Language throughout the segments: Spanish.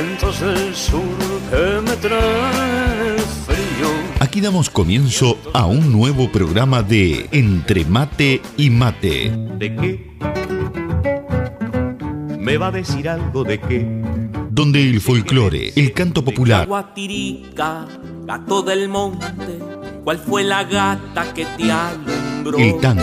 vientos del sur que me traen frío. Aquí damos comienzo a un nuevo programa de Entre Mate y Mate. ¿De qué? ¿Me va a decir algo de qué? Donde el folclore, el canto popular, Guatirica, gato del monte, ¿cuál fue la gata que te alumbró? el tango,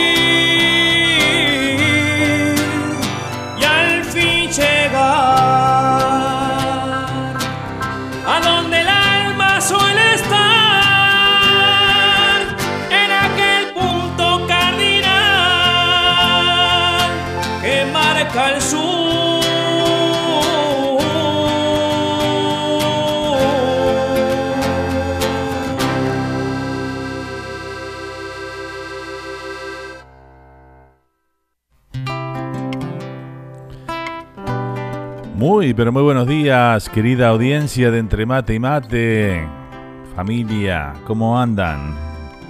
Muy, pero muy buenos días, querida audiencia de Entre Mate y Mate. Familia, ¿cómo andan?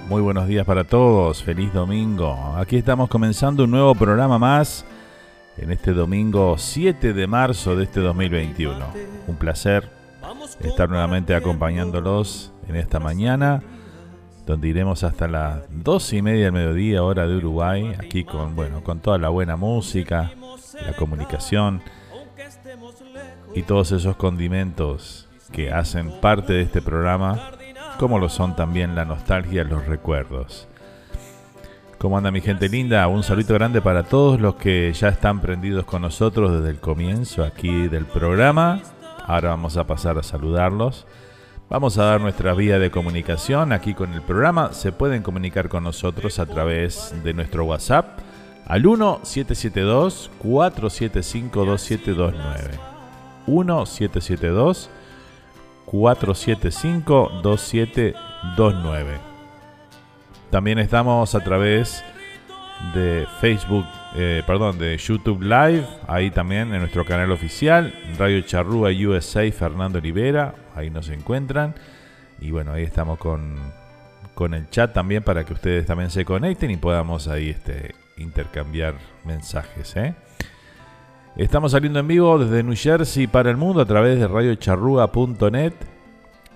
Muy buenos días para todos, feliz domingo. Aquí estamos comenzando un nuevo programa más en este domingo 7 de marzo de este 2021. Un placer estar nuevamente acompañándolos en esta mañana, donde iremos hasta las 12 y media del mediodía, hora de Uruguay, aquí con, bueno, con toda la buena música, la comunicación y todos esos condimentos que hacen parte de este programa, como lo son también la nostalgia y los recuerdos. ¿Cómo anda mi gente linda? Un saludo grande para todos los que ya están prendidos con nosotros desde el comienzo aquí del programa. Ahora vamos a pasar a saludarlos. Vamos a dar nuestra vía de comunicación aquí con el programa. Se pueden comunicar con nosotros a través de nuestro WhatsApp al 1-772-475-2729. 1-772-475-2729. También estamos a través de Facebook, eh, perdón, de YouTube Live, ahí también en nuestro canal oficial, Radio Charrúa USA Fernando Olivera, ahí nos encuentran. Y bueno, ahí estamos con, con el chat también para que ustedes también se conecten y podamos ahí este, intercambiar mensajes. ¿eh? Estamos saliendo en vivo desde New Jersey para el mundo a través de radiocharrúa.net.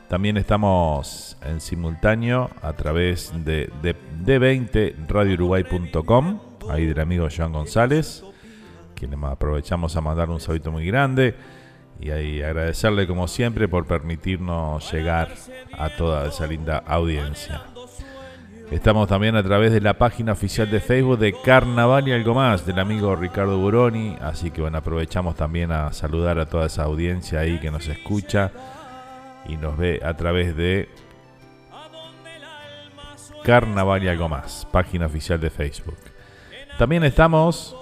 También estamos en simultáneo a través de, de, 20 radiouruguay.com, ahí del amigo Joan González, quien aprovechamos a mandar un saludo muy grande y ahí agradecerle como siempre por permitirnos llegar a toda esa linda audiencia. Estamos también a través de la página oficial de Facebook de Carnaval y algo más del amigo Ricardo Buroni, así que bueno, aprovechamos también a saludar a toda esa audiencia ahí que nos escucha y nos ve a través de Carnaval y algo más, página oficial de Facebook. También estamos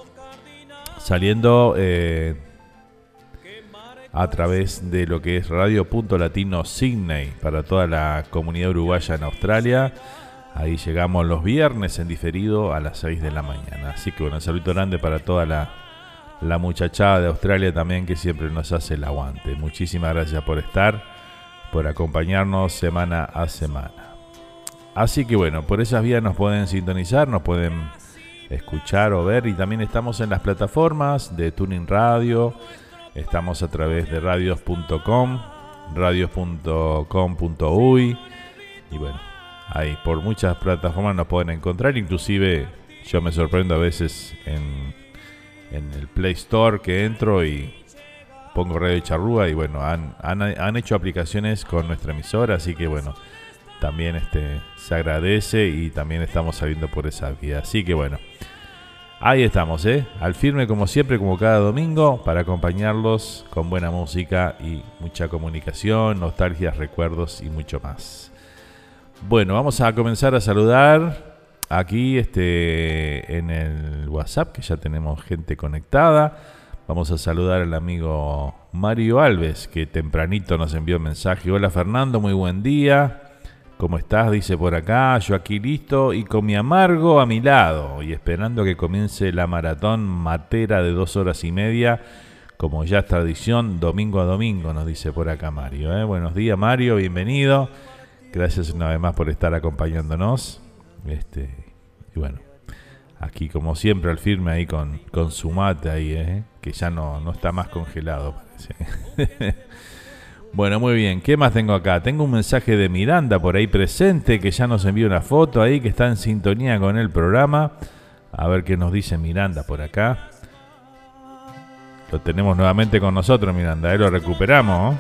saliendo eh, a través de lo que es Radio Punto Latino Sydney para toda la comunidad uruguaya en Australia Ahí llegamos los viernes en diferido a las 6 de la mañana. Así que bueno, saludo grande para toda la, la muchachada de Australia también que siempre nos hace el aguante. Muchísimas gracias por estar, por acompañarnos semana a semana. Así que bueno, por esas vías nos pueden sintonizar, nos pueden escuchar o ver y también estamos en las plataformas de Tuning Radio, estamos a través de radios.com, radios.com.uy y bueno, Ahí, por muchas plataformas nos pueden encontrar, inclusive yo me sorprendo a veces en, en el Play Store que entro y pongo Radio Charrúa y bueno, han, han, hecho aplicaciones con nuestra emisora, así que bueno, también este, se agradece y también estamos saliendo por esa vía. Así que bueno, ahí estamos, ¿eh? Al firme como siempre, como cada domingo, para acompañarlos con buena música y mucha comunicación, nostalgias, recuerdos y mucho más. Bueno, vamos a comenzar a saludar aquí este, en el WhatsApp, que ya tenemos gente conectada. Vamos a saludar al amigo Mario Alves, que tempranito nos envió un mensaje. Hola Fernando, muy buen día. ¿Cómo estás? Dice por acá. Yo aquí listo y con mi amargo a mi lado y esperando que comience la maratón matera de dos horas y media, como ya es tradición, domingo a domingo, nos dice por acá Mario. ¿eh? Buenos días Mario, bienvenido. Gracias una vez más por estar acompañándonos. Este, y bueno, aquí como siempre al firme ahí con, con su mate ahí, ¿eh? que ya no, no está más congelado, bueno, muy bien. ¿Qué más tengo acá? Tengo un mensaje de Miranda por ahí presente que ya nos envió una foto ahí que está en sintonía con el programa. A ver qué nos dice Miranda por acá. Lo tenemos nuevamente con nosotros, Miranda. Ahí lo recuperamos.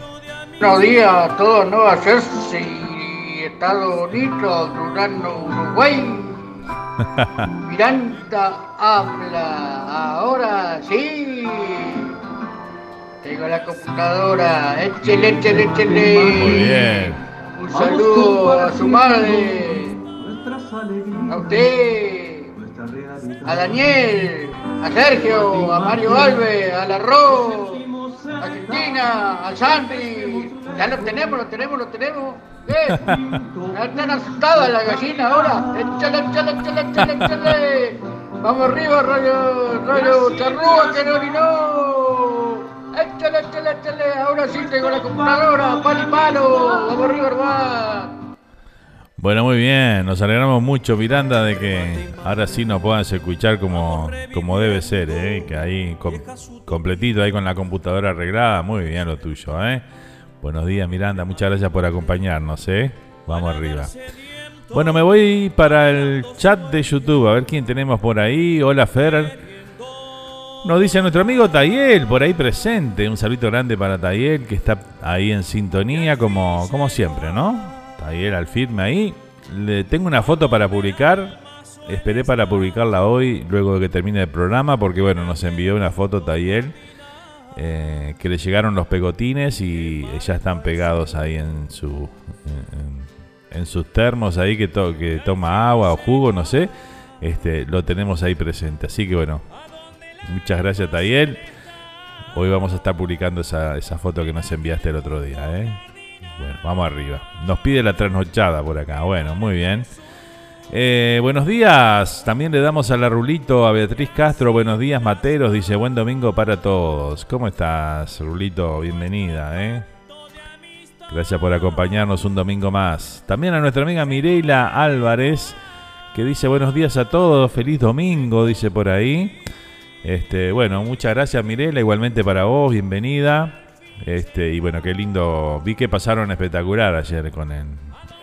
Buenos días a todos Nueva Jersey Estado Unido, Durano, Uruguay. Miranda habla, ahora sí. Tengo la computadora, excelente, excelente. Muy bien. Un saludo a su madre, a usted, a Daniel, a Sergio, a Mario Alves, a la Ro, a Cristina, a Sandy. Ya lo tenemos, lo tenemos, lo tenemos. ¿Qué? Están asustadas la gallina ahora. Échale, échale, échale, échale. Vamos arriba, rollo, rollo charrúa que no no. Échale, échale, échale. Ahora sí tengo la computadora, palo y palo. Vamos arriba, hermano. Bueno, muy bien, nos alegramos mucho, Miranda, de que ahora sí nos puedan escuchar como, como debe ser, ¿eh? que ahí completito, ahí con la computadora arreglada, muy bien lo tuyo, ¿eh? Buenos días, Miranda. Muchas gracias por acompañarnos, ¿eh? Vamos arriba. Bueno, me voy para el chat de YouTube. A ver quién tenemos por ahí. Hola, Fer. Nos dice nuestro amigo Tayel, por ahí presente. Un saludo grande para Tayel, que está ahí en sintonía, como, como siempre, ¿no? Tayel al firme ahí. Le tengo una foto para publicar. Esperé para publicarla hoy, luego de que termine el programa, porque bueno, nos envió una foto Tayel. Eh, que le llegaron los pegotines y ya están pegados ahí en su en, sus termos ahí que, que toma agua o jugo, no sé. Este, lo tenemos ahí presente. Así que bueno, Muchas gracias, Tayel. Hoy vamos a estar publicando esa, foto que nos enviaste el otro día, ¿eh? Bueno, vamos arriba. Nos pide la trasnochada por acá. Bueno, muy bien. Eh, buenos días. También le damos a la Rulito, a Beatriz Castro. Buenos días, Materos. Dice buen domingo para todos. ¿Cómo estás, Rulito? Bienvenida, ¿eh? Gracias por acompañarnos un domingo más. También a nuestra amiga Mireila Álvarez, que dice buenos días a todos. Feliz domingo, dice por ahí. Este, bueno, muchas gracias Mirela, igualmente para vos, bienvenida. Este, y bueno, qué lindo. Vi que pasaron espectacular ayer con el,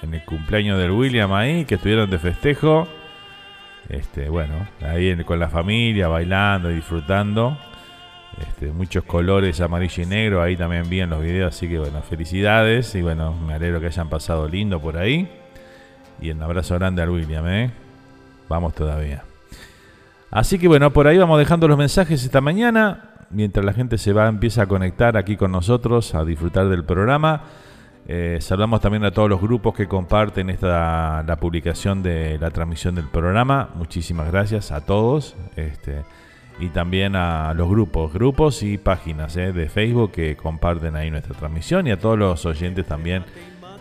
en el cumpleaños del William ahí, que estuvieron de festejo. Este, bueno, ahí con la familia, bailando y disfrutando. Este, muchos colores amarillo y negro, ahí también vi en los videos, así que bueno, felicidades y bueno, me alegro que hayan pasado lindo por ahí. Y un abrazo grande al William, ¿eh? Vamos todavía. Así que bueno, por ahí vamos dejando los mensajes esta mañana, mientras la gente se va, empieza a conectar aquí con nosotros, a disfrutar del programa. Eh, saludamos también a todos los grupos que comparten esta, la publicación de la transmisión del programa. Muchísimas gracias a todos. Este, y también a los grupos, grupos y páginas eh, de Facebook que comparten ahí nuestra transmisión y a todos los oyentes también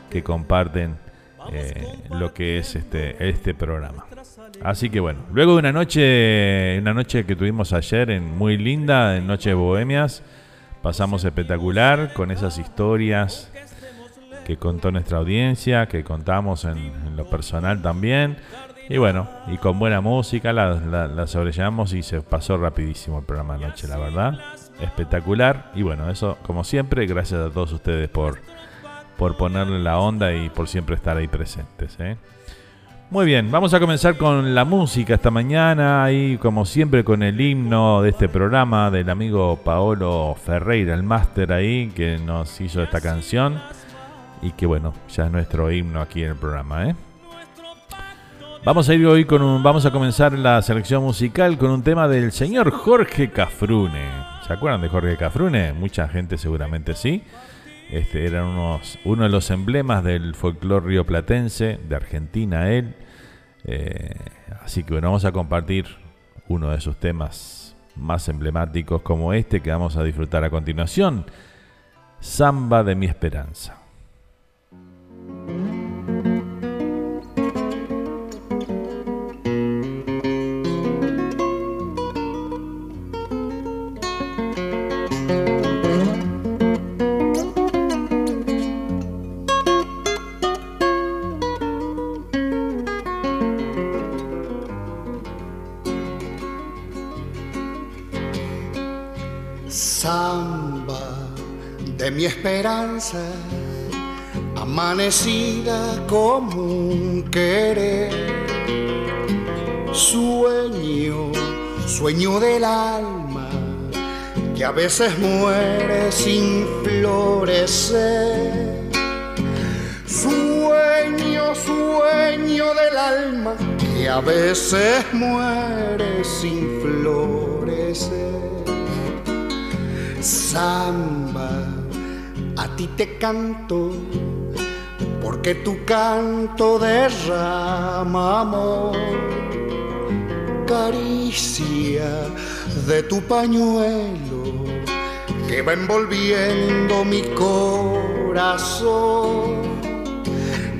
que comparten eh, lo que es este, este programa. Así que bueno, luego de una noche, una noche que tuvimos ayer en muy linda, en Noche de Bohemias, pasamos espectacular con esas historias que contó nuestra audiencia, que contamos en, lo personal también. Y bueno, y con buena música la, la, sobrellevamos y se pasó rapidísimo el programa de noche, la verdad. Espectacular. Y bueno, eso como siempre, gracias a todos ustedes por, por ponerle la onda y por siempre estar ahí presentes. ¿eh? Muy bien, vamos a comenzar con la música esta mañana y como siempre con el himno de este programa del amigo Paolo Ferreira, el máster ahí que nos hizo esta canción y que bueno, ya es nuestro himno aquí en el programa, ¿eh? Vamos a ir hoy con un, vamos a comenzar la selección musical con un tema del señor Jorge Cafrune. ¿Se acuerdan de Jorge Cafrune? Mucha gente seguramente sí. Este, eran unos, uno de los emblemas del folclore rioplatense, de Argentina él. Eh, así que bueno, vamos a compartir uno de sus temas más emblemáticos como este que vamos a disfrutar a continuación. Samba de mi esperanza. Mi esperanza, amanecida como un querer. Sueño, sueño del alma, que a veces muere sin florecer. Sueño, sueño del alma, que a veces muere sin florecer. Samba a ti te canto, porque tu canto derrama amor, caricia de tu pañuelo que va envolviendo mi corazón,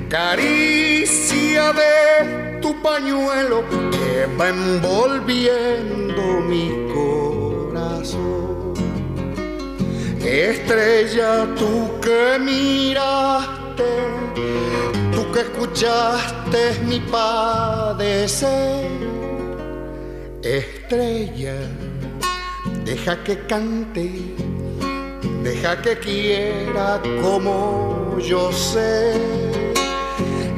caricia de tu pañuelo que va envolviendo mi corazón. Estrella, tú que tú que escuchaste mi padecer. Estrella, deja que cante, deja que quiera como yo sé.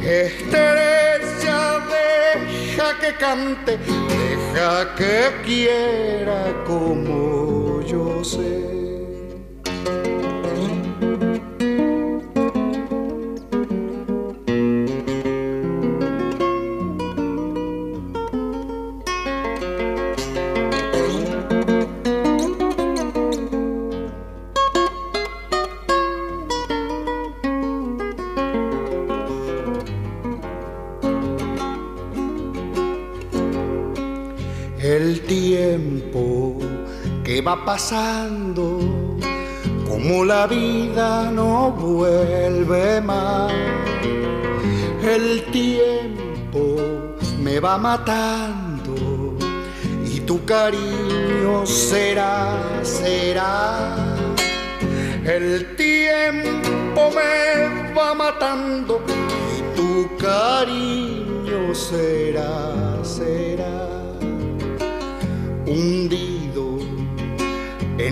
Estrella, deja que cante, deja que quiera como yo sé. Pasando, como la vida no vuelve más. El tiempo me va matando y tu cariño será, será. El tiempo me va matando y tu cariño será, será. Un día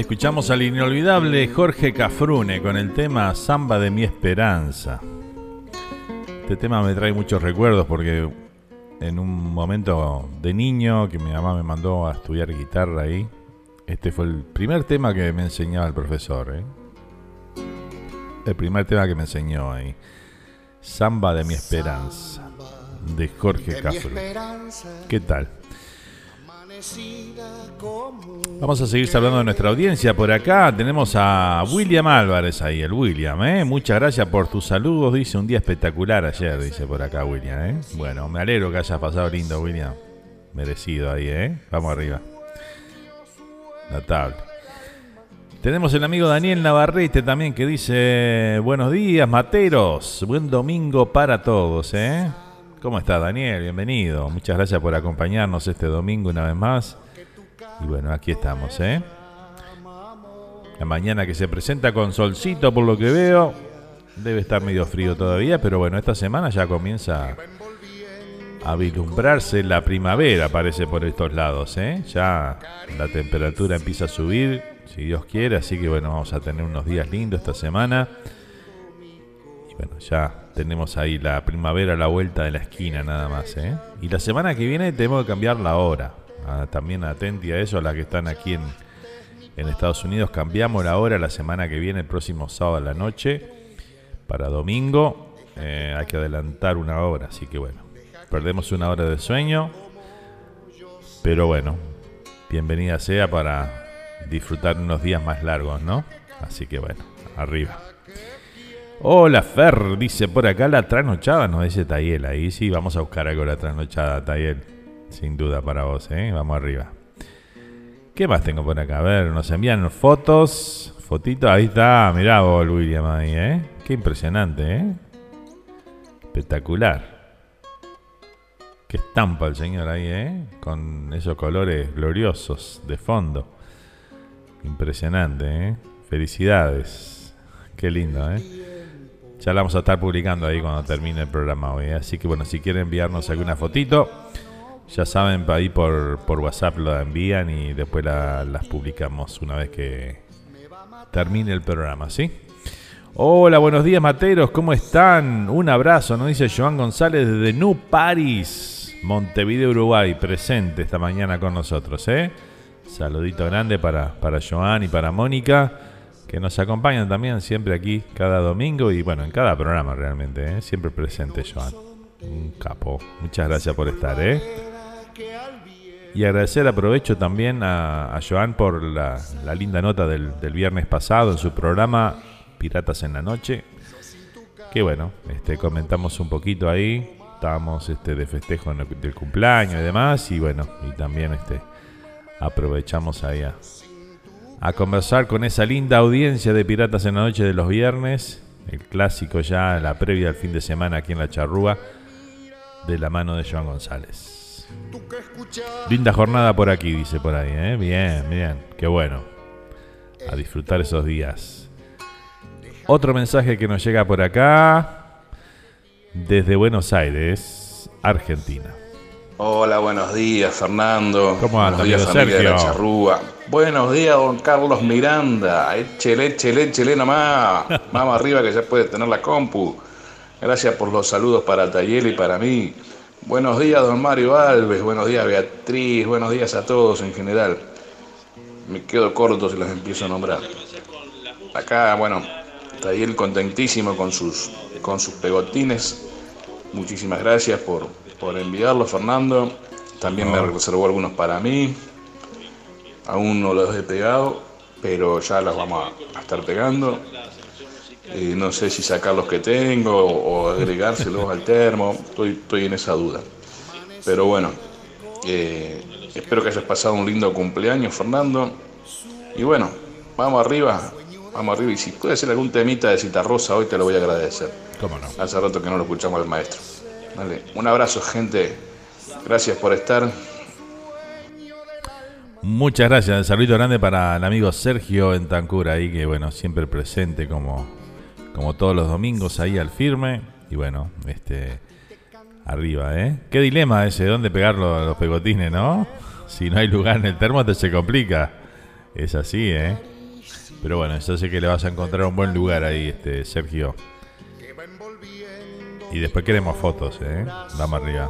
escuchamos al inolvidable Jorge Cafrune con el tema Samba de mi esperanza. Este tema me trae muchos recuerdos porque en un momento de niño que mi mamá me mandó a estudiar guitarra ahí, este fue el primer tema que me enseñaba el profesor. ¿eh? El primer tema que me enseñó ahí. Samba de mi esperanza, de Jorge Cafrune. ¿Qué tal? Vamos a seguir hablando de nuestra audiencia. Por acá tenemos a William Álvarez ahí, el William. ¿eh? Muchas gracias por tus saludos. Dice un día espectacular ayer, dice por acá William. ¿eh? Bueno, me alegro que hayas pasado lindo, William. Merecido ahí, ¿eh? Vamos arriba. Notable. Tenemos el amigo Daniel Navarrete también que dice: Buenos días, materos. Buen domingo para todos, ¿eh? ¿Cómo está Daniel? Bienvenido. Muchas gracias por acompañarnos este domingo una vez más. Y bueno, aquí estamos, ¿eh? La mañana que se presenta con solcito por lo que veo. Debe estar medio frío todavía, pero bueno, esta semana ya comienza a vislumbrarse la primavera, parece por estos lados, ¿eh? Ya la temperatura empieza a subir, si Dios quiere, así que bueno, vamos a tener unos días lindos esta semana. Y bueno, ya tenemos ahí la primavera a la vuelta de la esquina nada más. ¿eh? Y la semana que viene tenemos que cambiar la hora. Ah, también atenti a eso, a las que están aquí en, en Estados Unidos. Cambiamos la hora la semana que viene, el próximo sábado a la noche. Para domingo eh, hay que adelantar una hora. Así que bueno, perdemos una hora de sueño. Pero bueno, bienvenida sea para disfrutar unos días más largos, ¿no? Así que bueno, arriba. Hola Fer, dice por acá la trasnochada, nos dice Tayel. Ahí sí, vamos a buscar algo la trasnochada, Tayel. Sin duda para vos, ¿eh? Vamos arriba. ¿Qué más tengo por acá? A ver, nos envían fotos. Fotitos, ahí está. Mirá vos, William, ahí, ¿eh? Qué impresionante, ¿eh? Espectacular. Qué estampa el señor ahí, ¿eh? Con esos colores gloriosos de fondo. Impresionante, ¿eh? Felicidades. Qué lindo, ¿eh? Ya la vamos a estar publicando ahí cuando termine el programa hoy. ¿eh? Así que bueno, si quieren enviarnos alguna fotito, ya saben, ahí por, por WhatsApp lo envían y después las publicamos una vez que termine el programa, ¿sí? Hola, buenos días materos, ¿cómo están? Un abrazo, nos dice Joan González desde New Paris, Montevideo, Uruguay, presente esta mañana con nosotros, ¿eh? Saludito grande para, para Joan y para Mónica. Que nos acompañan también siempre aquí cada domingo y bueno, en cada programa realmente, ¿eh? siempre presente Joan. Un capo. Muchas gracias por estar, ¿eh? Y agradecer, aprovecho también a, Joan por la, linda nota del, viernes pasado en su programa Piratas en la Noche. Que bueno, este, comentamos un poquito ahí. Estábamos este, de festejo del cumpleaños y demás. Y bueno, y también este, aprovechamos ahí a, a conversar con esa linda audiencia de Piratas en la Noche de los viernes. El clásico ya, la previa al fin de semana aquí en la Charrúa, de la mano de Joan González. Linda jornada por aquí, dice por ahí. ¿eh? Bien, bien, qué bueno. A disfrutar esos días. Otro mensaje que nos llega por acá, desde Buenos Aires, Argentina. Hola, buenos días, Fernando. ¿Cómo anda, buenos días, Sergio? de la Charrúa. Buenos días, don Carlos Miranda. Échele, échele, échele nomás. Vamos arriba que ya puede tener la compu. Gracias por los saludos para Tayel y para mí. Buenos días, don Mario Alves. Buenos días, Beatriz. Buenos días a todos en general. Me quedo corto si los empiezo a nombrar. Acá, bueno, Tayel contentísimo con sus, con sus pegotines. Muchísimas gracias por, por enviarlo, Fernando. También me reservó algunos para mí. Aún no los he pegado, pero ya los vamos a, estar pegando. Eh, no sé si sacar los que tengo o, agregárselos al termo. Estoy, estoy en esa duda. Pero bueno, eh, espero que hayas pasado un lindo cumpleaños, Fernando. Y bueno, vamos arriba, vamos arriba. Y si puede ser algún temita de cita rosa hoy, te lo voy a agradecer. ¿Cómo no? Hace rato que no lo escuchamos al maestro. Un abrazo, gente. Gracias por estar. Muchas gracias. Un saludo grande para el amigo Sergio en Tancura ahí, que bueno, siempre presente como, como todos los domingos ahí al firme. Y bueno, este arriba, ¿eh? Qué dilema ese, ¿dónde pegar los, los pegotines, no? Si no hay lugar en el termo te se complica. Es así, ¿eh? Pero bueno, yo sé que le vas a encontrar un buen lugar ahí, este Sergio. Y después queremos fotos, ¿eh? Vamos arriba.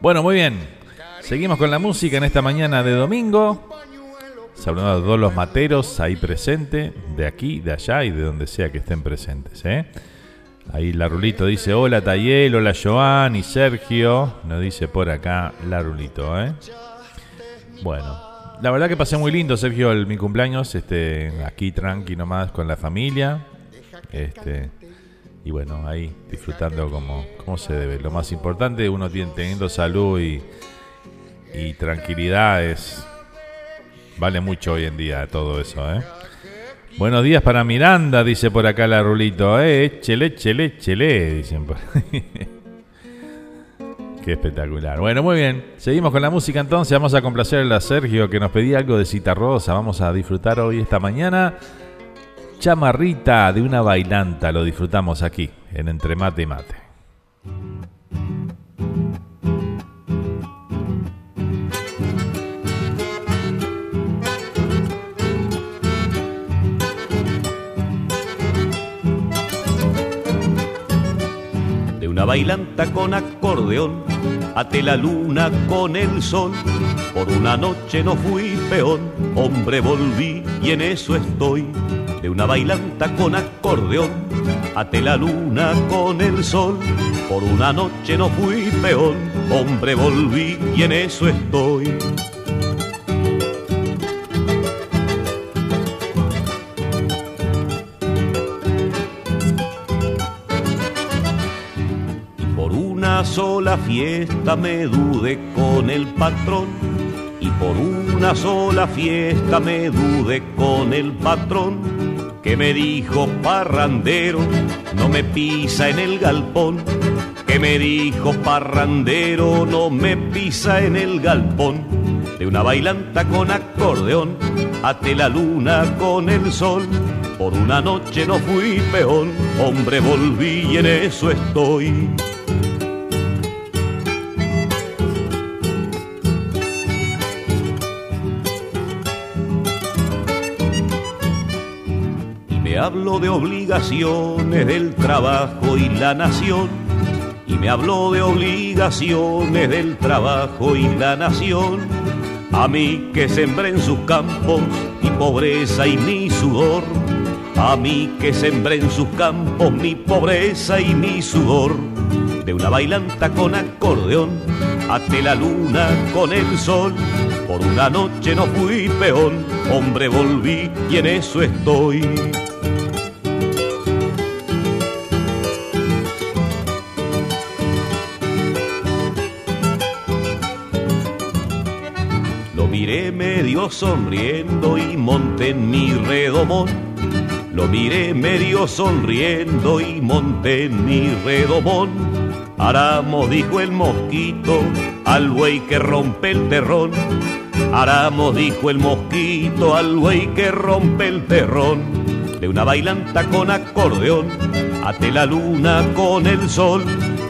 Bueno, muy bien. Seguimos con la música en esta mañana de domingo. Saludando a todos los materos ahí presentes, de aquí, de allá y de donde sea que estén presentes, ¿eh? Ahí la Rulito dice, hola Tayel, hola Joan y Sergio. Nos dice por acá la Rulito, ¿eh? Bueno, la verdad que pasé muy lindo, Sergio, el, mi cumpleaños, este, aquí tranqui nomás con la familia. Este, y bueno, ahí disfrutando como, como se debe. Lo más importante, uno tiene, teniendo salud y, y tranquilidad es, vale mucho hoy en día todo eso, ¿eh? Buenos días para Miranda, dice por acá la Rulito. Eh, chele, chele, chele, dicen por. Qué espectacular. Bueno, muy bien. Seguimos con la música entonces. Vamos a complacer a Sergio que nos pedía algo de cita rosa. Vamos a disfrutar hoy esta mañana chamarrita de una bailanta. Lo disfrutamos aquí, en Entre Mate y Mate. Bailanta con acordeón, ate la luna con el sol. Por una noche no fui peón, hombre volví y en eso estoy de una bailanta con acordeón, ate la luna con el sol. Por una noche no fui peón, hombre volví y en eso estoy. Sola fiesta me dudé con el patrón. Y por una sola fiesta me dudé con el patrón que me dijo parrandero, no me pisa en el galpón, que me dijo parrandero, no me pisa en el galpón, de una bailanta con acordeón, ate la luna con el sol, por una noche no fui peón, hombre volví y en eso estoy. Habló de obligaciones del trabajo y la nación. Y me habló de obligaciones del trabajo y la nación. A mí que sembré en sus campos y pobreza y mi sudor. a mí que sembré en sus campos mi pobreza y mi sudor. De una bailanta con acordeón, até la luna con el sol. Por una noche no fui peón, hombre volví y en eso estoy. Sonriendo y monté en mi redomón lo miré medio sonriendo y monté en mi redomón. Aramos, dijo el mosquito, al buey que rompe el terrón. Aramos, dijo el mosquito, al buey que rompe el terrón. De una bailanta con acordeón, até la luna con el sol.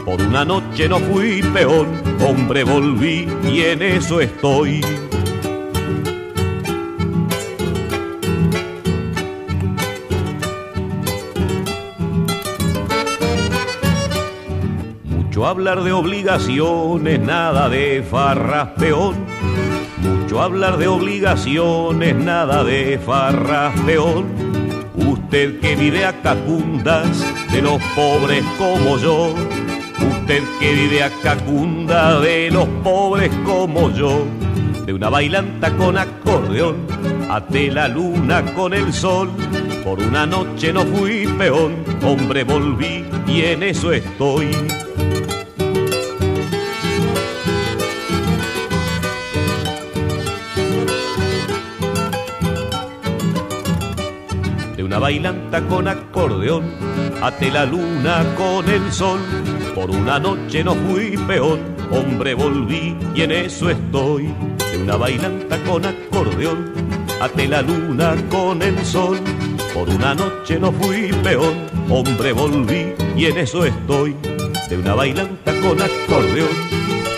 Por una noche no fui peón, hombre volví y en eso estoy. Hablar de obligaciones, nada de farras peón. Mucho hablar de obligaciones, nada de farras peón. Usted que vive a cacundas de los pobres como yo. Usted que vive a cacunda de los pobres como yo. De una bailanta con acordeón, até la luna con el sol. Por una noche no fui peón, hombre volví y en eso estoy. Bailanta con acordeón, até la luna con el sol. Por una noche no fui peón, hombre volví y en eso estoy. De una bailanta con acordeón, até la luna con el sol. Por una noche no fui peón, hombre volví y en eso estoy. De una bailanta con acordeón,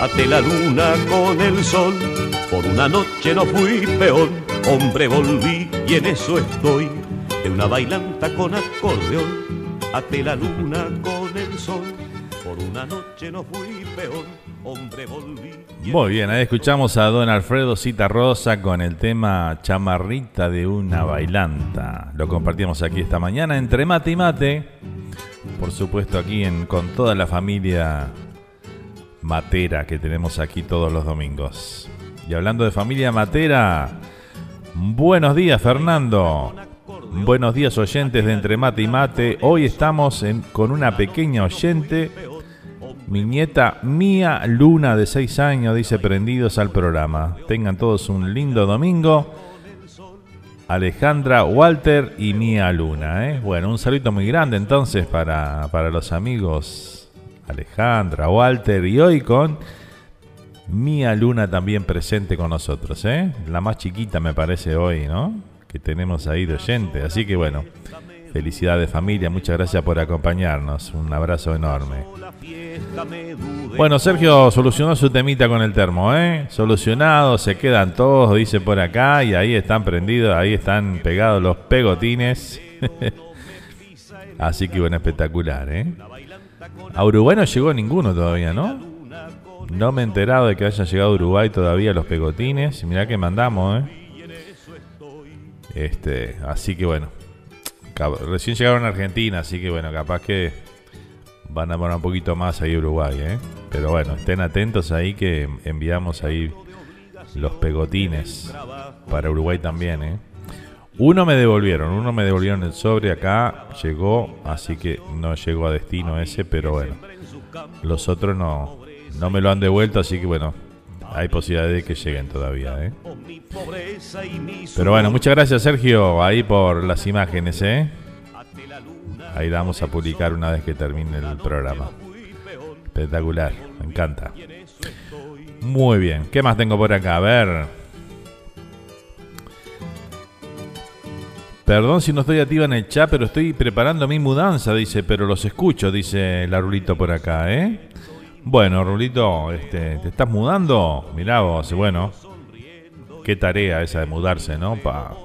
até la luna con el sol. Por una noche no fui peón, hombre volví y en eso estoy de una bailanta con acordeón, até la luna con el sol. Por una noche no fui peón, hombre volví. Muy bien, ahí escuchamos a don Alfredo Cita Rosa con el tema Chamarrita de una bailanta. Lo compartimos aquí esta mañana entre mate y mate. Por supuesto aquí con toda la familia matera que tenemos aquí todos los domingos. Y hablando de familia matera, buenos días Fernando. Buenos días oyentes de Entre Mate y Mate. Hoy estamos con una pequeña oyente, mi nieta Mía Luna de 6 años, dice prendidos al programa. Tengan todos un lindo domingo. Alejandra, Walter y Mía Luna. ¿eh? Bueno, un saludo muy grande entonces para, para los amigos Alejandra, Walter y hoy con Mía Luna también presente con nosotros. ¿eh? La más chiquita me parece hoy, ¿no? Que tenemos ahí de oyente. Así que bueno, felicidades familia, muchas gracias por acompañarnos. Un abrazo enorme. Bueno, Sergio solucionó su temita con el termo, ¿eh? Solucionado, se quedan todos, dice por acá, y ahí están prendidos, ahí están pegados los pegotines. Así que bueno, espectacular, ¿eh? A Uruguay no llegó ninguno todavía, ¿no? No me he enterado de que haya llegado a Uruguay todavía los pegotines. Mirá que mandamos, ¿eh? Este, así que bueno, recién llegaron a Argentina, así que bueno, capaz que van a poner un poquito más ahí Uruguay, ¿eh? Pero bueno, estén atentos ahí que enviamos ahí los pegotines para Uruguay también, ¿eh? Uno me devolvieron, uno me devolvieron el sobre acá, llegó, así que no llegó a destino ese, pero bueno, los otros no, no me lo han devuelto, así que bueno, hay posibilidad de que lleguen todavía, ¿eh? Pero bueno, muchas gracias Sergio ahí por las imágenes, ¿eh? Ahí vamos a publicar una vez que termine el programa. Espectacular, me encanta. Muy bien, ¿qué más tengo por acá? A ver. Perdón si no estoy activa en el chat, pero estoy preparando mi mudanza, dice, pero los escucho, dice Larulito por acá, ¿eh? Bueno, Rulito, este, ¿te estás mudando? Mirá vos, bueno. Qué tarea esa de mudarse, ¿no? Pa...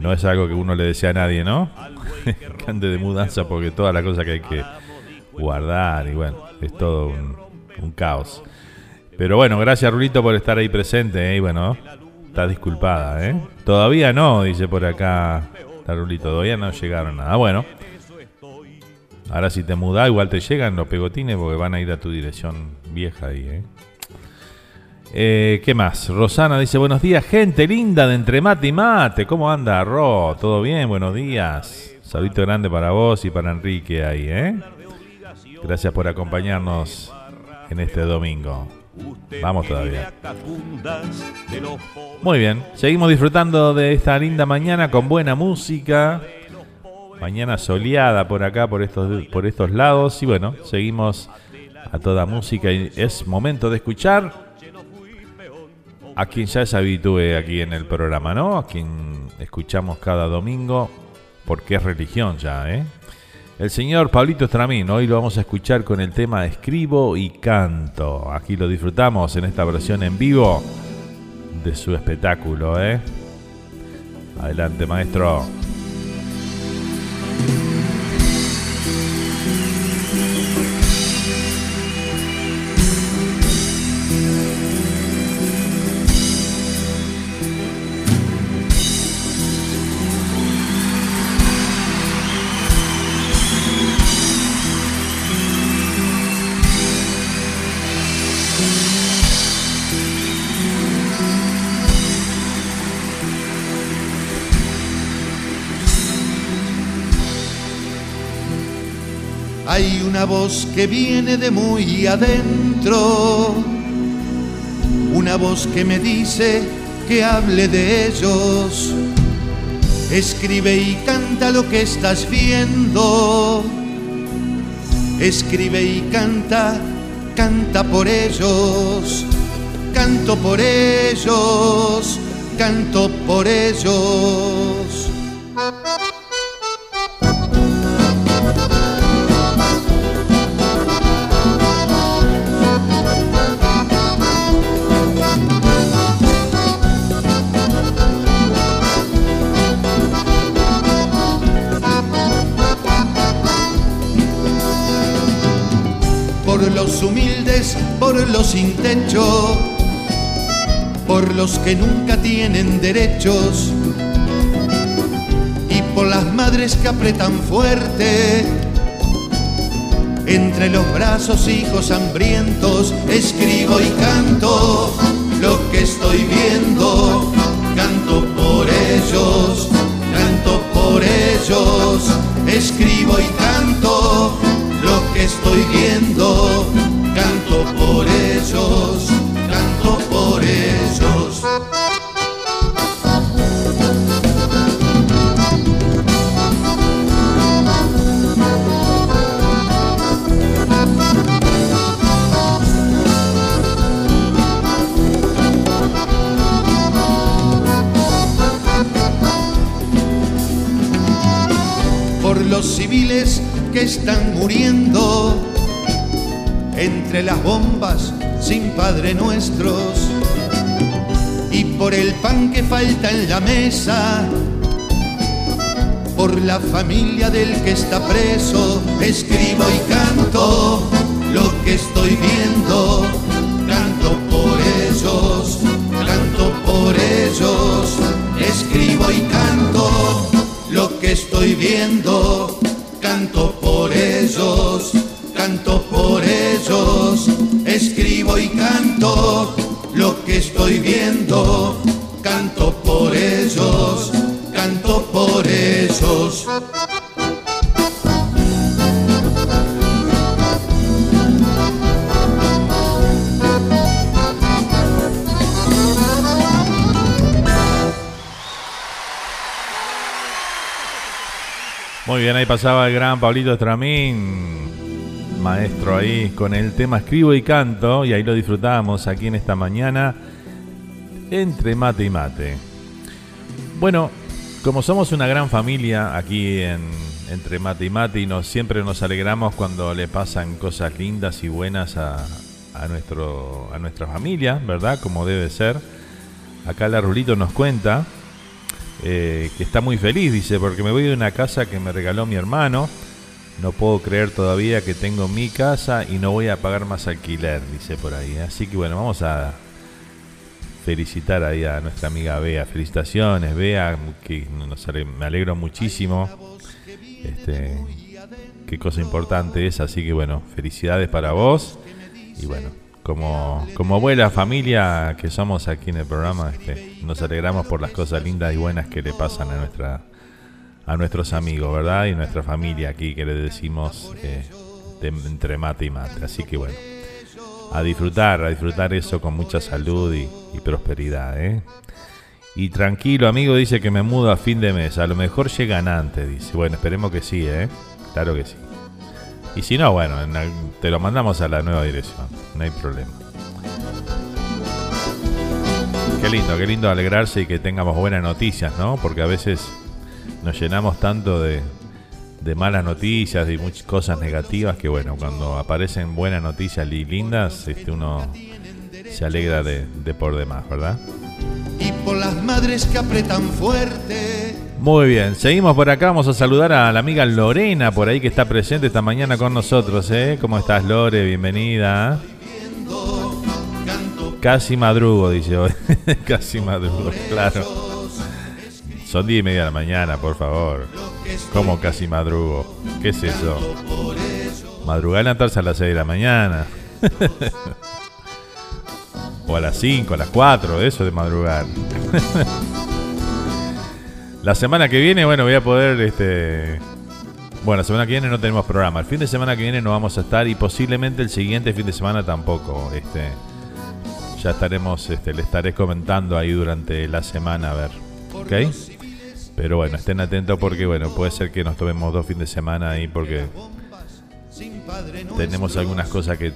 No es algo que uno le desea a nadie, ¿no? que ande de mudanza porque toda la cosa que hay que guardar y bueno, es todo un, caos. Pero bueno, gracias Rulito por estar ahí presente, ¿eh? Y bueno, está disculpada, ¿eh? Todavía no, dice por acá Rulito, todavía no llegaron nada. Bueno, ahora si te mudás, igual te llegan los pegotines porque van a ir a tu dirección vieja ahí, ¿eh? Eh, ¿Qué más? Rosana dice, buenos días, gente linda de entre mate y mate. ¿Cómo anda, Ro? ¿Todo bien? Buenos días. Saludito grande para vos y para Enrique ahí, ¿eh? Gracias por acompañarnos en este domingo. Vamos todavía. Muy bien, seguimos disfrutando de esta linda mañana con buena música. Mañana soleada por acá, por estos, por estos lados. Y bueno, seguimos a toda música y es momento de escuchar a quien ya se habitúe aquí en el programa, ¿no? A quien escuchamos cada domingo, porque es religión ya, ¿eh? El señor Pablito Estramín, hoy lo vamos a escuchar con el tema Escribo y Canto. Aquí lo disfrutamos en esta versión en vivo de su espectáculo, ¿eh? Adelante, maestro. Una voz que viene de muy adentro, una voz que me dice que hable de ellos. Escribe y canta lo que estás viendo. Escribe y canta, canta por ellos. Canto por ellos, canto por ellos. Por los sin techo, por los que nunca tienen derechos y por las madres que apretan fuerte. Entre los brazos hijos hambrientos escribo y canto lo que estoy viendo, canto por ellos, canto por ellos, escribo y canto lo que estoy viendo por ellos, canto por ellos. Por los civiles que están muriendo entre las bombas sin Padre Nuestros. Y por el pan que falta en la mesa, por la familia del que está preso, escribo y canto lo que estoy viendo, canto por ellos, canto por ellos, escribo y canto lo que estoy viendo, canto por ellos canto por lo que estoy viendo, canto por ellos, canto por ellos. Muy bien, ahí pasaba el gran Pablito Estramín maestro ahí con el tema Escribo y Canto y ahí lo disfrutamos aquí en esta mañana entre mate y mate. Bueno, como somos una gran familia aquí en entre mate y mate y nos, siempre nos alegramos cuando le pasan cosas lindas y buenas a, a, nuestro, a nuestra familia, ¿verdad? Como debe ser. Acá la Rulito nos cuenta eh, que está muy feliz, dice, porque me voy de una casa que me regaló mi hermano no puedo creer todavía que tengo mi casa y no voy a pagar más alquiler, dice por ahí. Así que bueno, vamos a felicitar ahí a nuestra amiga Bea. Felicitaciones, Bea, que me alegro muchísimo. Este, qué cosa importante es, así que bueno, felicidades para vos. Y bueno, como, como abuela familia que somos aquí en el programa, este, nos alegramos por las cosas lindas y buenas que le pasan a nuestra a nuestros amigos, ¿verdad? Y nuestra familia aquí que le decimos eh, entre mate y mate. Así que bueno, a disfrutar, a disfrutar eso con mucha salud y, prosperidad, ¿eh? Y tranquilo, amigo, dice que me mudo a fin de mes. A lo mejor llegan antes, dice. Bueno, esperemos que sí, ¿eh? Claro que sí. Y si no, bueno, te lo mandamos a la nueva dirección. No hay problema. Qué lindo, qué lindo alegrarse y que tengamos buenas noticias, ¿no? Porque a veces nos llenamos tanto de, de malas noticias y muchas cosas negativas que bueno, cuando aparecen buenas noticias y lindas, este uno se alegra de, por demás, ¿verdad? Y por las madres que apretan fuerte. Muy bien, seguimos por acá, vamos a saludar a la amiga Lorena por ahí que está presente esta mañana con nosotros, ¿eh? ¿Cómo estás Lore? Bienvenida. Casi madrugo, dice hoy. Casi madrugo, claro. Son diez y media de la mañana, por favor. ¿Cómo casi madrugo? ¿Qué es eso? Madrugar levantarse a las 6 de la mañana. o a las 5, a las 4, eso de madrugar. la semana que viene, bueno, voy a poder, este... Bueno, la semana que viene no tenemos programa. El fin de semana que viene no vamos a estar y posiblemente el siguiente fin de semana tampoco. Este, ya estaremos, este, le estaré comentando ahí durante la semana a ver. ¿Ok? Pero bueno, estén atentos porque bueno, puede ser que nos tomemos dos fines de semana ahí porque tenemos algunas cosas que,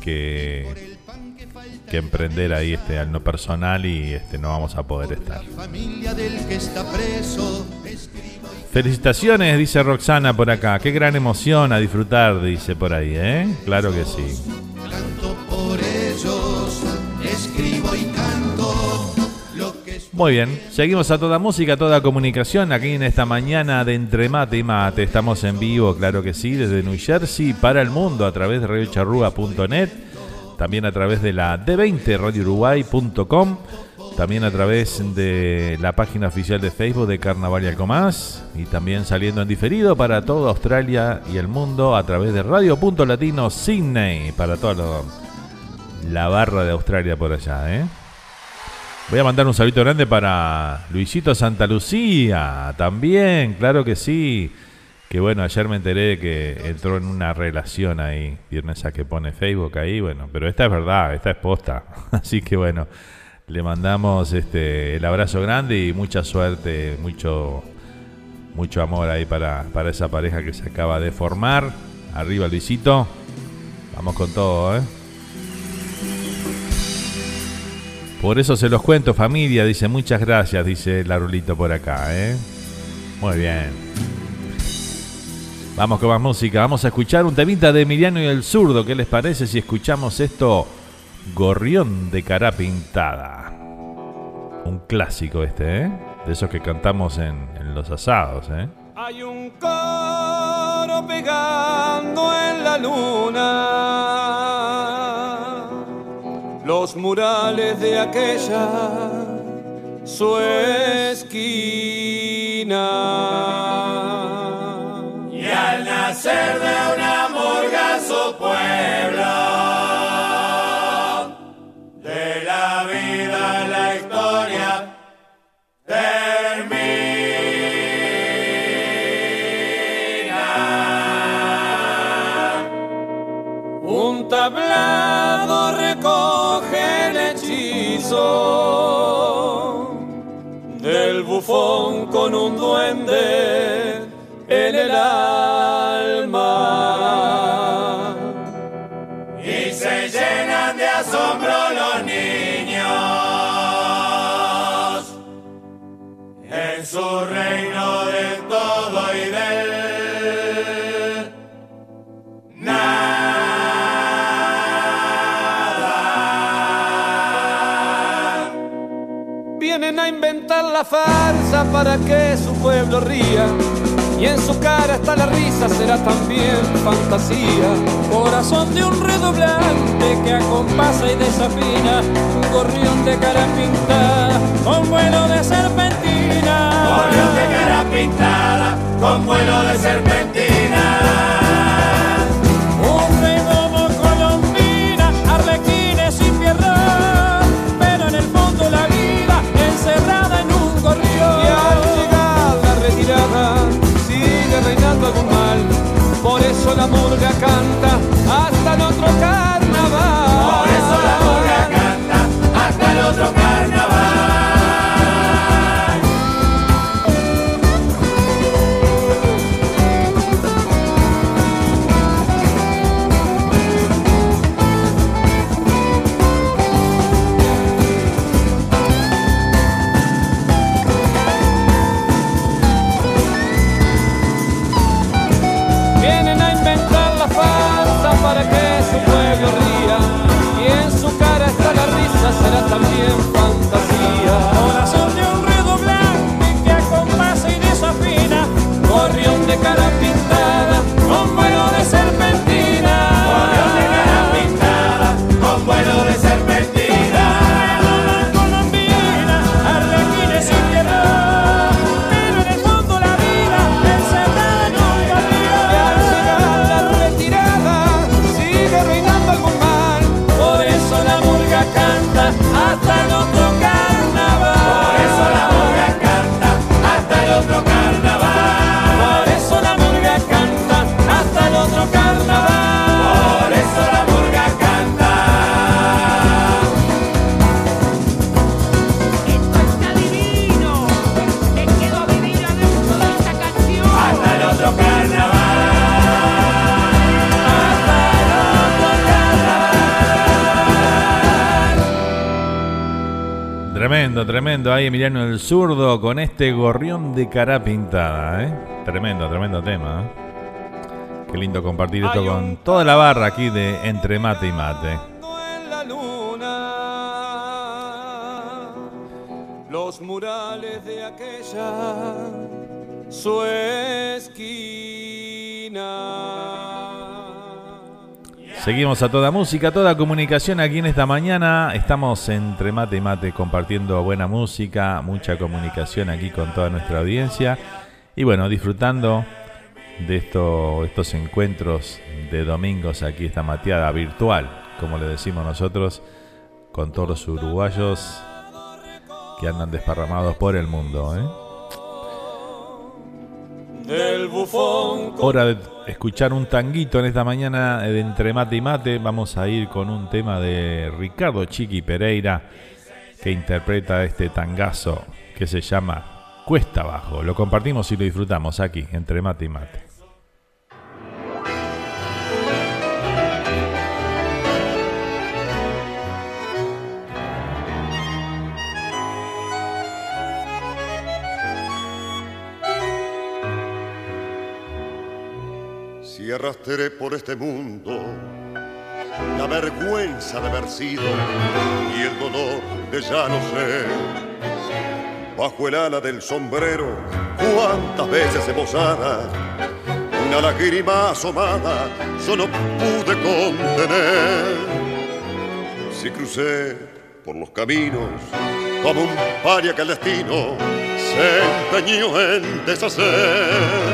que, emprender ahí este al no personal y este no vamos a poder estar. Felicitaciones, dice Roxana por acá. Qué gran emoción a disfrutar, dice por ahí, ¿eh? Claro que sí. Muy bien, seguimos a toda música, toda comunicación aquí en esta mañana de Entre Mate y Mate. Estamos en vivo, claro que sí, desde New Jersey para el mundo a través de radiocharrúa.net, también a través de la D20 radiouruguay.com, también a través de la página oficial de Facebook de Carnaval y Algo Más y también saliendo en diferido para toda Australia y el mundo a través de Radio.latino Sydney para toda la barra de Australia por allá, ¿eh? Voy a mandar un saludo grande para Luisito Santa Lucía, también, claro que sí. Que bueno, ayer me enteré que entró en una relación ahí, viernes a que pone Facebook ahí, bueno, pero esta es verdad, esta es posta. Así que bueno, le mandamos este el abrazo grande y mucha suerte, mucho mucho amor ahí para, para esa pareja que se acaba de formar. Arriba Luisito. Vamos con todo, ¿eh? Por eso se los cuento, familia. Dice, muchas gracias, dice Larulito por acá, ¿eh? Muy bien. Vamos con más música. Vamos a escuchar un temita de Emiliano y el Zurdo. ¿Qué les parece si escuchamos esto? Gorrión de cara pintada. Un clásico este, ¿eh? De esos que cantamos en, en los asados, ¿eh? Hay un coro pegando en la luna los murales de aquella su esquina. Y al nacer de un con un duende en el alma. Y se llenan de asombro los niños la farsa para que su pueblo ría. y en su cara está la risa, será también fantasía. Corazón de un redoblante que acompasa y desafina, un gorrión de cara pintada con vuelo de serpentina. Gorrión de cara pintada con vuelo de serpentina. Por eso la murga canta hasta el otro carnaval. Tremendo. Ahí Emiliano el Zurdo con este gorrión de cara pintada. ¿eh? Tremendo, tremendo tema. ¿eh? Qué lindo compartir esto con toda la barra aquí de Entre Mate y Mate. Los murales de aquella su esquina. Seguimos a toda música, toda comunicación aquí en esta mañana. Estamos entre mate y mate compartiendo buena música, mucha comunicación aquí con toda nuestra audiencia. Y bueno, disfrutando de estos encuentros de domingos aquí, esta mateada virtual, como le decimos nosotros, con todos los uruguayos que andan desparramados por el mundo. ¿eh? Del bufón. Hora de escuchar un tanguito en esta mañana de Entre Mate y Mate. Vamos a ir con un tema de Ricardo Chiqui Pereira que interpreta este tangazo que se llama Cuesta Abajo. Lo compartimos y lo disfrutamos aquí, entre Mate y Mate. Arrastré por este mundo la vergüenza de haber sido y el dolor de ya no ser. Bajo el ala del sombrero, cuántas veces esbozada, una lágrima asomada, solo pude contener. Si crucé por los caminos como un paria que el destino se empeñó en deshacer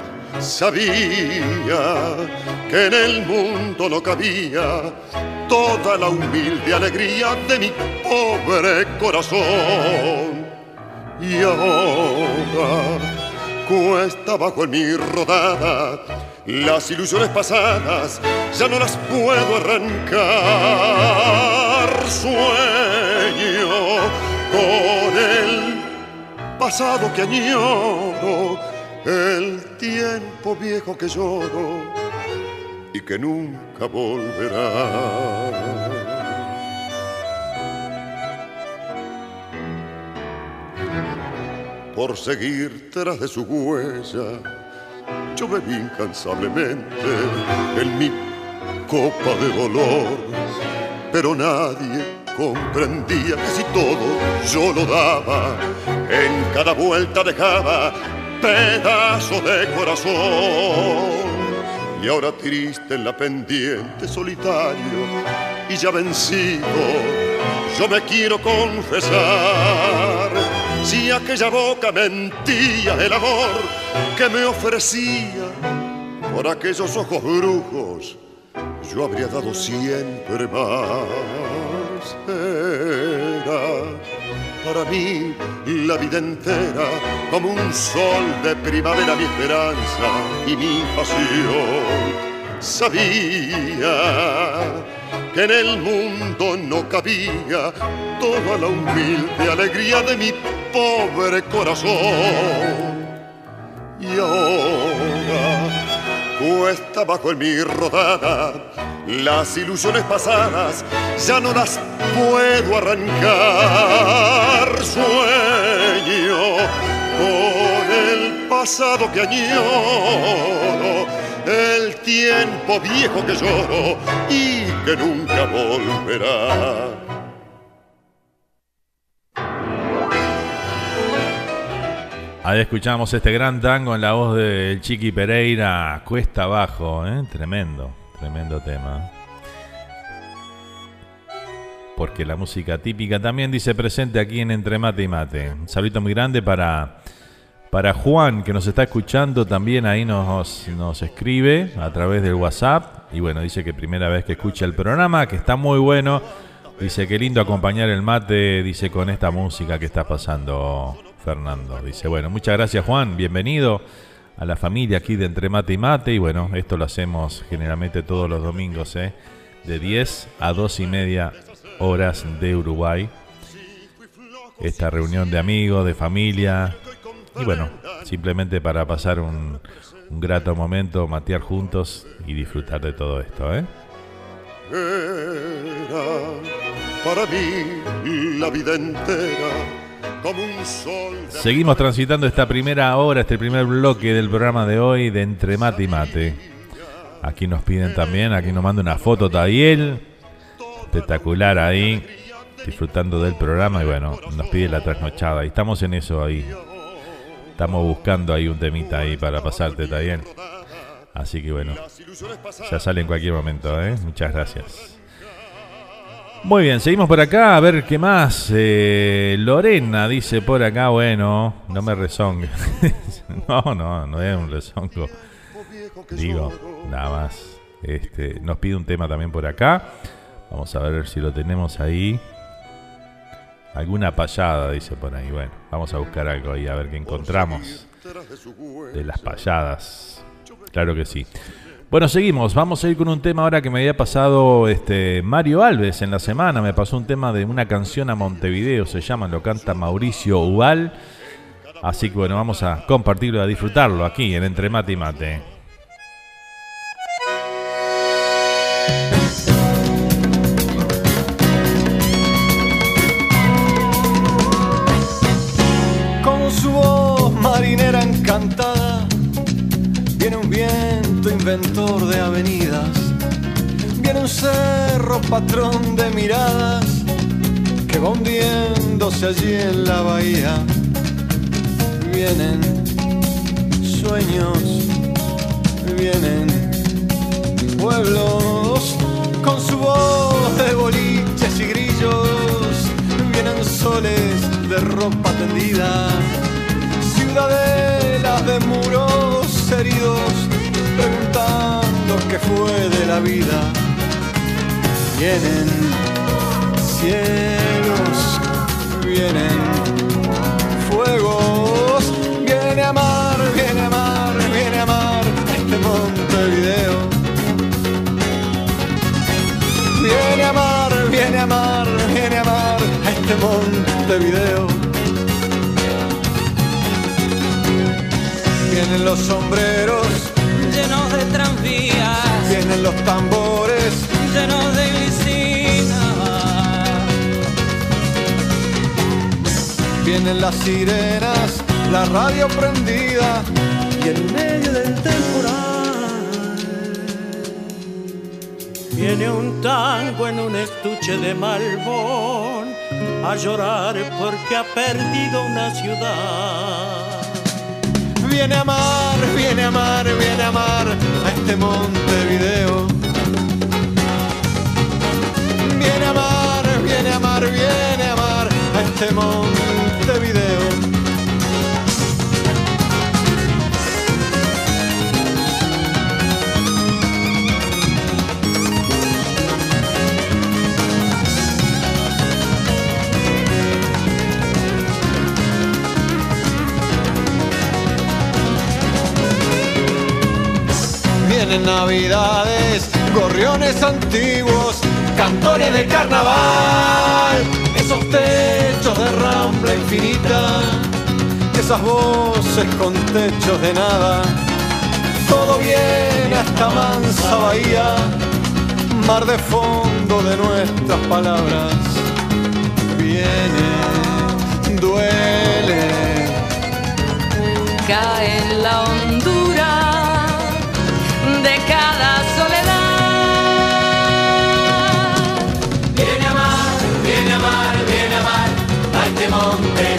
Sabía que en el mundo no cabía toda la humilde alegría de mi pobre corazón. Y ahora cuesta bajo en mi rodada, las ilusiones pasadas ya no las puedo arrancar. Sueño con el pasado que añoro el tiempo viejo que lloro y que nunca volverá. Por seguir tras de su huella, yo bebí incansablemente en mi copa de dolor, pero nadie comprendía casi todo yo lo daba, en cada vuelta dejaba pedazos de corazón. Y ahora triste en la pendiente, solitario y ya vencido, yo me quiero confesar. Si aquella boca mentía el amor que me ofrecía por aquellos ojos brujos, yo habría dado siempre más. Era para mí la vida entera como un sol de primavera mi esperanza y mi pasión. Sabía que en el mundo no cabía toda la humilde alegría de mi pobre corazón. Y ahora cuesta bajo en mi rodada. Las ilusiones pasadas ya no las puedo arrancar. Sueño con el pasado que añoro, el tiempo viejo que lloro y que nunca volverá. Ahí escuchamos este gran tango en la voz del Chiqui Pereira, Cuesta Abajo, ¿eh? tremendo, tremendo tema. Porque la música típica también dice presente aquí en Entre Mate y Mate. Un saludo muy grande para, para Juan, que nos está escuchando también ahí nos, nos escribe a través del WhatsApp. Y bueno, dice que primera vez que escucha el programa, que está muy bueno. Dice que lindo acompañar el mate, dice con esta música que está pasando Fernando. Dice, bueno, muchas gracias Juan, bienvenido a la familia aquí de Entre Mate y Mate. Y bueno, esto lo hacemos generalmente todos los domingos, ¿eh? de 10 a 2 y media horas de Uruguay. Esta reunión de amigos, de familia. Y bueno, simplemente para pasar un, un grato momento, matear juntos y disfrutar de todo esto. ¿eh? para mí la vida entera como un sol. Seguimos transitando esta primera hora, este primer bloque del programa de hoy de Entre Mate y Mate. Aquí nos piden también, aquí nos manda una foto Tadiel, espectacular ahí, disfrutando del programa y bueno, nos pide la trasnochada y estamos en eso ahí. Estamos buscando ahí un temita ahí para pasarte Tadiel. Así que bueno, ya sale en cualquier momento, ¿eh? Muchas gracias. Muy bien, seguimos por acá a ver qué más. Eh, Lorena dice por acá, bueno, no me rezongue. no, no, no es un rezongo. Digo, nada más. Este, nos pide un tema también por acá. Vamos a ver si lo tenemos ahí. Alguna payada, dice por ahí. Bueno, vamos a buscar algo ahí a ver qué encontramos de las payadas. Claro que sí. Bueno, seguimos. Vamos a ir con un tema ahora que me había pasado este Mario Alves en la semana. Me pasó un tema de una canción a Montevideo, se llama, lo canta Mauricio Ubal. Así que bueno, vamos a compartirlo, a disfrutarlo aquí en Entre Mate y Mate. Patrón de miradas que va allí en la bahía. Vienen sueños, vienen pueblos con su voz de boliches y grillos, vienen soles de ropa tendida, ciudadelas de muros heridos, preguntando qué fue de la vida. Vienen cielos, vienen fuegos, viene a amar, viene a amar, viene a amar este Montevideo. Viene a amar, viene a amar, viene a amar a este Montevideo. Vienen los sombreros llenos de tranvías, vienen los tambores llenos de Vienen las sirenas la radio prendida y en medio del temporal viene un tango en un estuche de malbón a llorar porque ha perdido una ciudad. Viene a amar, viene a amar, viene a amar a este Montevideo. Viene a amar, viene a amar, viene a amar a este Montevideo. Vienen navidades, gorriones antiguos, cantores de carnaval, esos de infinita, esas voces con techos de nada. Todo viene a esta mansa bahía, mar de fondo de nuestras palabras. Viene, duele. Cae la a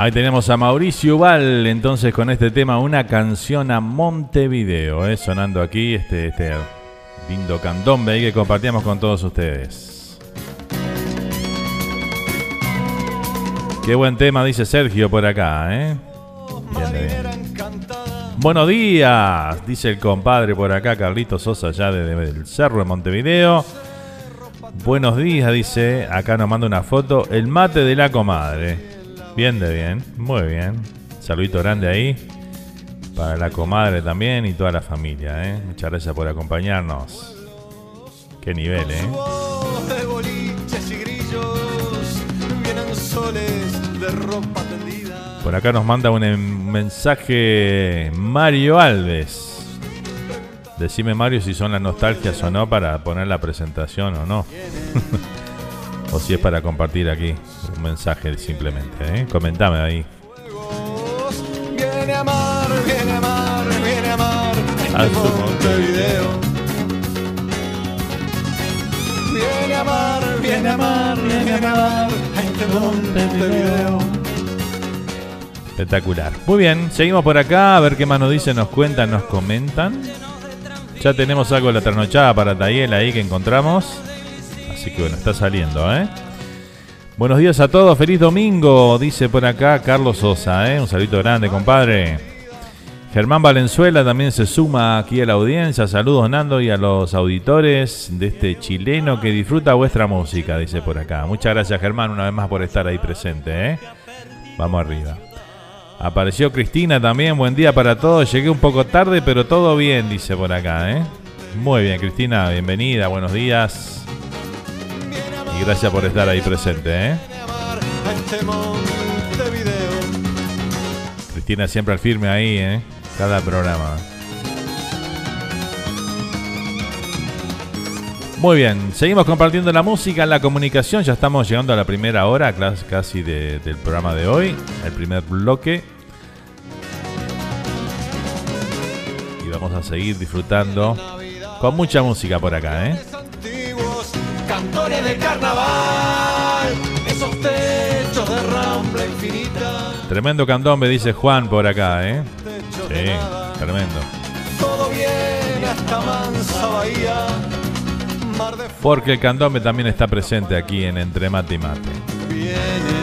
Ahí tenemos a Mauricio Val, entonces con este tema, una canción a Montevideo, ¿eh? sonando aquí este, este lindo candombe que compartíamos con todos ustedes. Qué buen tema, dice Sergio por acá, ¿eh? Buenos días, dice el compadre por acá, Carlito Sosa, allá desde el Cerro de Montevideo. Buenos días, dice, acá nos manda una foto, el mate de la comadre. Bien de bien, muy bien. Saludito grande ahí para la comadre también y toda la familia, ¿eh? Muchas gracias por acompañarnos. Qué nivel, ¿eh? Por acá nos manda un em- mensaje Mario Alves. Decime Mario si son las nostalgias o no para poner la presentación o no. o si es para compartir aquí un mensaje simplemente. ¿eh? Comentame ahí. Viene a amar, viene a amar, viene a amar A su Montevideo. Viene a amar, viene a amar, viene a amar a este Montevideo. Espectacular. Muy bien, seguimos por acá a ver qué más nos dicen, nos cuentan, nos comentan. Ya tenemos algo de la trasnochada para Tayel ahí que encontramos. Así que bueno, está saliendo, ¿eh? Buenos días a todos, feliz domingo, dice por acá Carlos Sosa, ¿eh? Un saludito grande, compadre. Germán Valenzuela también se suma aquí a la audiencia. Saludos, Nando, y a los auditores de este chileno que disfruta vuestra música, dice por acá. Muchas gracias, Germán, una vez más por estar ahí presente, ¿eh? Vamos arriba. Apareció Cristina también, buen día para todos. Llegué un poco tarde, pero todo bien, dice por acá, ¿eh? Muy bien, Cristina, bienvenida, buenos días. Gracias por estar ahí presente, ¿eh? Cristina siempre al firme ahí, ¿eh? Cada programa. Muy bien, seguimos compartiendo la música, la comunicación. Ya estamos llegando a la primera hora casi de, del programa de hoy, el primer bloque. Y vamos a seguir disfrutando con mucha música por acá, ¿eh? Cantores de carnaval, esos techos de rambla infinita. Tremendo candombe, dice Juan por acá, ¿eh? Sí, tremendo. Todo viene hasta Mansa Bahía. Porque el candombe también está presente aquí en Entre Mate y Mate. Viene,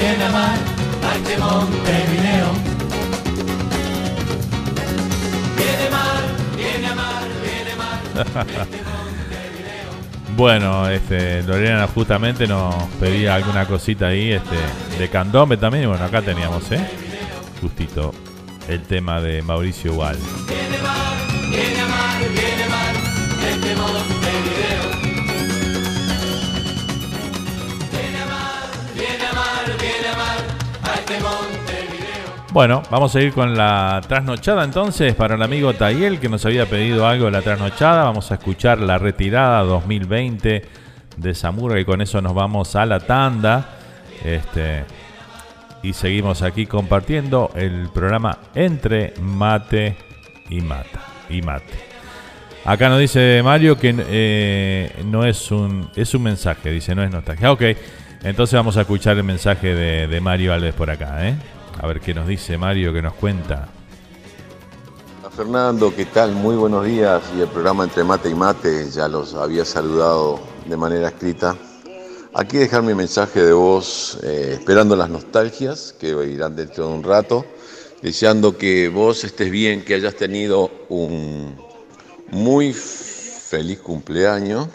viene a mar, a este Montevideo. Viene mar, viene a mar, viene mar. Bueno, este, Lorena justamente nos pedía alguna cosita ahí, este, de candombe también, y bueno, acá teníamos, ¿eh? Justito el tema de Mauricio Igual. Viene mar, viene a mar, viene mar, este Montevideo. Bueno, vamos a ir con la trasnochada entonces para el amigo Tayel que nos había pedido algo de la trasnochada. Vamos a escuchar la retirada 2020 de Zamurra y con eso nos vamos a la tanda. Este, y seguimos aquí compartiendo el programa entre mate y mata y mate. Acá nos dice Mario que eh, no es un es un mensaje, dice no es nostalgia. Ok, entonces vamos a escuchar el mensaje de, de Mario Alves por acá, ¿eh? A ver qué nos dice Mario, qué nos cuenta. Fernando, ¿qué tal? Muy buenos días. Y el programa Entre Mate y Mate ya los había saludado de manera escrita. Aquí dejar mi mensaje de voz, eh, esperando las nostalgias que irán dentro de un rato, deseando que vos estés bien, que hayas tenido un muy feliz cumpleaños,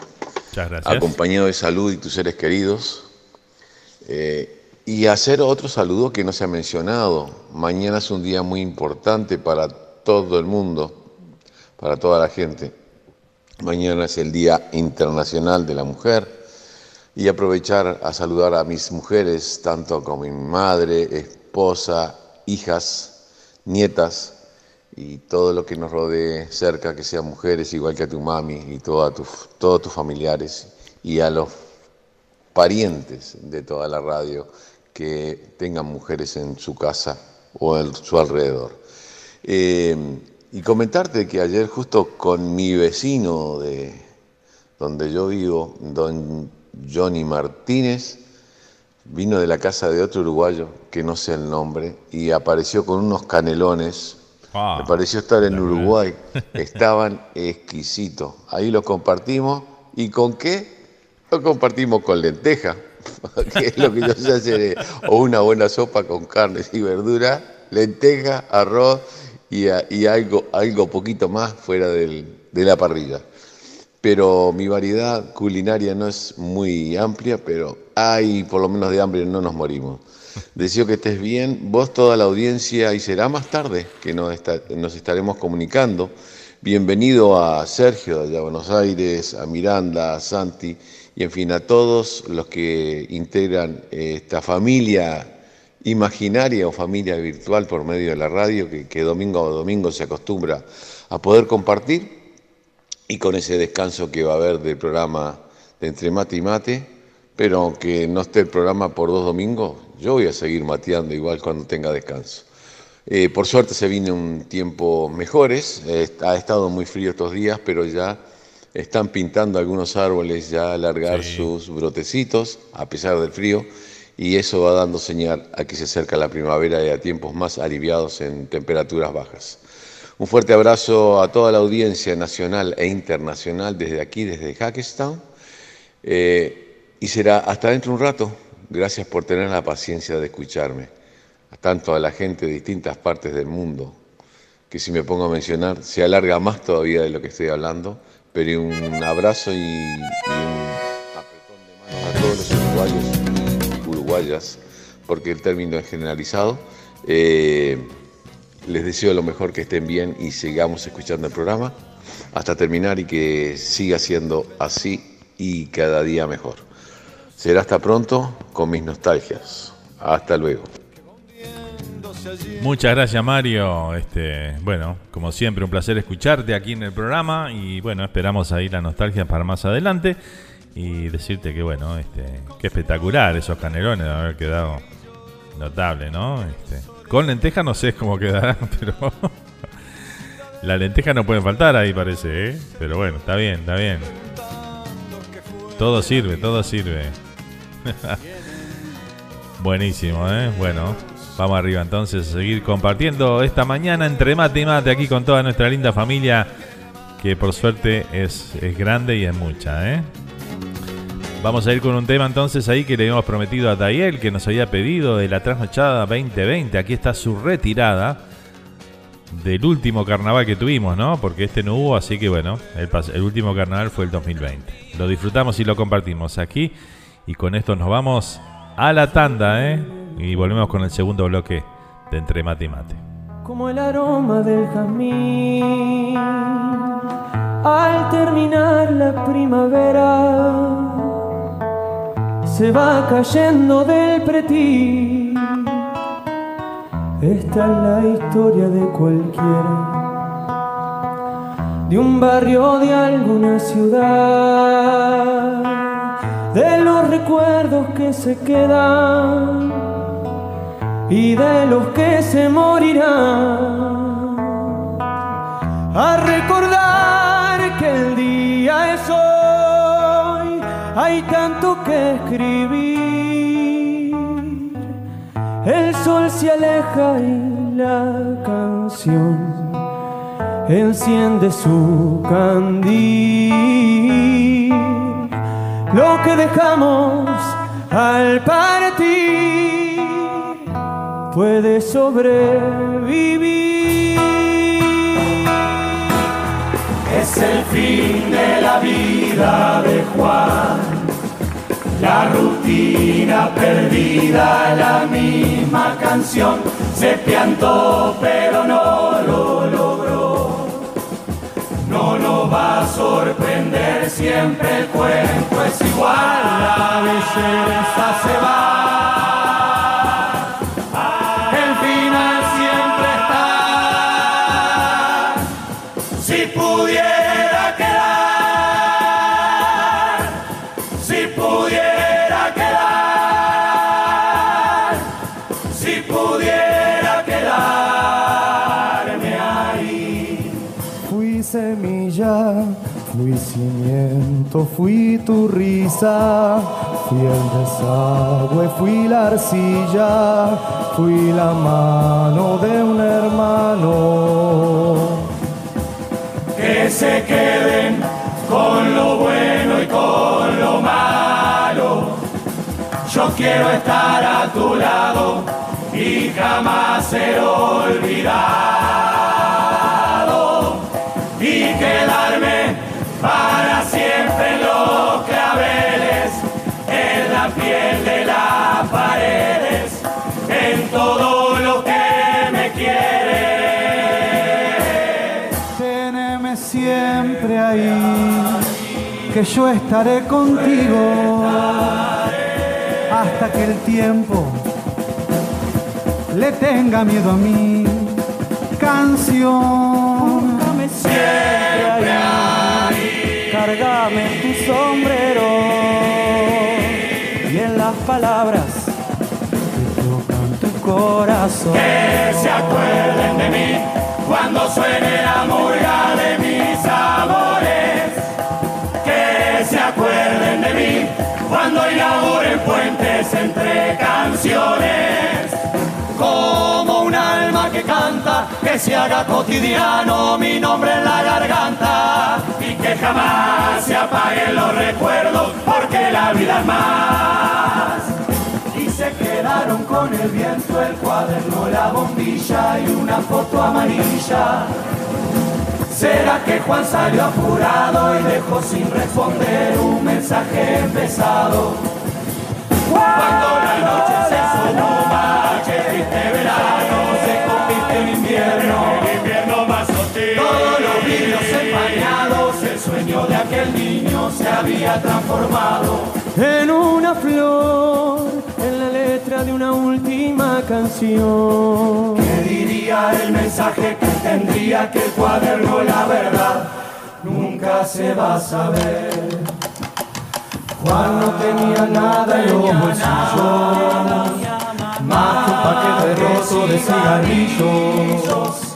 Muchas gracias. acompañado de salud y tus seres queridos. Eh, y hacer otro saludo que no se ha mencionado. Mañana es un día muy importante para todo el mundo, para toda la gente. Mañana es el Día Internacional de la Mujer y aprovechar a saludar a mis mujeres, tanto como mi madre, esposa, hijas, nietas y todo lo que nos rodee cerca, que sean mujeres igual que a tu mami y toda todos tus familiares y a los parientes de toda la radio que tengan mujeres en su casa o en su alrededor. Eh, y comentarte que ayer justo con mi vecino de donde yo vivo, don Johnny Martínez, vino de la casa de otro uruguayo, que no sé el nombre, y apareció con unos canelones. Ah, Me pareció estar en Uruguay. Estaban exquisitos. Ahí los compartimos. ¿Y con qué? Lo compartimos con lenteja, que es lo que yo sé hacer. eh, O una buena sopa con carnes y verduras, lenteja, arroz y, y algo, algo poquito más fuera del- de la parrilla. Pero mi variedad culinaria no es muy amplia, pero hay, por lo menos de hambre no nos morimos. Deseo que estés bien, vos toda la audiencia, y será más tarde que nos, esta- nos estaremos comunicando. Bienvenido a Sergio de Buenos Aires, a Miranda, a Santi y en fin a todos los que integran esta familia imaginaria o familia virtual por medio de la radio que, que domingo a domingo se acostumbra a poder compartir y con ese descanso que va a haber del programa de Entre Mate y Mate, pero aunque no esté el programa por dos domingos, yo voy a seguir mateando igual cuando tenga descanso. Eh, por suerte se viene un tiempo mejores, eh, ha estado muy frío estos días, pero ya Están pintando algunos árboles ya a alargar sus brotecitos a pesar del frío y eso va dando señal a que se acerca la primavera y a tiempos más aliviados en temperaturas bajas. Un fuerte abrazo a toda la audiencia nacional e internacional desde aquí, desde Hackestown. Eh, y será hasta dentro de un rato. Gracias por tener la paciencia de escucharme. Tanto a la gente de distintas partes del mundo, que si me pongo a mencionar, se alarga más todavía de lo que estoy hablando. Pero un abrazo y, un apretón de manos a todos los uruguayos y uruguayas, porque el término es generalizado. Eh, les deseo lo mejor, que estén bien y sigamos escuchando el programa hasta terminar y que siga siendo así y cada día mejor. Será hasta pronto con mis nostalgias. Hasta luego. Muchas gracias Mario. Este, bueno, como siempre un placer escucharte aquí en el programa y bueno, esperamos ahí la nostalgia para más adelante y decirte que bueno, este, qué espectacular esos canelones de haber quedado notable, ¿no? Este, con lenteja no sé cómo quedarán, pero la lenteja no puede faltar ahí parece, ¿eh? Pero bueno, está bien, está bien. Todo sirve, todo sirve. Buenísimo, ¿eh? Bueno, vamos arriba entonces a seguir compartiendo esta mañana entre mate y mate aquí con toda nuestra linda familia, que por suerte es, es grande y es mucha, ¿eh? Vamos a ir con un tema entonces ahí que le habíamos prometido a Tayel, que nos había pedido de la trasnochada 2020. Aquí está su retirada del último carnaval que tuvimos, ¿no? Porque este no hubo, así que bueno, el último carnaval fue el 2020. Lo disfrutamos y lo compartimos aquí. Y con esto nos vamos a la tanda, ¿eh? Y volvemos con el segundo bloque de Entre Mate y Mate. Como el aroma del jazmín al terminar la primavera se va cayendo del pretil. Esta es la historia de cualquiera, de un barrio, de alguna ciudad, de los recuerdos que se quedan y de los que se morirán. A recordar que el día es hoy, hay tanto que escribir. El sol se aleja y la canción enciende su candil. Lo que dejamos al partir puede sobrevivir. Es el fin de la vida de Juan, la rutina perdida, la misma canción, se piantó pero no lo logró. No nos va a sorprender, siempre el cuento es igual, la belleza se va. Fui tu risa, fui el desagüe, fui la arcilla, fui la mano de un hermano. que se queden con lo bueno y con lo malo. Yo quiero estar a tu lado y jamás ser olvidado ahí, que yo estaré contigo hasta que el tiempo le tenga miedo a mi canción. Dame siempre ahí, cargame tu sombrero y en las palabras que tocan tu corazón. Que se acuerden de mí cuando suene la murga de sabores que se acuerden de mí cuando inauguren puentes entre canciones. Como un alma que canta, que se haga cotidiano mi nombre en la garganta y que jamás se apaguen los recuerdos porque la vida es más. Y se quedaron con el viento, el cuaderno, la bombilla y una foto amarilla. ¿Será que Juan salió apurado y dejó sin responder un mensaje empezado? Cuando la noche se suma, que triste verano se convierte en invierno. El invierno más hostil. Todos los vidrios empañados, el sueño de aquel niño se había transformado en una flor, en la letra de una última canción. ¿Qué diría el mensaje que tendría que el cuaderno la verdad? Nunca se va a saber. Juan no tenía nada en los bolsillos, más que un paquete roto de cigarrillos,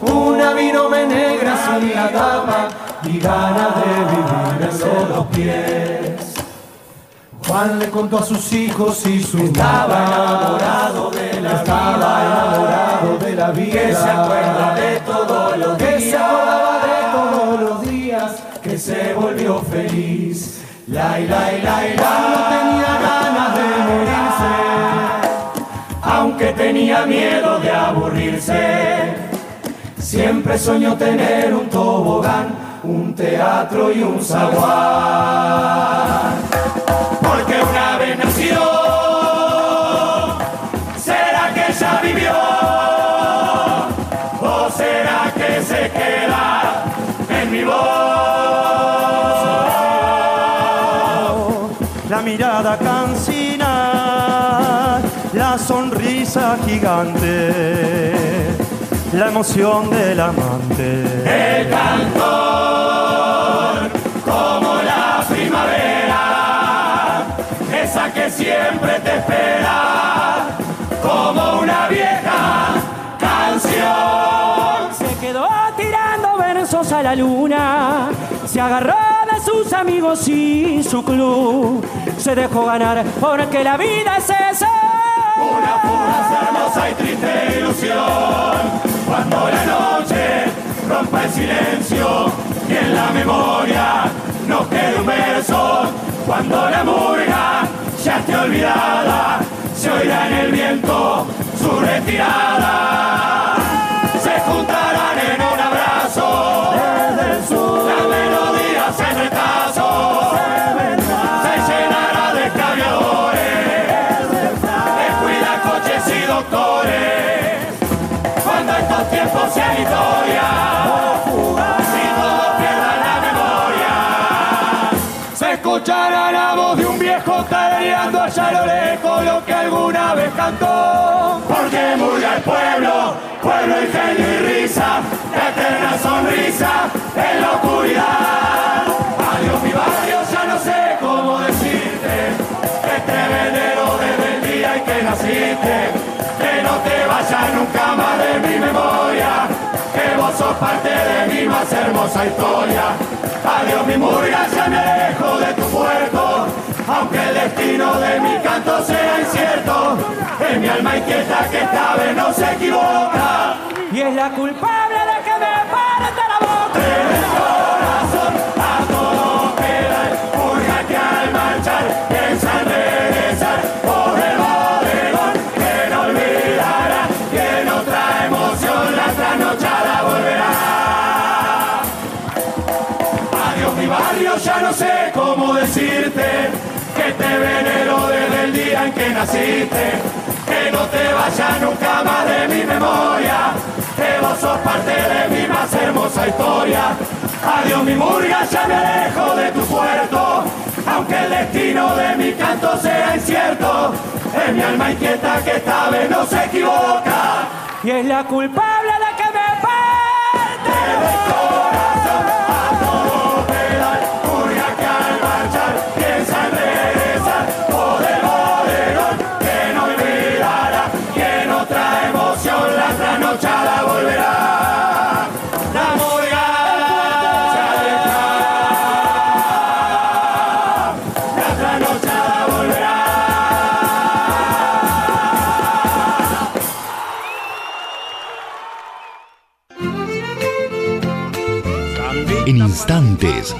una vinome negra sin la tapa y ganas de vivir en los pies. Juan le contó a sus hijos y su estaba enamorado de la estaba enamorado de la vida. Que se acuerda de todos los días que se acordaba de todos los días que se volvió feliz. La la la la no tenía ganas de morirse aunque tenía miedo de aburrirse siempre soñó tener un tobogán un teatro y un zaguán. Porque una vez nació, será que ya vivió, o será que se queda en mi voz. La mirada cansina, la sonrisa gigante, la emoción del amante. El cantor, como la primavera, esa que siempre te espera, como una vieja canción. Se quedó tirando versos a la luna, se agarró de sus amigos y su club, se dejó ganar porque la vida es esa. Una fugaz, hermosa y triste ilusión, cuando la noche rompa el silencio y en la memoria nos quede un verso, cuando la murga ya esté olvidada, se oirá en el viento su retirada. Se juntarán escuchará la voz de un viejo tarareando allá a lo lejos lo que alguna vez cantó. Porque murga el pueblo, pueblo ingenio y risa, eterna sonrisa en la oscuridad. Adiós mi barrio, ya no sé cómo decirte, este veneno el día en que naciste, te vayas nunca más de mi memoria, que vos sos parte de mi más hermosa historia. Adiós mi murga, ya me alejo de tu puerto, aunque el destino de mi canto sea incierto, es mi alma inquieta que esta vez no se equivoca. Y es la culpable que naciste, que no te vayas nunca más de mi memoria, que vos sos parte de mi más hermosa historia. Adiós mi murga, ya me alejo de tu puerto, aunque el destino de mi canto sea incierto, es mi alma inquieta que esta vez no se equivoca. Y es la culpable de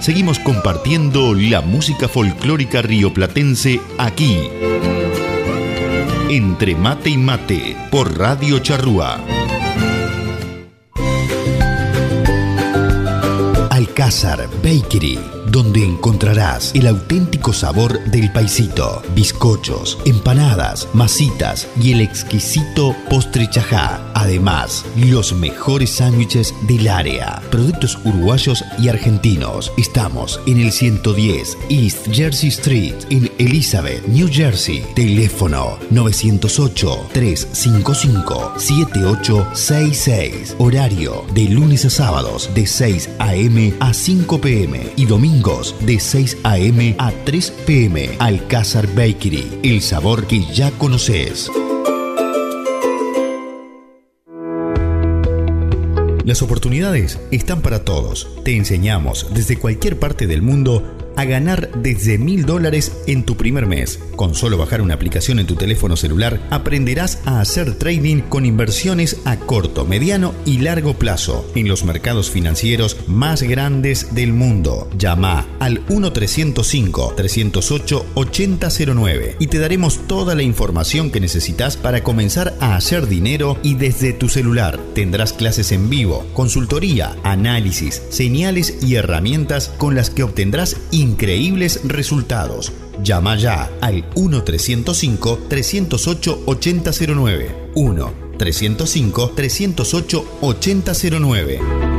seguimos compartiendo la música folclórica rioplatense aquí. Entre mate y mate por Radio Charrúa. Alcázar Bakery donde encontrarás el auténtico sabor del paisito, bizcochos, empanadas, masitas y el exquisito postre chajá. Además, los mejores sándwiches del área, productos uruguayos y argentinos. Estamos en el 110 East Jersey Street, en Elizabeth, New Jersey. Teléfono 908-355-7866. Horario de lunes a sábados de 6 a.m. a 5 p.m. y domingo de 6 a.m. a 3 p.m. Alcázar Bakery, el sabor que ya conoces. Las oportunidades están para todos. Te enseñamos desde cualquier parte del mundo a ganar desde mil dólares en tu primer mes. Con solo bajar una aplicación en tu teléfono celular, aprenderás a hacer trading con inversiones a corto, mediano y largo plazo en los mercados financieros más grandes del mundo. Llama al 1-305-308-8009 y te daremos toda la información que necesitas para comenzar a hacer dinero y desde tu celular. Tendrás clases en vivo, consultoría, análisis, señales y herramientas con las que obtendrás increíbles resultados. Llama ya al 1-305-308-8009. 1-305-308-8009.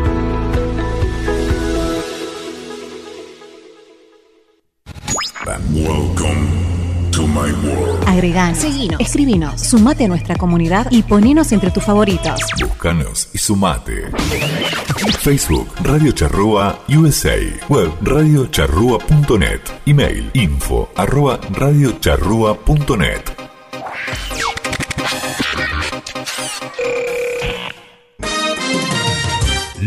Agreganos, seguinos, escribinos, sumate a nuestra comunidad y ponenos entre tus favoritos. Búscanos y sumate. Facebook Radio Charrúa USA. Web radiocharrúa.net. Email info arroba radiocharrúa.net.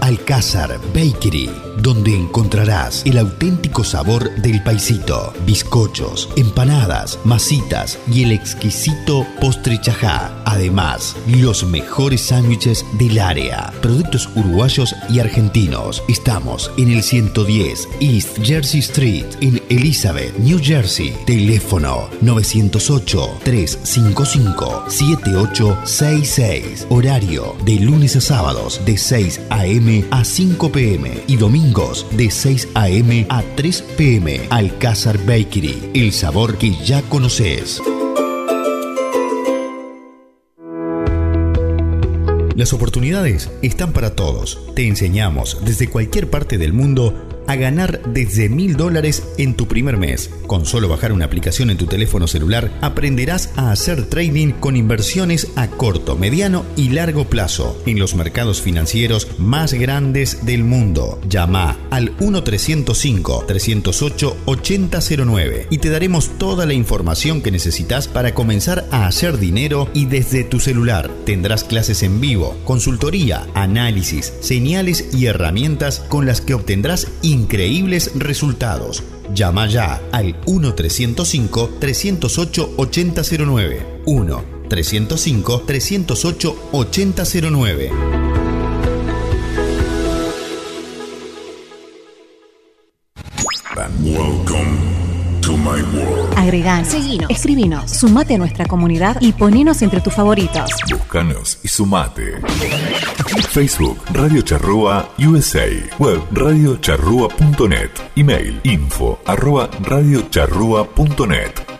Alcázar Bakery donde encontrarás el auténtico sabor del paisito, bizcochos, empanadas, masitas y el exquisito postre chajá. Además, los mejores sándwiches del área, productos uruguayos y argentinos. Estamos en el 110 East Jersey Street, en Elizabeth, New Jersey. Teléfono 908-355-7866. Horario de lunes a sábados de 6 a.m. a 5 p.m. y domingo de 6 a.m. a 3 p.m. Alcázar Bakery, el sabor que ya conoces. Las oportunidades están para todos. Te enseñamos desde cualquier parte del mundo a ganar desde mil dólares en tu primer mes. Con solo bajar una aplicación en tu teléfono celular, aprenderás a hacer trading con inversiones a corto, mediano y largo plazo en los mercados financieros más grandes del mundo. Llama al 1-305-308-8009 y te daremos toda la información que necesitas para comenzar a hacer dinero y desde tu celular. Tendrás clases en vivo, consultoría, análisis, señales y herramientas con las que obtendrás increíbles resultados. Llama ya al 1-305-308-8009. 1-305-308-8009. Agreganos, seguinos, escribinos, sumate a nuestra comunidad y ponenos entre tus favoritos. Búscanos y sumate. Facebook Radio Charrúa USA. Web radiocharrúa.net. Email info arroba radiocharrúa.net.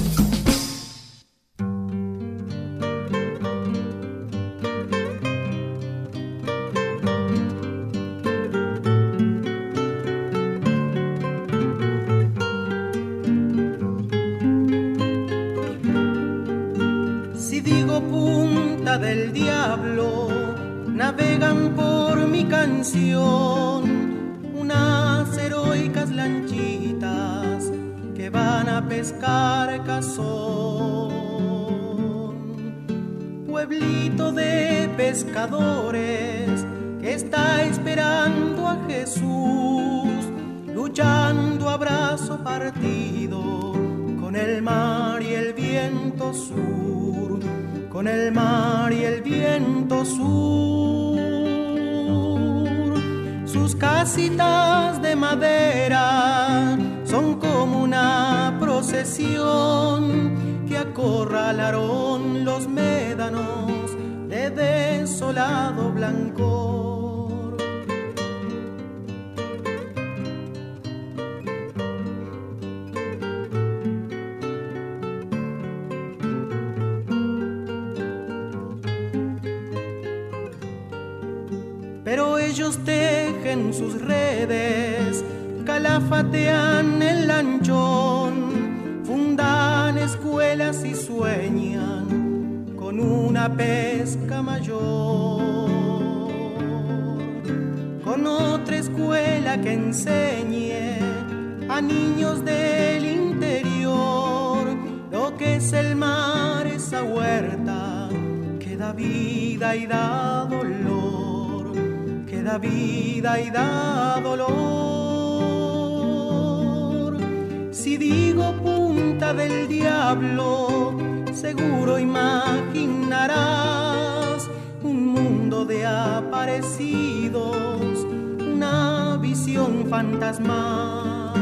pero ellos tejen sus redes, calafatean el lanchón, fundan escuelas y sueñan con una pesca mayor, con otra escuela que enseñe a niños del interior lo que es el mar, esa huerta que da vida y da dolor da vida y da dolor. Si digo punta del diablo, seguro imaginarás un mundo de aparecidos, una visión fantasmal.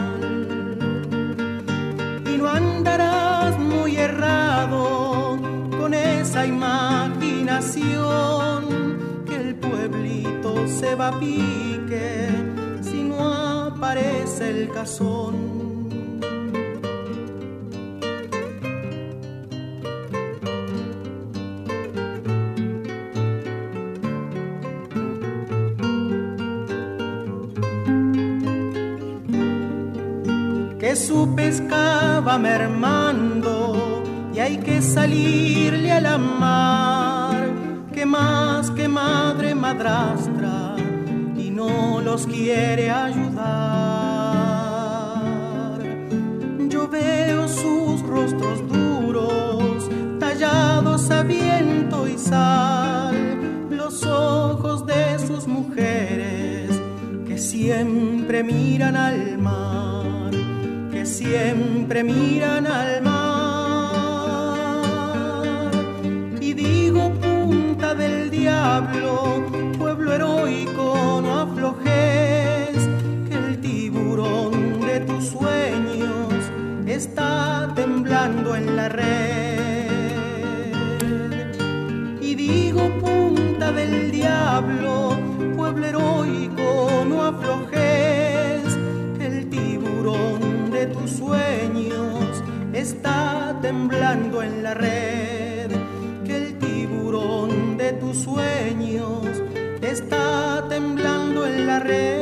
Y no andarás muy errado con esa imagen se va a pique si no aparece el cazón. que su pesca va mermando y hay que salirle a la mar. quiere ayudar. Yo veo sus rostros duros, tallados a viento y sal, los ojos de sus mujeres que siempre miran al mar, que siempre miran al mar. temblando en la red, que el tiburón de tus sueños está temblando en la red.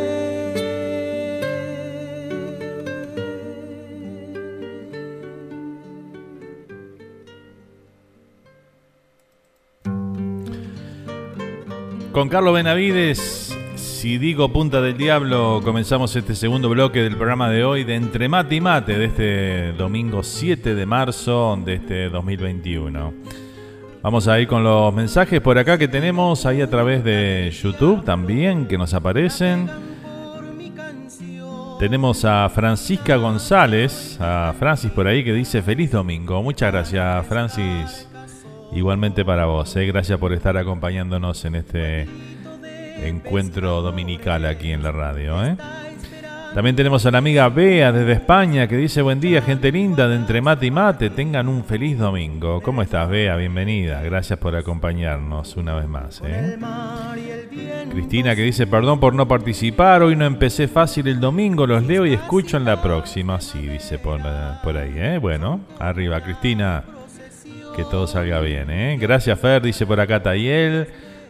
Con Carlos Benavides si digo punta del diablo, comenzamos este segundo bloque del programa de hoy de Entre Mate y Mate de este domingo 7 de marzo de este 2021. Vamos a ir con los mensajes por acá que tenemos ahí a través de YouTube también que nos aparecen. Tenemos a Francisca González, a Francis por ahí que dice feliz domingo. Muchas gracias Francis. Igualmente para vos, eh. gracias por estar acompañándonos en este encuentro dominical aquí en la radio. ¿eh? También tenemos a la amiga Bea desde España que dice buen día gente linda de entre mate y mate, tengan un feliz domingo. ¿Cómo estás Bea? Bienvenida, gracias por acompañarnos una vez más. ¿eh? Cristina que dice perdón por no participar, hoy no empecé fácil el domingo, los leo y escucho en la próxima. Sí, dice por, por ahí. ¿eh? Bueno, arriba Cristina, que todo salga bien. ¿eh? Gracias Fer, dice por acá Tayel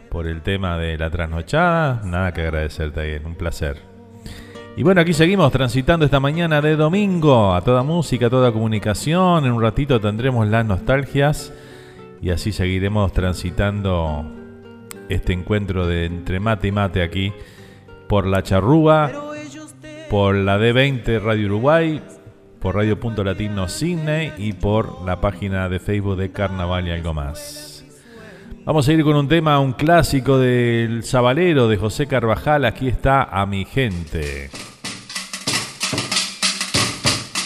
por el tema de la trasnochada. Nada que agradecerte, ahí, un placer. Y bueno, aquí seguimos transitando esta mañana de domingo a toda música, a toda comunicación. En un ratito tendremos las nostalgias y así seguiremos transitando este encuentro de entre mate y mate aquí por la charrúa, por la D20 Radio Uruguay, por Radio Punto Latino Sydney y por la página de Facebook de Carnaval y algo más. Vamos a ir con un tema, un clásico del Zabalero de José Carvajal. Aquí está A mi gente.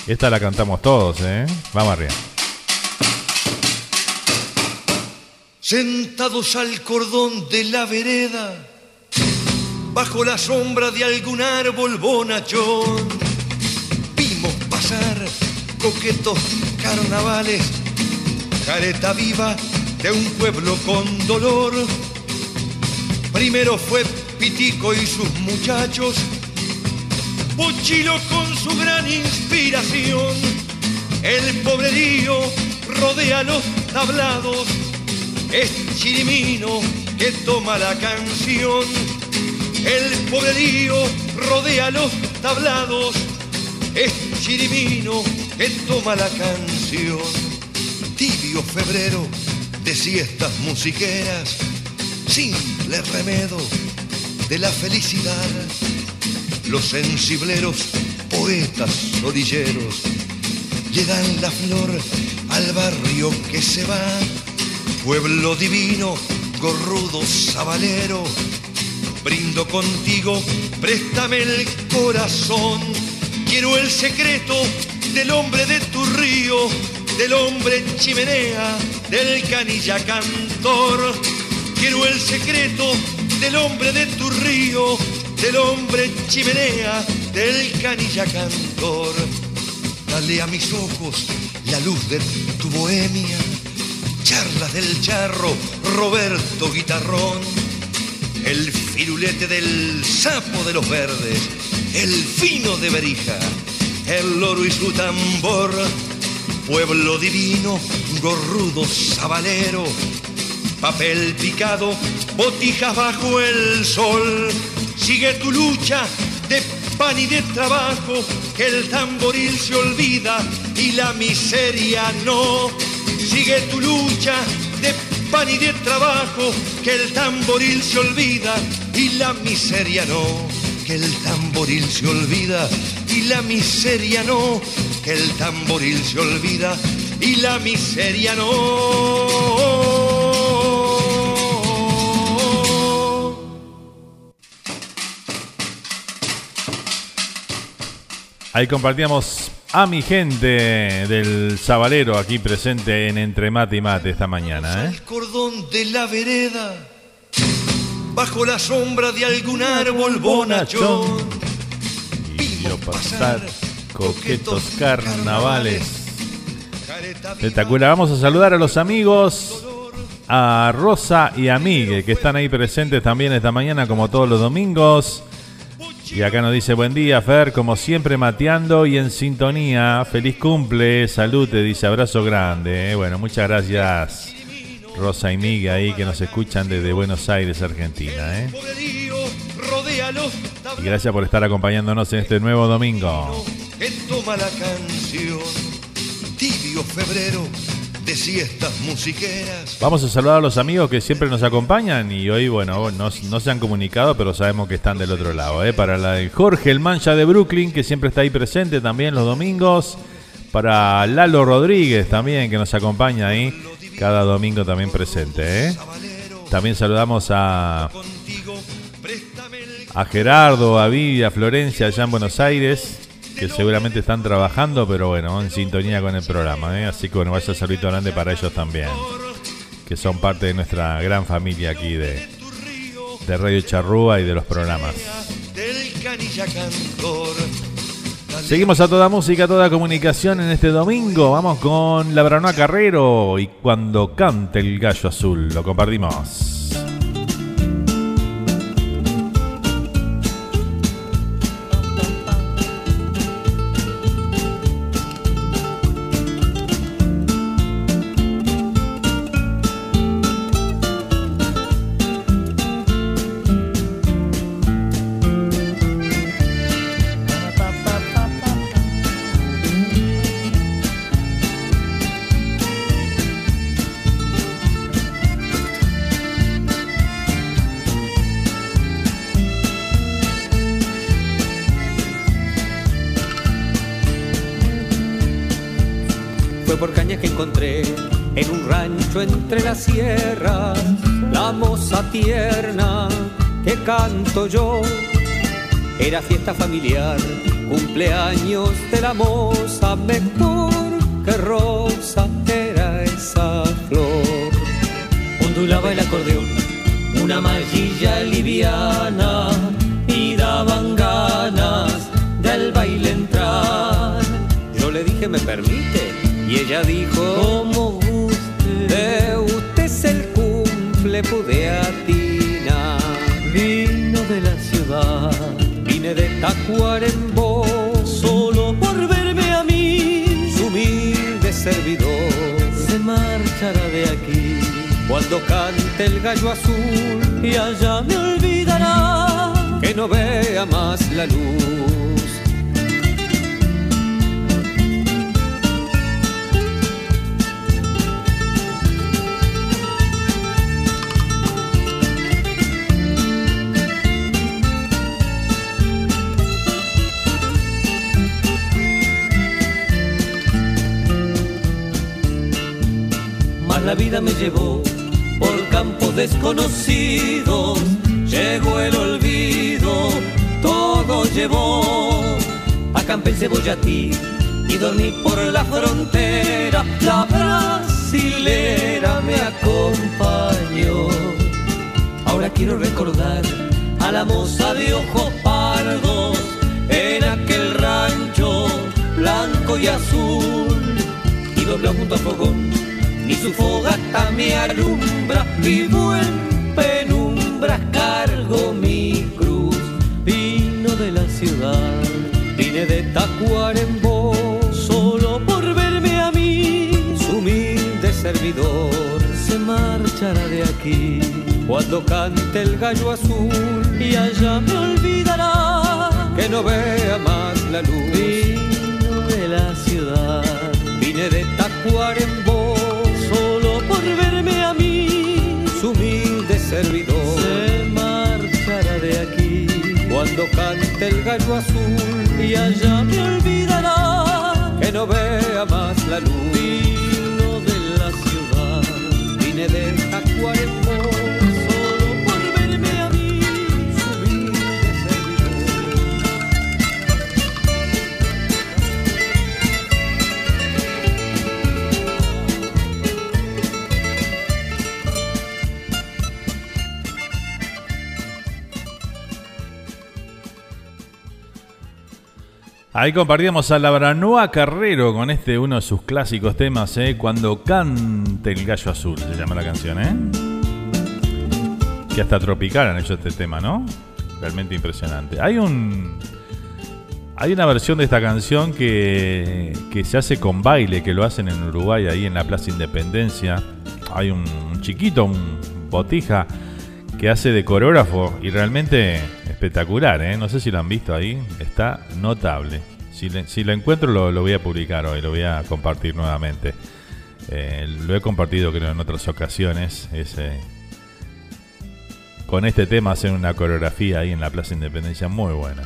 Esta la cantamos todos, ¿eh? Vamos arriba. Sentados al cordón de la vereda, bajo la sombra de algún árbol bonachón, vimos pasar coquetos carnavales, careta viva de un pueblo con dolor. Primero fue Pitico y sus muchachos, Pochilo con su gran inspiración. El pobrerío rodea los tablados, es Chirimino que toma la canción. El pobrerío rodea los tablados, es Chirimino que toma la canción. Tibio febrero de siestas musiqueras, simple remedo de la felicidad. Los sensibleros poetas orilleros le dan la flor al barrio que se va. Pueblo divino, gorrudo sabalero, brindo contigo, préstame el corazón. Quiero el secreto del hombre de tu río, del hombre chimenea del canilla cantor. Quiero el secreto del hombre de tu río, del hombre chimenea, del canilla cantor. Dale a mis ojos la luz de tu bohemia, charlas del charro, Roberto Guitarrón, el firulete del sapo de los verdes, el fino de Berija, el loro y su tambor, pueblo divino, gorrudo sabalero, papel picado, botijas bajo el sol. Sigue tu lucha de pan y de trabajo, que el tamboril se olvida y la miseria no. Sigue tu lucha de pan y de trabajo, que el tamboril se olvida y la miseria no. Que el tamboril se olvida y la miseria no. Que el tamboril se olvida y la miseria no. Ahí compartíamos a mi gente del Zabalero aquí presente en Entre Mate y Mate esta mañana. ¿eh? El cordón de la vereda, bajo la sombra de algún árbol bonachón, vimos pasar coquetos carnavales Espectacular. Vamos a saludar a los amigos, a Rosa y a Miguel, que están ahí presentes también esta mañana, como todos los domingos. Y acá nos dice, buen día, Fer, como siempre mateando y en sintonía. Feliz cumple, salud, te dice, abrazo grande. Eh. Bueno, muchas gracias, Rosa y Miguel, ahí que nos escuchan desde Buenos Aires, Argentina. Eh. Y gracias por estar acompañándonos en este nuevo domingo tibio febrero de siestas musiqueras. Vamos a saludar a los amigos que siempre nos acompañan y hoy, bueno, no, no se han comunicado, pero sabemos que están del otro lado. ¿eh? Para la de Jorge, el mancha de Brooklyn, que siempre está ahí presente también los domingos. Para Lalo Rodríguez también, que nos acompaña ahí cada domingo también presente. ¿eh? También saludamos a, a Gerardo, a Vivi, a Florencia allá en Buenos Aires que seguramente están trabajando, pero bueno, en sintonía con el programa. ¿eh? Así que bueno, vaya saludito grande para ellos también, que son parte de nuestra gran familia aquí de, de Radio Charrúa y de los programas. Seguimos a toda música, toda comunicación en este domingo. Vamos con La Branoa Carrero y cuando cante el gallo azul. Lo compartimos. Canto yo. Era fiesta familiar, cumpleaños de la moza, mejor que rosa era esa flor. Ondulaba el acordeón, una mallilla liviana, y daban ganas del baile entrar. Yo le dije, ¿me permite? Y ella dijo, como guste le pude atinar. Tacuarembó, solo por verme a mí, su humilde servidor. Se marchará de aquí. Cuando cante el gallo azul. Y allá me olvidará. Que no vea más la luz. La vida me llevó por campos desconocidos, llegó el olvido, todo llevó. Acampé en Cebollatí y dormí por la frontera, la brasilera me acompañó. Ahora quiero recordar a la moza de ojos pardos en aquel rancho blanco y azul y dobló junto a fogón y su fogata me alumbra, vivo en penumbra, cargo mi cruz. Vino de la ciudad, vine de Tacuarembó, solo por verme a mí, su humilde servidor se marchará de aquí. Cuando cante el gallo azul y allá me olvidará que no vea más la luz. Vino de la ciudad, vine de Tacuarembó servidor. Se marchará de aquí. Cuando cante el gallo azul. Y allá me olvidará. Que no vea más la luz. Vino de la ciudad, vine de Tacuarembó Ahí compartíamos a la Branoa Carrero con este uno de sus clásicos temas, ¿eh? Cuando cante el gallo azul, se llama la canción, ¿eh? Que hasta tropical han hecho este tema, ¿no? Realmente impresionante. Hay un. Hay una versión de esta canción que, que se hace con baile, que lo hacen en Uruguay, ahí en la Plaza Independencia. Hay un chiquito, un botija, que hace de coreógrafo y realmente espectacular, ¿eh? No sé si lo han visto ahí, está notable. Si, lo encuentro lo, voy a publicar hoy, lo voy a compartir nuevamente. Eh, lo he compartido creo en otras ocasiones. Ese, con este tema hacen una coreografía ahí en la Plaza Independencia muy buena.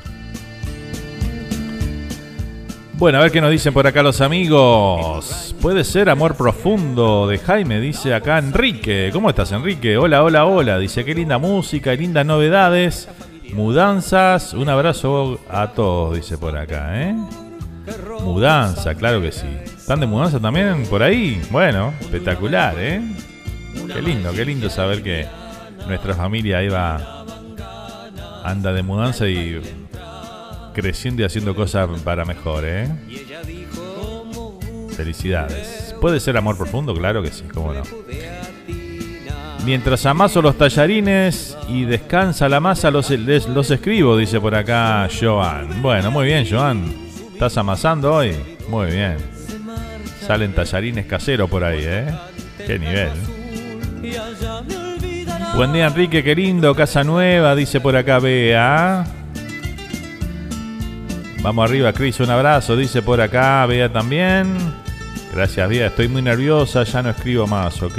Bueno, a ver qué nos dicen por acá los amigos. Puede ser amor profundo de Jaime, dice acá Enrique. ¿Cómo estás, Enrique? Hola, hola, hola. Dice qué linda música, lindas novedades, mudanzas. Un abrazo a todos, dice por acá, ¿eh? Mudanza, claro que sí. ¿Están de mudanza también por ahí? Bueno, espectacular, ¿eh? Qué lindo, qué lindo saber que nuestra familia iba anda de mudanza y creciendo y haciendo cosas para mejor, ¿eh? Felicidades. ¿Puede ser amor profundo? Claro que sí, cómo no. Mientras amaso los tallarines y descansa la masa, los, escribo, dice por acá Joan. Bueno, muy bien, Joan. ¿Estás amasando hoy? Muy bien. Salen tallarines caseros por ahí, ¿eh? Qué nivel. Buen día, Enrique, qué lindo. Casa nueva, dice por acá Bea. Vamos arriba, Cris, un abrazo, dice por acá, Bea también. Gracias, Bea, estoy muy nerviosa, ya no escribo más, ¿ok?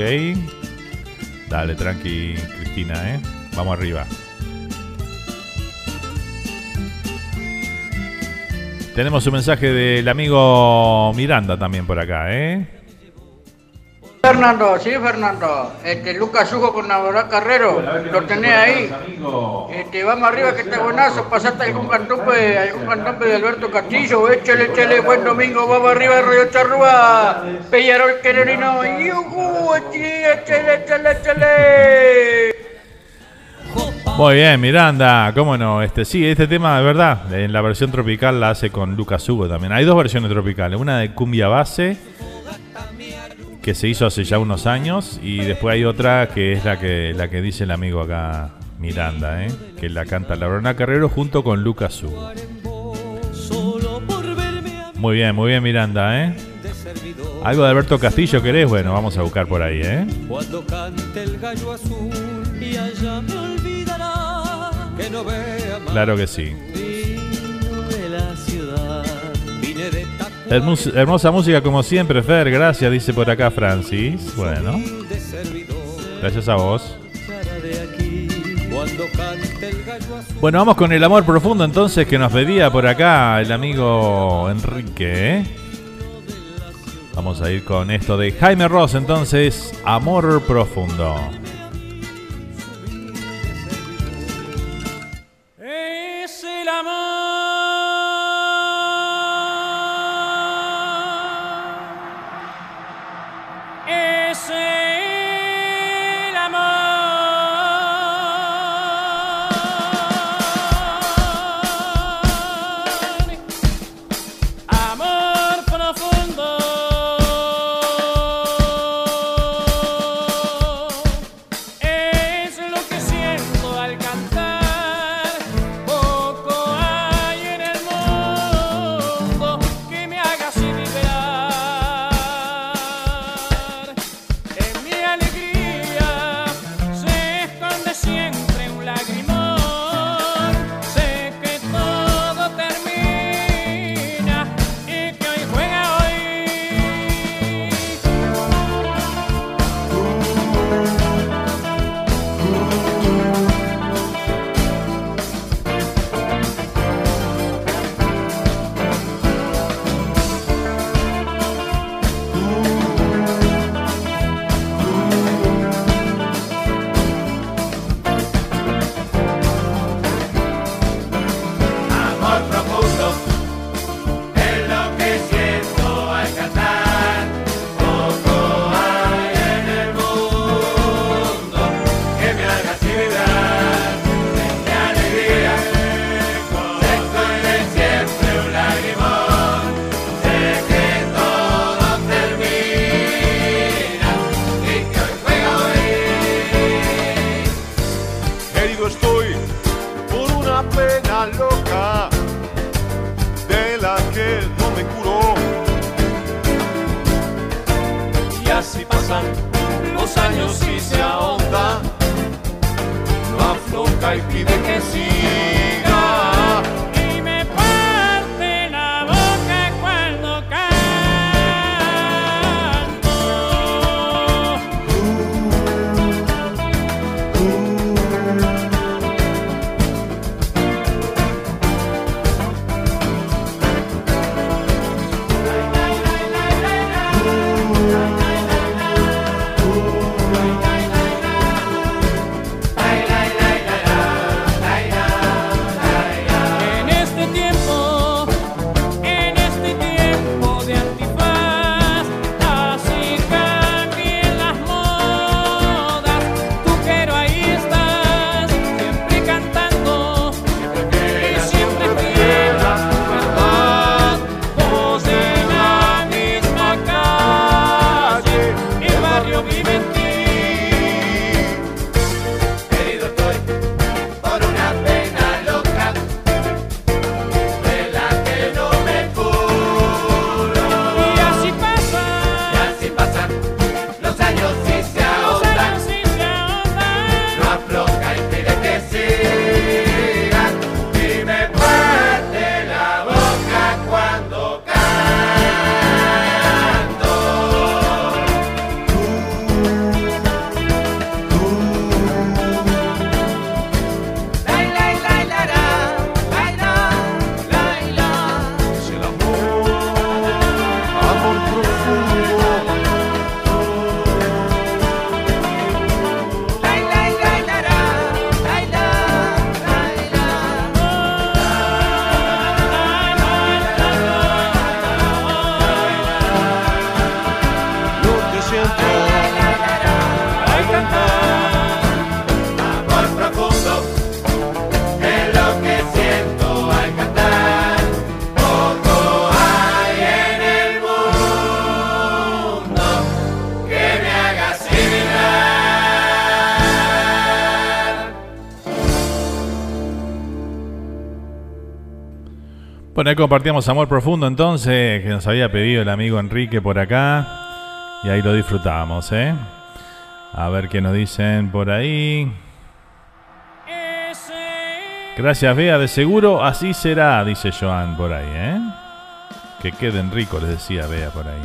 Dale, tranqui, Cristina, ¿eh? Vamos arriba. Tenemos un mensaje del amigo Miranda también por acá, ¿eh? Fernando, sí, Fernando. Este, Lucas Hugo con Navarra Carrero, lo tenés ahí. Este, vamos arriba que está buenazo. Pasaste algún cantompe, algún cantompe de Alberto Castillo. Échale, échale, buen domingo. Vamos arriba, Radio Charrúa. Pellarol Quererino. Yuhu, échale, échale, échale. Muy bien, Miranda, cómo no. Este, sí, este tema de verdad, en la versión tropical la hace con Lucas Hugo también. Hay dos versiones tropicales, una de cumbia base que se hizo hace ya unos años y después hay otra que es la que la que dice el amigo acá Miranda, ¿eh? que la canta Laurona Carrero junto con Lucas Hugo. Muy bien, muy bien Miranda, ¿eh? Algo de Alberto Castillo querés, bueno, vamos a buscar por ahí, ¿eh? Cuando cante el gallo azul y allá me olvidará que no vea más Claro que sí. Hermosa música como siempre, Fer. Gracias, dice por acá Francis. Bueno. Gracias a vos. Bueno, vamos con el amor profundo entonces que nos pedía por acá el amigo Enrique. Vamos a ir con esto de Jaime Ross entonces, amor profundo. Bueno, ahí compartíamos Amor Profundo entonces, que nos había pedido el amigo Enrique por acá. Y ahí lo disfrutamos, ¿eh? A ver qué nos dicen por ahí. Gracias, Bea. De seguro así será, dice Joan por ahí, ¿eh? Que queden ricos, les decía Bea por ahí.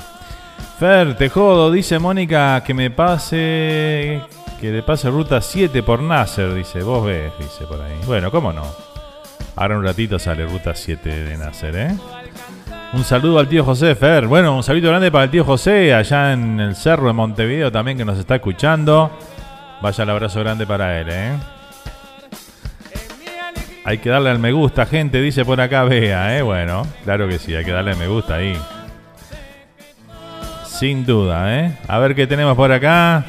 Fer, te jodo, dice Mónica, que me pase. Que le pase ruta 7 por Nasser, dice. Vos ves, dice por ahí. Bueno, ¿cómo no? Ahora un ratito sale ruta 7 de Nasser, ¿eh? Un saludo al tío José Fer. Bueno, un saludo grande para el tío José, allá en el cerro de Montevideo también, que nos está escuchando. Vaya el abrazo grande para él, ¿eh? Hay que darle al me gusta, gente, dice por acá Bea, ¿eh? Bueno, claro que sí, hay que darle al me gusta ahí. Sin duda, ¿eh? A ver qué tenemos por acá.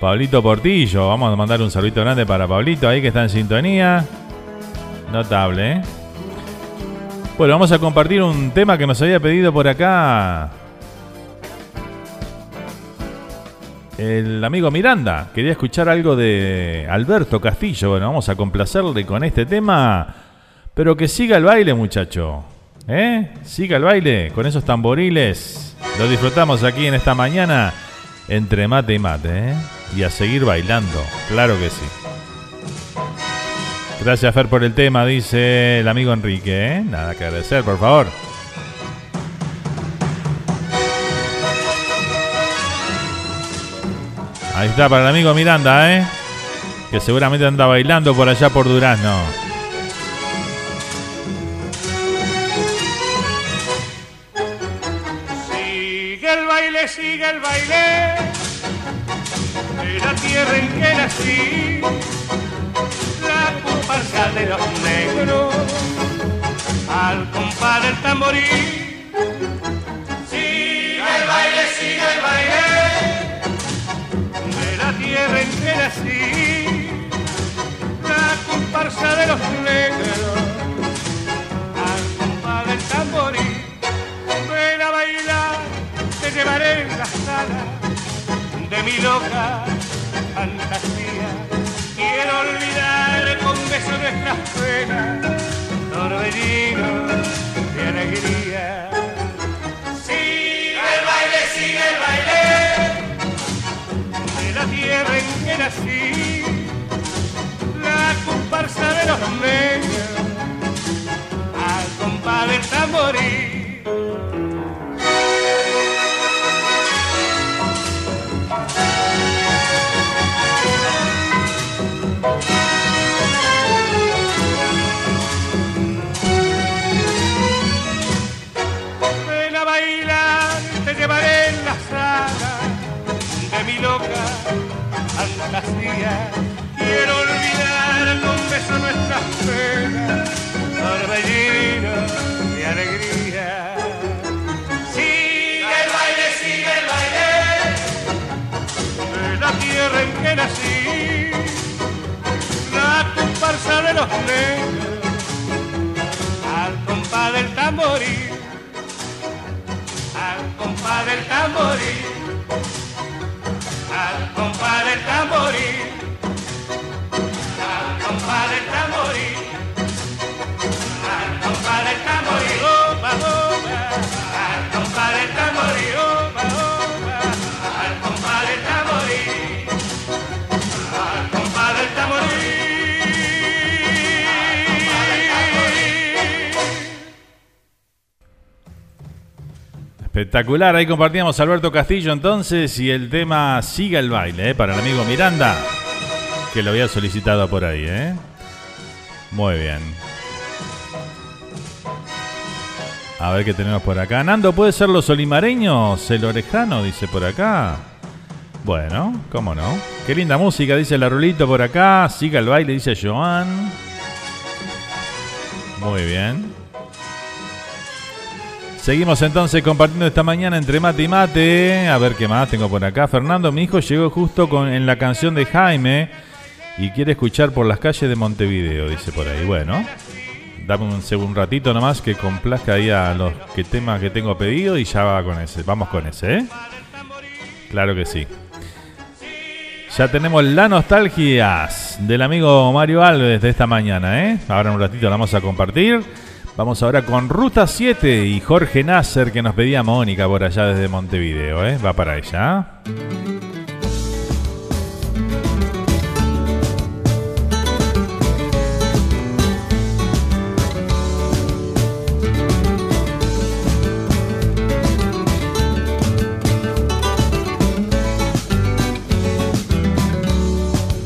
Pablito Portillo, vamos a mandar un saludito grande para Pablito ahí que está en sintonía. Notable, ¿eh? Bueno, vamos a compartir un tema que nos había pedido por acá el amigo Miranda. Quería escuchar algo de Alberto Castillo. Bueno, vamos a complacerle con este tema. Pero que siga el baile, muchacho. ¿Eh? Siga el baile con esos tamboriles. Lo disfrutamos aquí en esta mañana entre mate y mate. ¿eh? Y a seguir bailando. Claro que sí. Gracias, Fer, por el tema, dice el amigo Enrique. ¿eh? Nada que agradecer, por favor. Ahí está para el amigo Miranda, ¿eh? Que seguramente anda bailando por allá por Durazno. Sigue el baile, sigue el baile de la tierra en que nací, la comparsa de los negros al compás del tamborí. Sigue el baile, sigue el baile de la tierra en que nací, la comparsa de los negros al compás del tamborí. Ven a bailar, te llevaré en la sala de mi loca fantasía. Quiero olvidar con besos nuestras penas, torbellinos de alegría. Sigue el baile, sigue el baile de la tierra en que nací, la comparsa de los negros, al compás del tamborí. Negros al compás del tamborí, al compás del tamborí al compás del Espectacular, ahí compartíamos Alberto Castillo entonces y el tema Siga el baile, ¿eh? para el amigo Miranda, que lo había solicitado por ahí, ¿eh? Muy bien. A ver qué tenemos por acá. Nando, ¿puede ser los olimareños? El orejano, dice por acá. Bueno, cómo no. Qué linda música, dice la Rulito por acá. Siga el baile, dice Joan. Muy bien. Seguimos entonces compartiendo esta mañana entre mate y mate. A ver qué más tengo por acá. Fernando, mi hijo, llegó justo con, en la canción de Jaime y quiere escuchar por las calles de Montevideo, dice por ahí. Bueno, dame un, segundo ratito nomás que complazca ahí a los temas que tengo pedido y ya va con ese. Vamos con ese, ¿eh? Claro que sí. Ya tenemos la nostalgia del amigo Mario Alves de esta mañana, ¿eh? Ahora en un ratito la vamos a compartir. Vamos ahora con Ruta 7 y Jorge Nasser que nos pedía Mónica por allá desde Montevideo, ¿eh? Va para ella.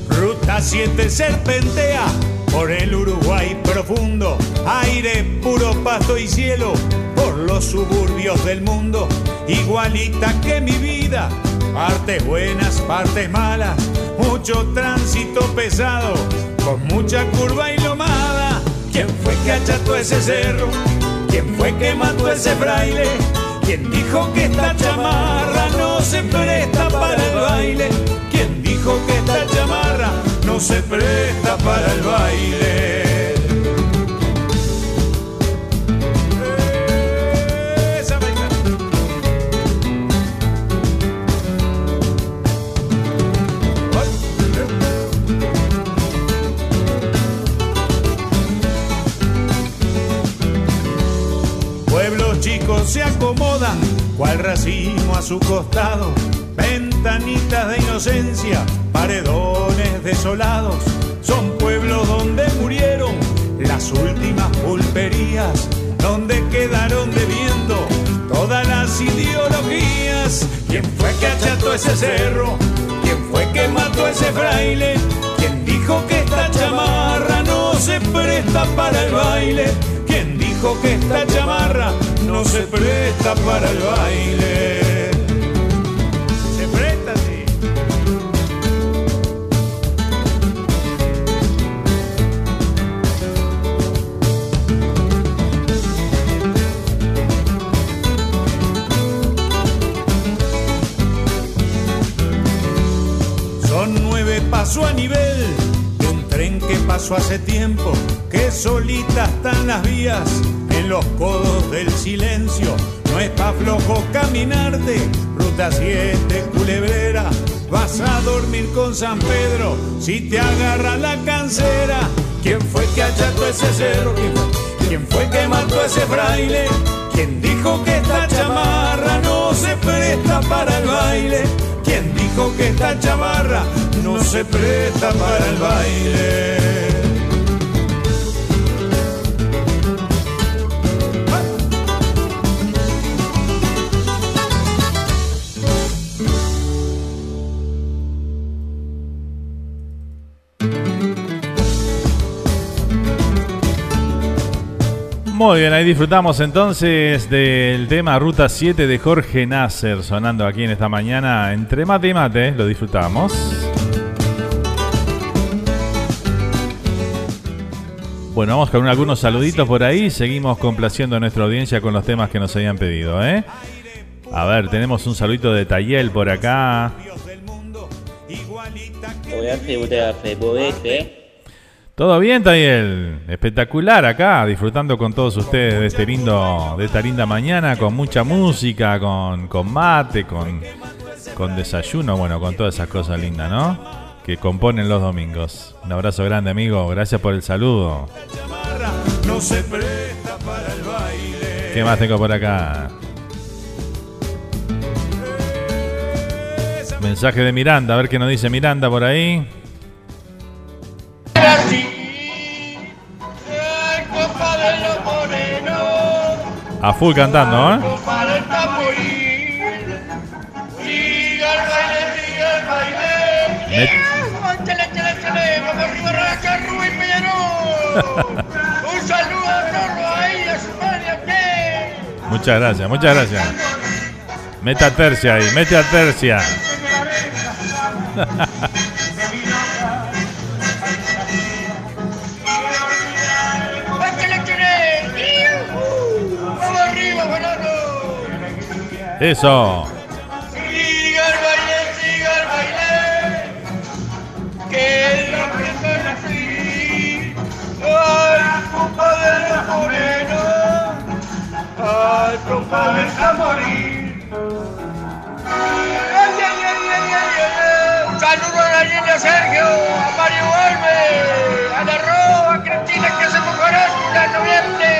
Ruta 7 serpentea por el Uruguay profundo, aire puro, pasto y cielo, por los suburbios del mundo, igualita que mi vida, partes buenas, partes malas, mucho tránsito pesado, con mucha curva y lomada. ¿Quién fue que acható ese cerro? ¿Quién fue que mató ese fraile? ¿Quién dijo que esta chamarra no se presta para el baile? ¿Quién dijo que esta chamarra no se presta para el baile? Pueblos chicos se acomodan, cual racimo a su costado, ventanitas de inocencia, paredones desolados, son pueblos donde murieron las últimas pulperías, donde quedaron debiendo todas las ideologías. ¿Quién fue que acható ese cerro? ¿Quién fue que mató ese fraile? ¿Quién dijo que esta chamarra no se presta para el baile? ¿Quién dijo que esta chamarra no se presta para el baile? Pasos a nivel de un tren que pasó hace tiempo, que solita están las vías en los codos del silencio. No es pa' flojo caminarte, ruta 7 culebrera. Vas a dormir con San Pedro si te agarra la cancera. ¿Quién fue que acható ese cerro? ¿Quién fue que mató ese fraile? ¿Quién dijo que esta chamarra no se presta para el baile? ¿Quién dijo que esta chamarra no se presta para el baile? Muy bien, ahí disfrutamos entonces del tema Ruta 7 de Jorge Nasser sonando aquí en esta mañana entre mate y mate, lo disfrutamos. Bueno, vamos con algunos saluditos por ahí, seguimos complaciendo a nuestra audiencia con los temas que nos habían pedido, ¿eh? A ver, tenemos un saludito de Tayel por acá. ¿Todo bien, Tayel? Espectacular acá, disfrutando con todos ustedes de este lindo, de esta linda mañana, con mucha música, con, con mate, con, con desayuno, bueno, con todas esas cosas lindas, ¿no? Que componen los domingos. Un abrazo grande, amigo. Gracias por el saludo. ¿Qué más tengo por acá? Mensaje de Miranda, a ver qué nos dice Miranda por ahí. A full cantando, ¿eh? Un saludo a todos ahí de su madre. Muchas gracias, muchas gracias. Mete a tercia ahí, mete a tercia. Eso. vales a morir. Un saludo a la Sergio, a Mario Olme, a la Roa, a Cristina que se mejoró en noviembre.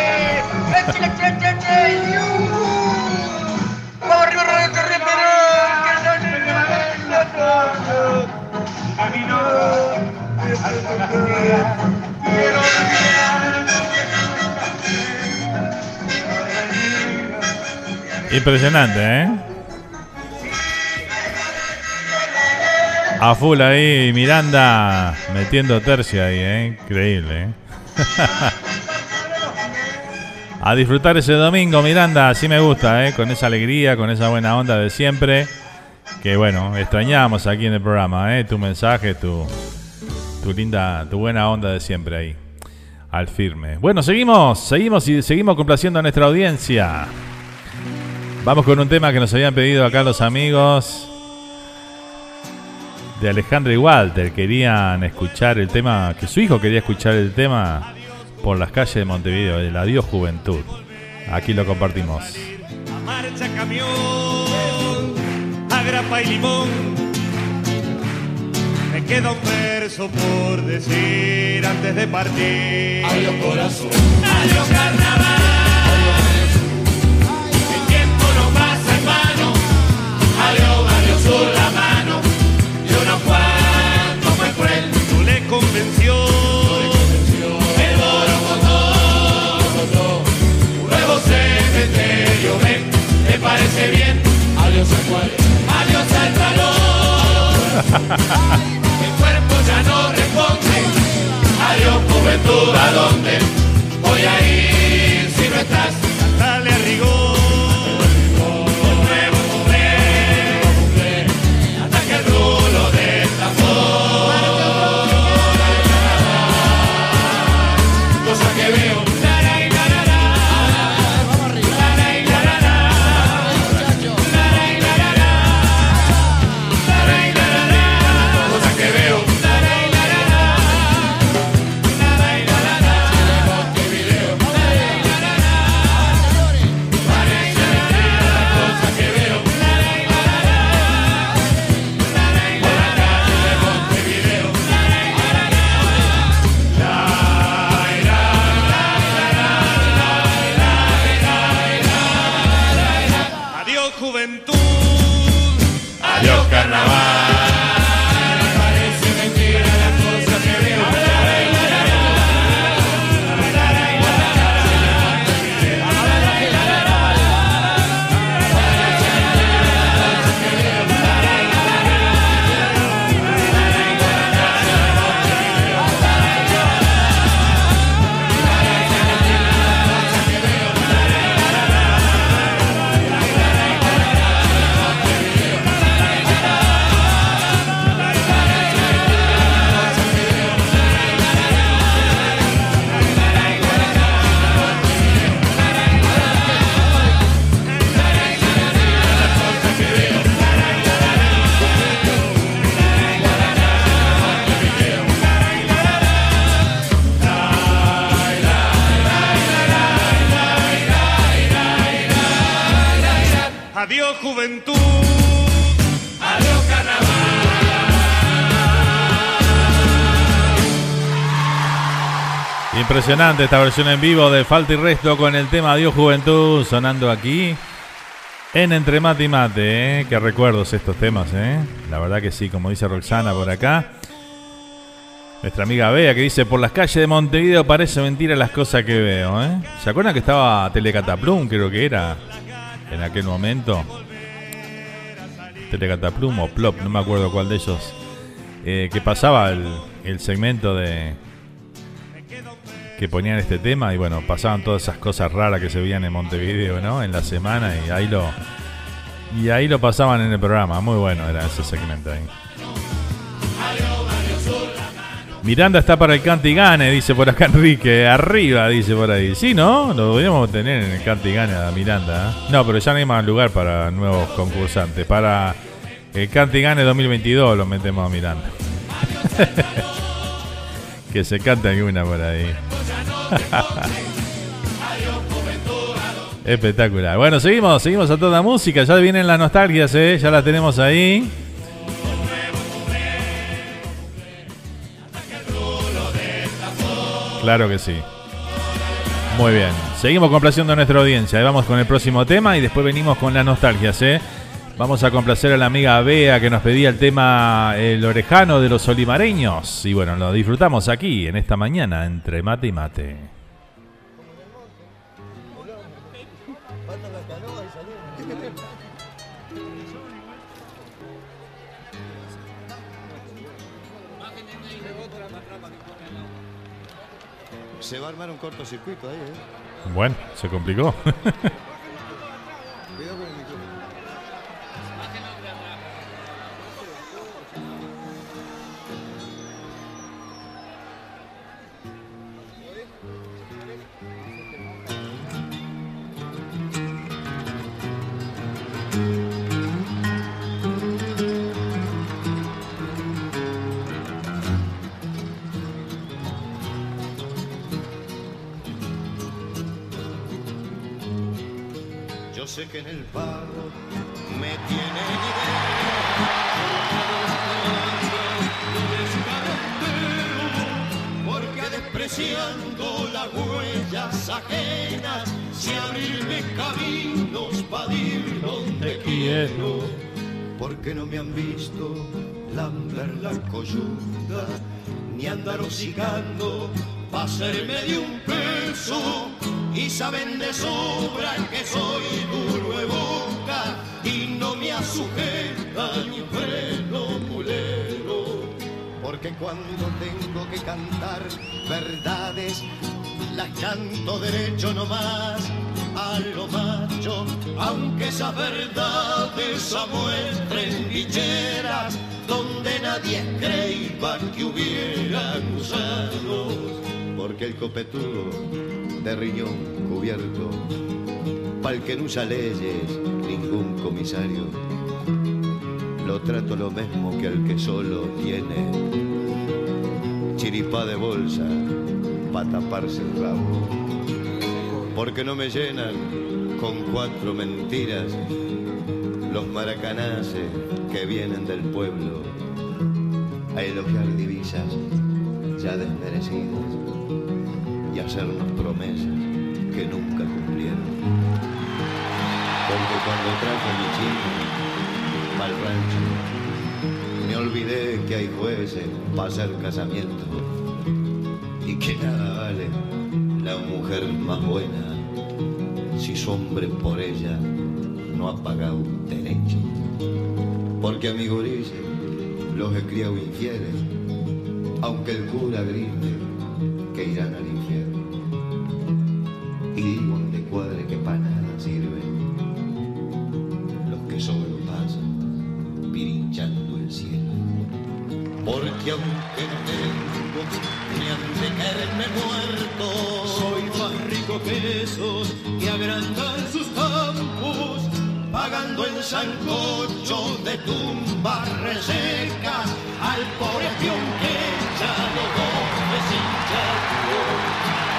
Impresionante, ¿eh? A full ahí, Miranda metiendo tercia ahí, ¿eh? Increíble, ¿eh? A disfrutar ese domingo, Miranda, así me gusta, ¿eh? Con esa alegría, con esa buena onda de siempre. Que bueno, extrañamos aquí en el programa, ¿eh? Tu mensaje, tu, tu linda, tu buena onda de siempre ahí. Al firme. Bueno, seguimos, seguimos y seguimos complaciendo a nuestra audiencia. Vamos con un tema que nos habían pedido acá los amigos de Alejandro y Walter. Querían escuchar el tema, que su hijo quería escuchar el tema por las calles de Montevideo, el Adiós Juventud. Aquí lo compartimos. Marcha camión, a grapa y limón. Me queda un verso por decir antes de partir. Adiós corazón. Adiós carnaval. La mano. Yo no cuánto fue cruel. No le convenció. El borocotó. Un nuevo cementerio, ven. ¿Te parece bien? Adiós al cual. Adiós al calor. El cuerpo ya no responde. Adiós juventud, ¿a dónde voy a ir si no estás? Dale Impresionante esta versión en vivo de Falta y Resto con el tema Adiós Juventud sonando aquí en Entre Mate y Mate. ¿eh? Qué recuerdos estos temas, ¿eh? La verdad que sí, como dice Roxana por acá. Nuestra amiga Bea que dice, por las calles de Montevideo parece mentira las cosas que veo. ¿eh? ¿Se acuerdan que estaba Telecataplum, creo que era, en aquel momento? Telecataplum o Plop, no me acuerdo cuál de ellos. eh, que pasaba el segmento de que ponían este tema y bueno, pasaban todas esas cosas raras que se veían en Montevideo, ¿no? En la semana y ahí lo y ahí lo pasaban en el programa, muy bueno era ese segmento ahí. Miranda está para el cante y gane, dice por acá Enrique. Arriba, dice por ahí. Sí, ¿no? Lo podríamos tener en el cante y gane a Miranda. ¿eh? No, pero ya no hay más lugar para nuevos concursantes. Para el cante y gane 2022 lo metemos a Miranda. que se canta alguna por ahí. Espectacular. Bueno, seguimos, seguimos a toda música. Ya vienen las nostalgias, ¿eh? Ya las tenemos ahí. Claro que sí. Muy bien. Seguimos complaciendo a nuestra audiencia. Ahí vamos con el próximo tema y después venimos con las nostalgias, ¿eh? Vamos a complacer a la amiga Bea que nos pedía el tema El Orejano de los Olimareños. Y bueno, lo disfrutamos aquí en esta mañana entre mate y mate. Se va a armar un cortocircuito ahí, ¿eh? Bueno, se complicó. me han visto lamber la coyunda ni andar hocicando pa' hacerme de un peso y saben de sobra que soy duro de boca y no me asujeta ni freno mulero. Porque cuando tengo que cantar verdades las canto derecho nomás a lo macho aunque esas verdades muestren bicheras donde nadie creía que hubieran gusanos porque el copetudo de riñón cubierto, pa'l que no usa leyes ningún comisario, lo trato lo mismo que al que solo tiene chiripá de bolsa para taparse el rabo, porque no me llenan con cuatro mentiras los maracanaces que vienen del pueblo a elogiar divisas ya desmerecidas y hacernos promesas que nunca cumplieron. Porque cuando traje mi chico al rancho, me olvidé que hay jueces para hacer casamiento y que nada la mujer más buena si su hombre por ella no ha pagado derecho. Porque a mi gurises los he criado infieles, aunque el cura grite que irán al sancocho de tumbas resecas al pobre peón que ya lo come sin.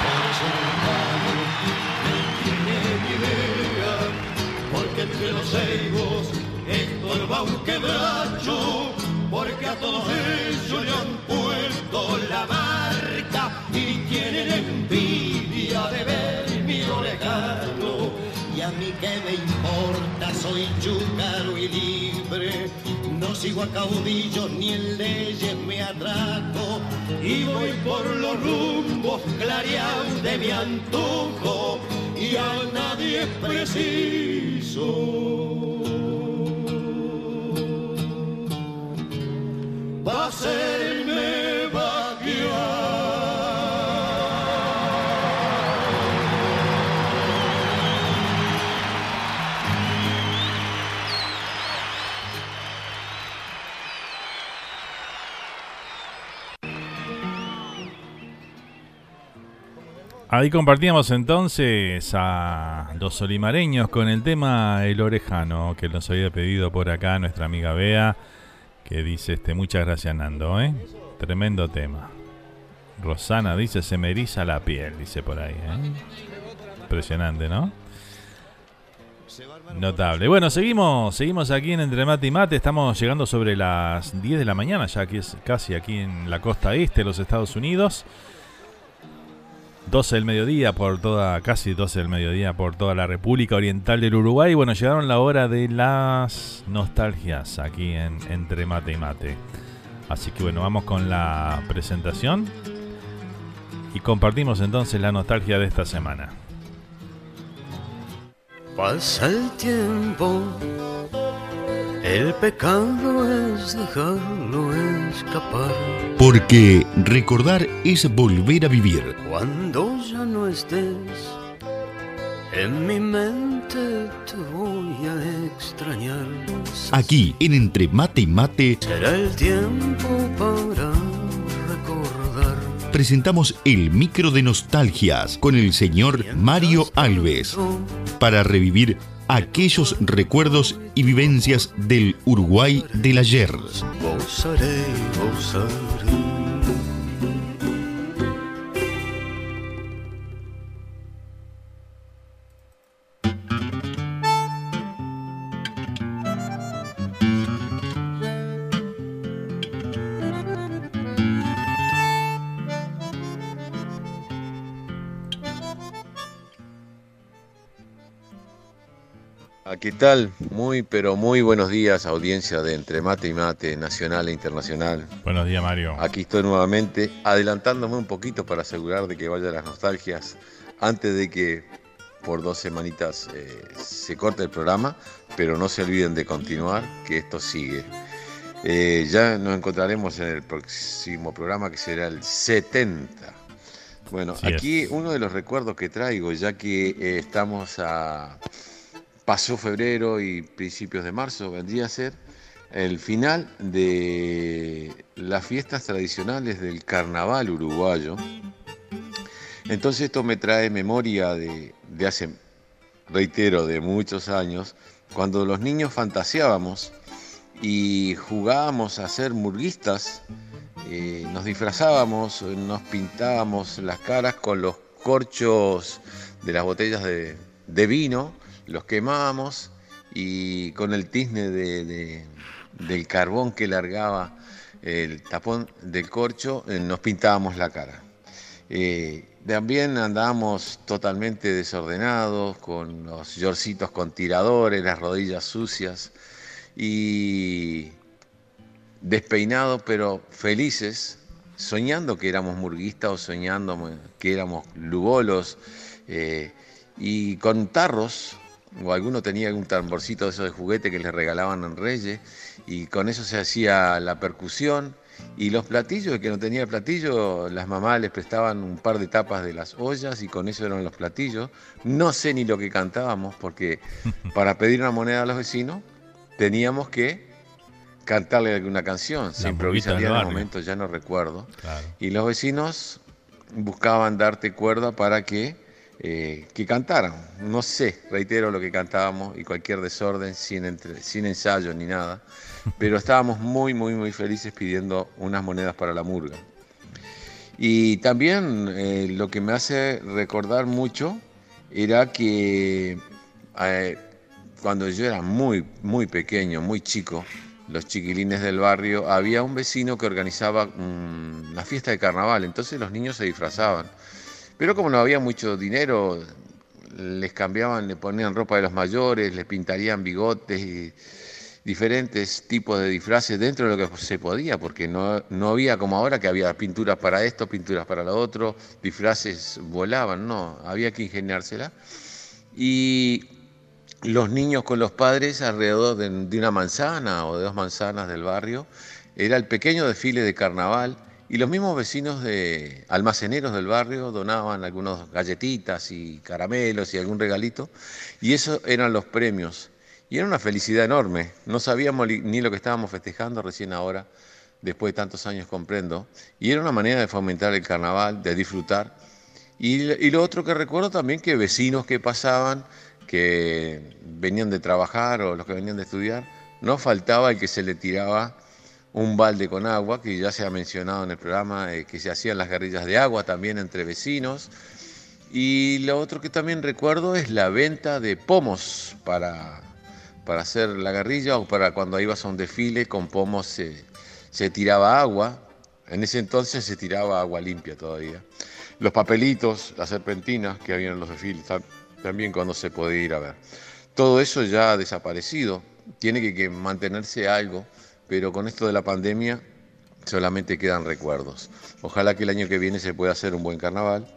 Por eso no pago, no tiene ni idea, porque entre los ceibos estorba un quebracho, porque a todos ellos le han puesto la marca y tienen envidia de ver mi orejano. Y a mí que me importa, soy chúcaro y libre, no sigo a caudillos ni en leyes me atraco, y voy por los rumbos clareados de mi antojo, y a nadie es preciso. Ahí compartíamos entonces a los olimareños con el tema El Orejano, que nos había pedido por acá nuestra amiga Bea, que dice este muchas gracias Nando, ¿eh? Tremendo tema. Rosana dice se me eriza la piel, dice por ahí, ¿eh? Impresionante, ¿no? Notable. Bueno, seguimos, seguimos aquí en Entre Mate y Mate. Estamos llegando sobre las 10 de la mañana, ya que es casi aquí en la costa este de los Estados Unidos. 12 del mediodía por toda, casi 12 del mediodía por toda la República Oriental del Uruguay. Bueno, llegaron la hora de las nostalgias aquí en Entre Mate y Mate. Así que bueno, vamos con la presentación y compartimos entonces la nostalgia de esta semana. Pasa el tiempo, el pecado es dejarlo escapar. Porque recordar es volver a vivir. Cuando ya no estés, en mi mente te voy a extrañar. Aquí en Entre Mate y Mate Será el tiempo para recordar. presentamos el micro de nostalgias con el señor Mario Alves para revivir aquellos recuerdos y vivencias del Uruguay del ayer. ¿Qué tal? Muy, pero muy buenos días, audiencia de Entre Mate y Mate, nacional e internacional. Buenos días, Mario. Aquí estoy nuevamente, adelantándome un poquito para asegurar de que vayan las nostalgias antes de que por dos semanitas eh, se corte el programa, pero no se olviden de continuar, que esto sigue. Eh, ya nos encontraremos en el próximo programa que será el 70. Bueno, aquí uno de los recuerdos que traigo, ya que eh, estamos a pasó febrero y principios de marzo, vendría a ser el final de las fiestas tradicionales del carnaval uruguayo. Entonces esto me trae memoria de, hace, reitero, de muchos años, cuando los niños fantaseábamos y jugábamos a ser murguistas, eh, nos disfrazábamos, nos pintábamos las caras con los corchos de las botellas de vino, los quemábamos y con el tizne de- de- del carbón que largaba el tapón del corcho eh, nos pintábamos la cara. Eh, también andábamos totalmente desordenados, con los yorcitos con tiradores, las rodillas sucias y despeinados pero felices, soñando que éramos murguistas o soñando que éramos lugolos eh, y con tarros, o alguno tenía algún tamborcito de esos de juguete que les regalaban en Reyes y con eso se hacía la percusión y los platillos, el que no tenía platillo, las mamás les prestaban un par de tapas de las ollas y con eso eran los platillos. No sé ni lo que cantábamos porque para pedir una moneda a los vecinos teníamos que cantarle alguna canción. Se improvisaría en el momento, ya no recuerdo. Claro. Y los vecinos buscaban darte cuerda para que, eh, que cantaran. No sé, reitero lo que cantábamos y cualquier desorden sin, sin ensayo ni nada. Pero estábamos muy, muy, muy felices pidiendo unas monedas para la murga. Y también eh, lo que me hace recordar mucho era que eh, cuando yo era muy, muy pequeño, muy chico, los chiquilines del barrio, había un vecino que organizaba mm, una fiesta de carnaval, entonces los niños se disfrazaban. Pero como no había mucho dinero, les cambiaban, le ponían ropa de los mayores, les pintarían bigotes y diferentes tipos de disfraces dentro de lo que se podía, porque no, no había como ahora que había pinturas para esto, pinturas para lo otro, disfraces volaban, no, había que ingeniársela. Y los niños con los padres alrededor de, de una manzana o de dos manzanas del barrio, era el pequeño desfile de carnaval y los mismos vecinos de almaceneros del barrio donaban algunas galletitas y caramelos y algún regalito y esos eran los premios. Y era una felicidad enorme. No sabíamos ni lo que estábamos festejando recién ahora, después de tantos años comprendo. Y era una manera de fomentar el carnaval, de disfrutar. Y, y lo otro que recuerdo también que vecinos que pasaban, que venían de trabajar o los que venían de estudiar, no faltaba el que se le tiraba un balde con agua, que ya se ha mencionado en el programa, eh, que se hacían las guerrillas de agua también entre vecinos. Y lo otro que también recuerdo es la venta de pomos para, para hacer la guerrilla o para cuando ibas a un desfile con pomos se, se tiraba agua. En ese entonces se tiraba agua limpia todavía. los papelitos, las serpentinas que habían en los desfiles, también cuando se podía ir a ver. Todo eso ya ha desaparecido, tiene que mantenerse algo, pero con esto de la pandemia solamente quedan recuerdos. Ojalá que el año que viene se pueda hacer un buen carnaval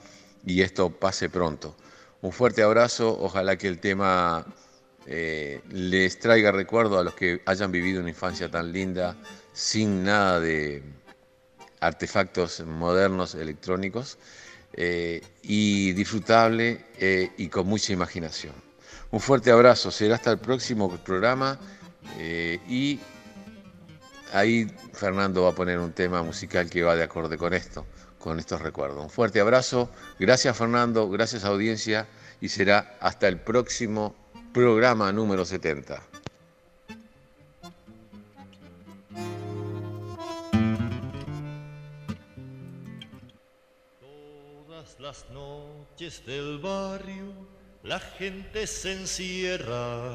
y esto pase pronto. Un fuerte abrazo, ojalá que el tema eh, les traiga recuerdo a los que hayan vivido una infancia tan linda, sin nada de artefactos modernos electrónicos, eh, y disfrutable eh, y con mucha imaginación. Un fuerte abrazo, será hasta el próximo programa y ahí Fernando va a poner un tema musical que va de acorde con esto, con estos recuerdos. Un fuerte abrazo, gracias Fernando, gracias audiencia y será hasta el próximo programa número 70. Todas las noches del barrio la gente se encierra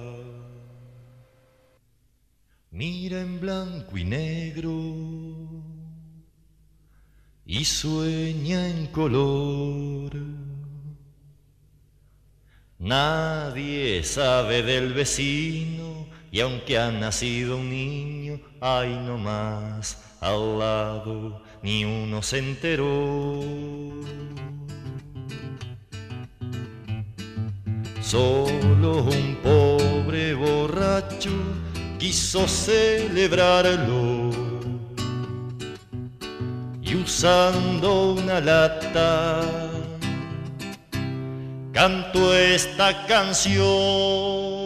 mira en blanco y negro y sueña en color. Nadie sabe del vecino y aunque ha nacido un niño, hay no más al lado, ni uno se enteró. Solo un pobre borracho quiso celebrarlo y usando una lata canto esta canción.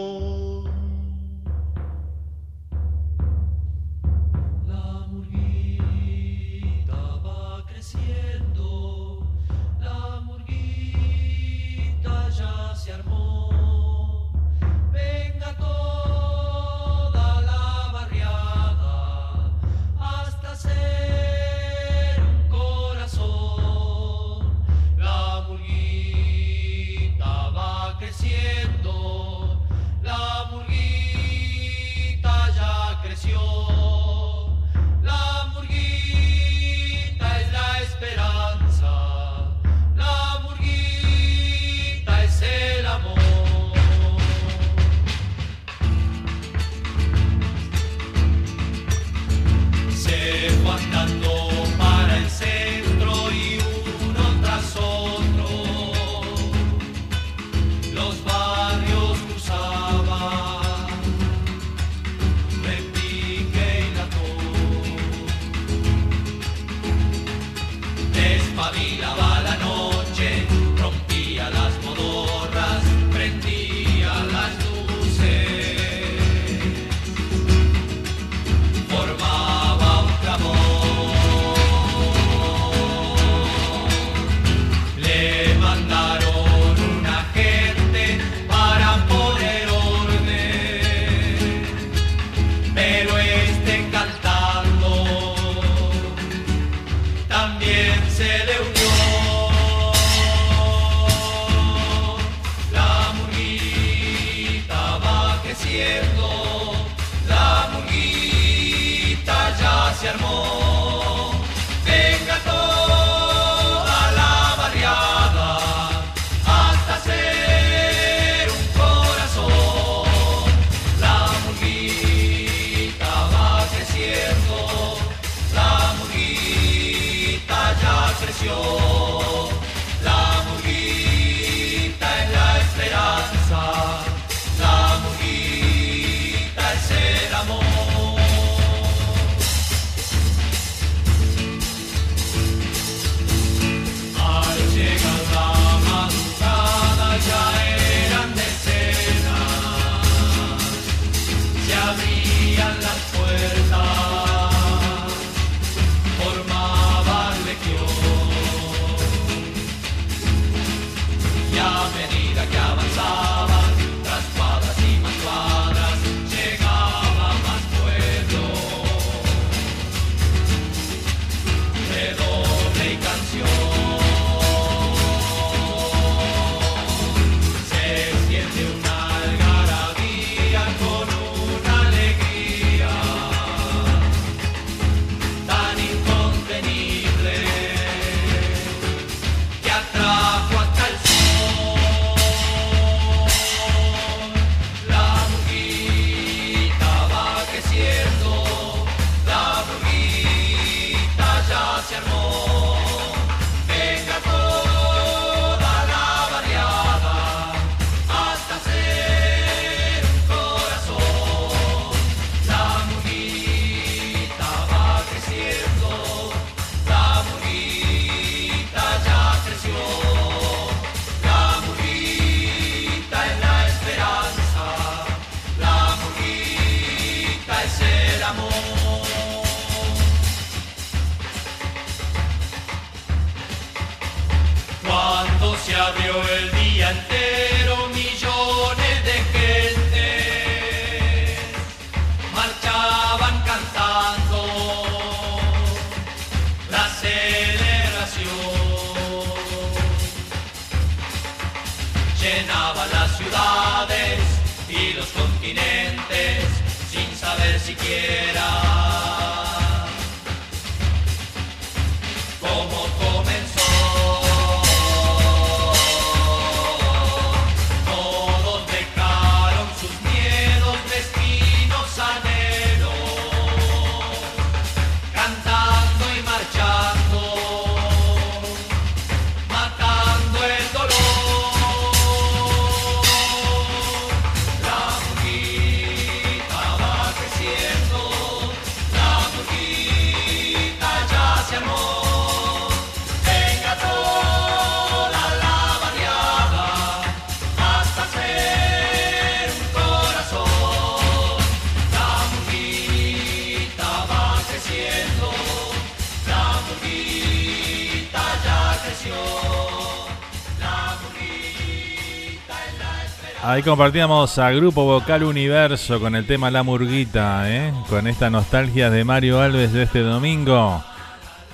Ahí compartíamos a Grupo Vocal Universo con el tema La Murguita, ¿eh? con esta nostalgia de Mario Alves de este domingo,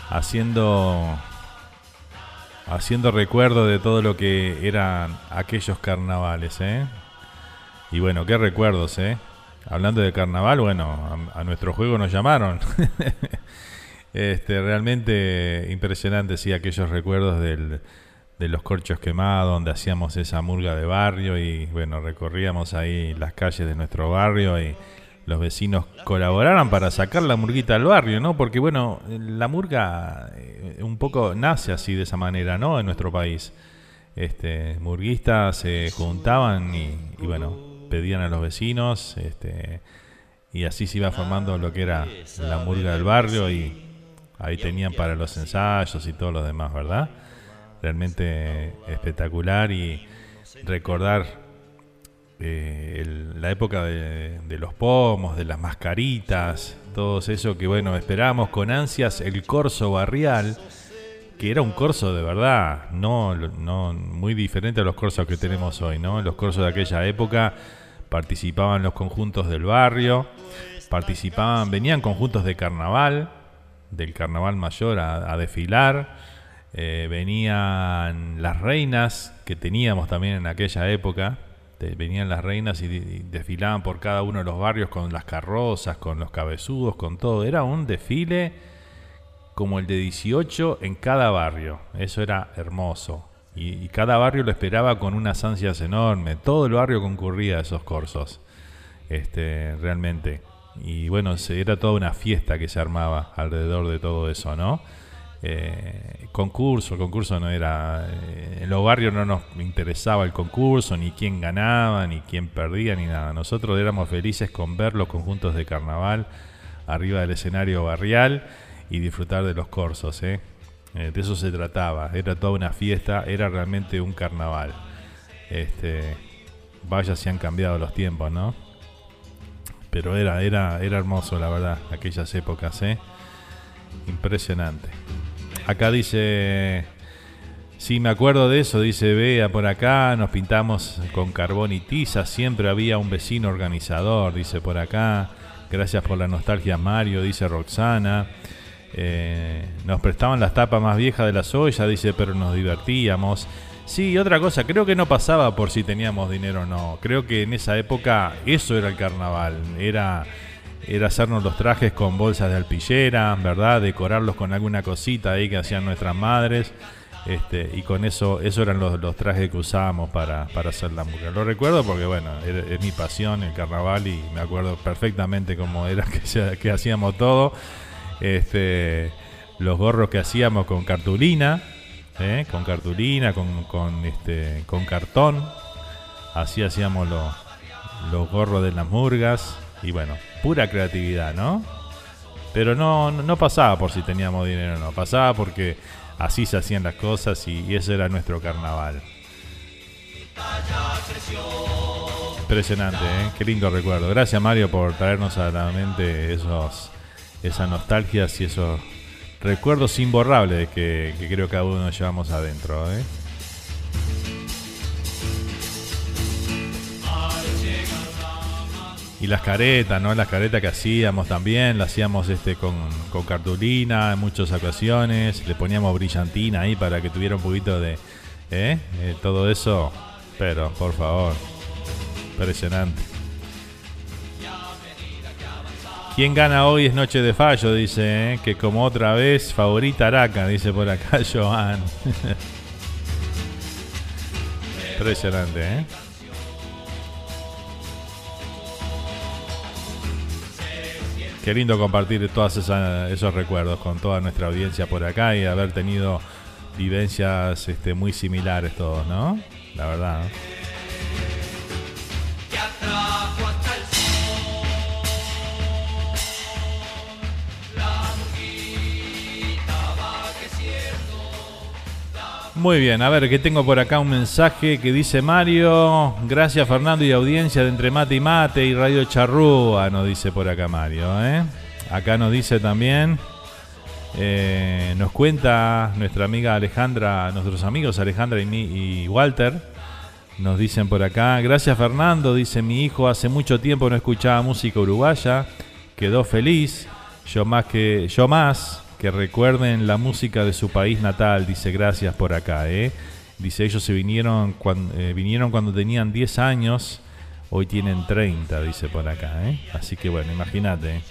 haciendo, haciendo recuerdo de todo lo que eran aquellos carnavales. ¿eh? Y bueno, qué recuerdos, ¿eh? Hablando de carnaval, bueno, a, nuestro juego nos llamaron. este, realmente impresionante, sí, aquellos recuerdos del, de los corchos quemados, donde hacíamos esa murga de barrio y bueno, recorríamos ahí las calles de nuestro barrio y los vecinos colaboraron para sacar la murguita al barrio, ¿no? Porque bueno, la murga eh, un poco nace así de esa manera, ¿no? En nuestro país. Este, murguistas se juntaban y, y bueno, pedían a los vecinos, este, y así se iba formando lo que era la murga del barrio y ahí tenían para los ensayos y todo lo demás, ¿verdad? Realmente espectacular y recordar eh, la época de, de los pomos, de las mascaritas, todo eso que bueno, esperábamos con ansias el corso barrial, que era un corso de verdad, no, no muy diferente a los corsos que tenemos hoy, ¿no? Los corsos de aquella época participaban los conjuntos del barrio, participaban, venían conjuntos de carnaval, del carnaval mayor a, a desfilar, eh, venían las reinas que teníamos también en aquella época, venían las reinas y, desfilaban por cada uno de los barrios con las carrozas, con los cabezudos, con todo, era un desfile como el de 18 en cada barrio. Eso era hermoso. Y, y cada barrio lo esperaba con unas ansias enormes. Todo el barrio concurría a esos corsos. Este, realmente. Y bueno, era toda una fiesta que se armaba alrededor de todo eso, ¿no? Eh, concurso, el concurso no era. eh, en los barrios no nos interesaba el concurso, ni quién ganaba, ni quién perdía, ni nada. Nosotros éramos felices con ver los conjuntos de carnaval arriba del escenario barrial y disfrutar de los corsos, ¿eh? De eso se trataba, era toda una fiesta, era realmente un carnaval. Este, vaya si han cambiado los tiempos, ¿no? Pero era, era, era hermoso, la verdad, aquellas épocas. Impresionante. Acá dice, sí, me acuerdo de eso, dice Bea por acá, nos pintamos con carbón y tiza, siempre había un vecino organizador, dice por acá. Gracias por la nostalgia, Mario, dice Roxana. Eh, nos prestaban las tapas más viejas de la soya, dice, pero nos divertíamos. Sí, otra cosa, creo que no pasaba por si teníamos dinero o no. Creo que en esa época eso era el carnaval. Era, era hacernos los trajes con bolsas de alpillera, ¿verdad? Decorarlos con alguna cosita ahí que hacían nuestras madres. Este, y con eso, eso eran los, los trajes que usábamos para, para hacer la murga. Lo recuerdo porque, bueno, es mi pasión el carnaval y me acuerdo perfectamente cómo era que hacíamos todo. Este, los gorros que hacíamos con cartulina, ¿eh? con cartulina, con, con, este, con cartón. Así hacíamos los, los gorros de las murgas. Y bueno, pura creatividad, ¿no? Pero no, no pasaba por si teníamos dinero o no. Pasaba porque así se hacían las cosas y, ese era nuestro carnaval. Impresionante, ¿eh? Qué lindo recuerdo. Gracias Mario por traernos a la mente esos, esas nostalgias y esos recuerdos imborrables que, que creo que cada uno llevamos adentro. ¿eh? Y las caretas, ¿no? Las caretas que hacíamos también, las hacíamos este con, cartulina en muchas ocasiones. Le poníamos brillantina ahí para que tuviera un poquito de... ¿eh? Eh, todo eso, pero por favor, impresionante. ¿Quién gana hoy es Noche de Fallo? Dice, ¿eh? que como otra vez, favorita Araca, dice por acá Joan. Impresionante, ¿eh? Qué lindo compartir todos esos recuerdos con toda nuestra audiencia por acá y haber tenido vivencias este, muy similares todos, ¿no? La verdad. ¿no? Muy bien, a ver, que tengo por acá un mensaje que dice Mario. Gracias Fernando y audiencia de Entre Mate y Mate y Radio Charrúa, nos dice por acá Mario. ¿eh? Acá nos dice también, eh, nos cuenta nuestra amiga Alejandra, nuestros amigos Alejandra y, y Walter. Nos dicen por acá, gracias Fernando, dice mi hijo, hace mucho tiempo no escuchaba música uruguaya, quedó feliz, yo más que yo más, que recuerden la música de su país natal, dice gracias por acá, ¿eh? Dice ellos se vinieron cuando, eh, vinieron cuando tenían 10 años, hoy tienen 30, dice por acá, ¿eh? Así que bueno, imagínate.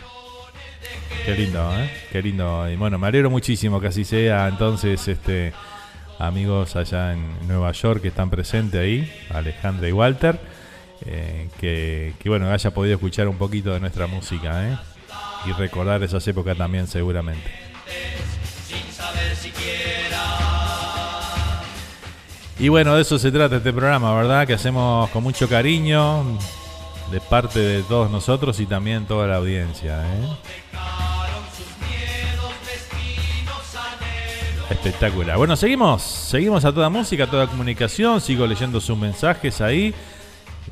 Qué lindo, ¿eh? Qué lindo. Y bueno, me alegro muchísimo que así sea. Entonces, este amigos allá en Nueva York que están presentes ahí, Alejandra y Walter, eh, que, que bueno, haya podido escuchar un poquito de nuestra música, ¿eh? Y recordar esas épocas también seguramente. Y bueno, de eso se trata este programa, ¿verdad? Que hacemos con mucho cariño de parte de todos nosotros y también toda la audiencia. ¿eh? Espectacular. Bueno, seguimos, seguimos a toda música, a toda comunicación, sigo leyendo sus mensajes ahí.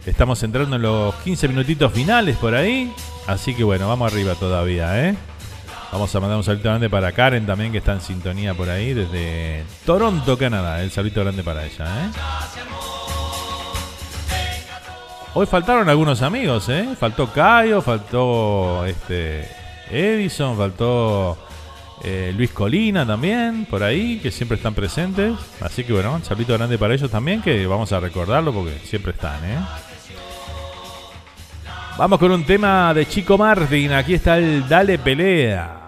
Estamos entrando en los 15 minutitos finales por ahí. Así que bueno, vamos arriba todavía, ¿eh? Vamos a mandar un saludo grande para Karen también, que está en sintonía por ahí, desde Toronto, Canadá. El saludo grande para ella, ¿eh? Hoy faltaron algunos amigos, ¿eh? Faltó Cayo, faltó este Edison, faltó eh, Luis Colina también, por ahí, que siempre están presentes. Así que bueno, un saludo grande para ellos también, que vamos a recordarlo porque siempre están, ¿eh? Vamos con un tema de Chico Martin. Aquí está el Dale Pelea.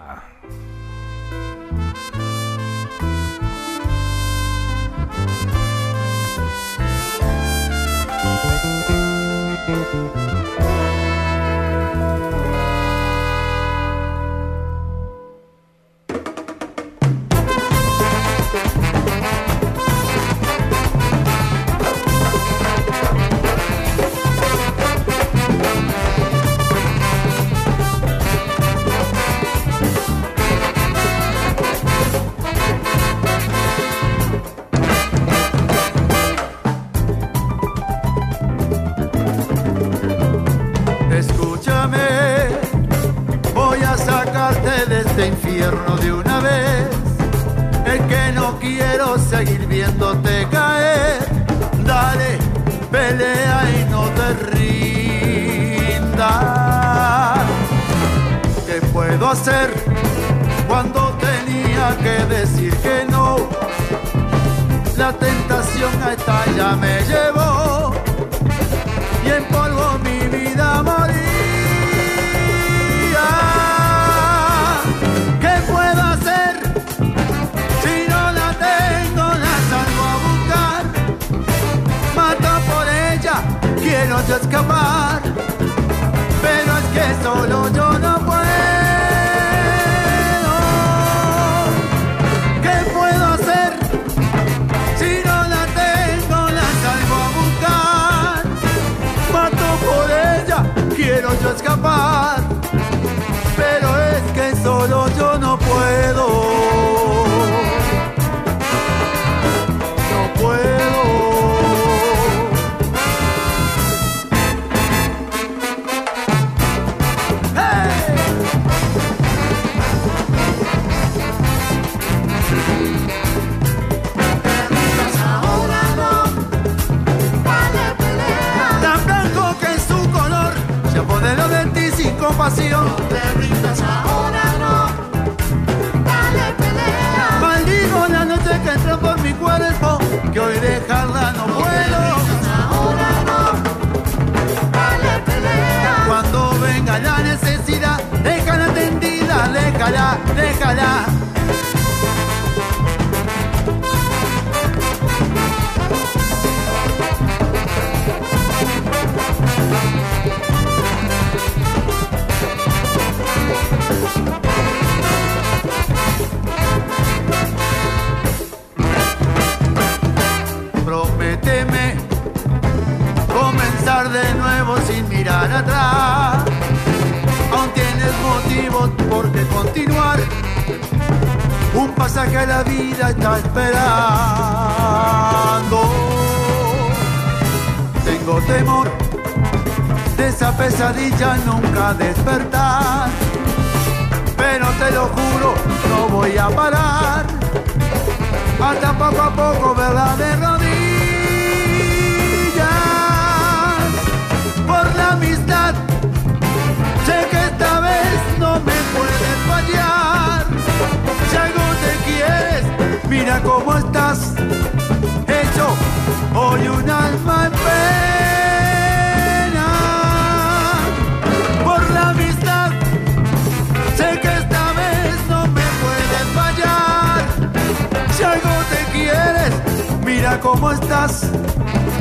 Cómo estás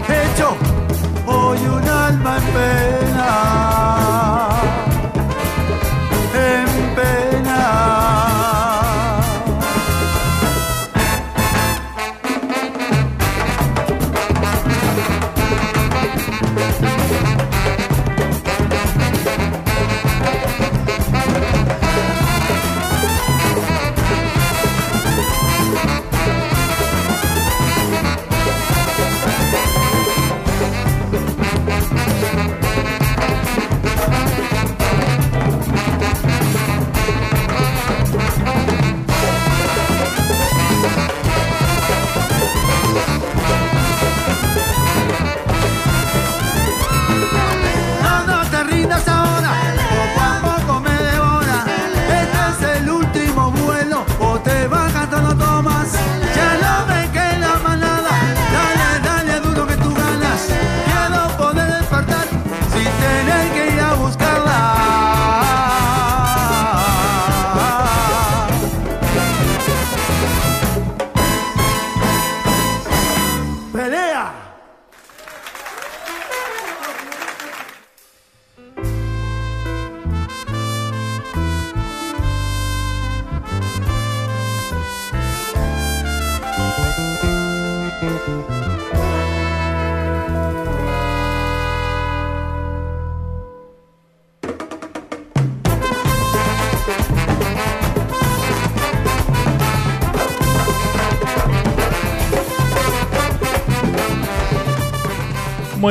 hecho hoy un alma en pena.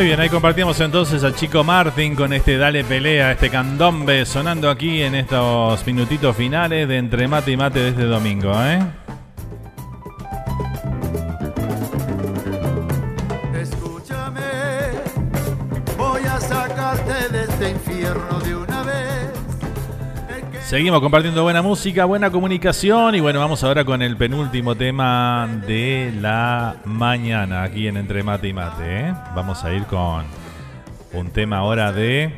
Muy bien, ahí compartimos entonces al chico Martín con este Dale Pelea, este candombe sonando aquí en estos minutitos finales de Entre Mate y Mate de este domingo, ¿eh? Seguimos compartiendo buena música, buena comunicación y bueno, vamos ahora con el penúltimo tema de la mañana aquí en Entre Mate y Mate. ¿eh? Vamos a ir con un tema ahora de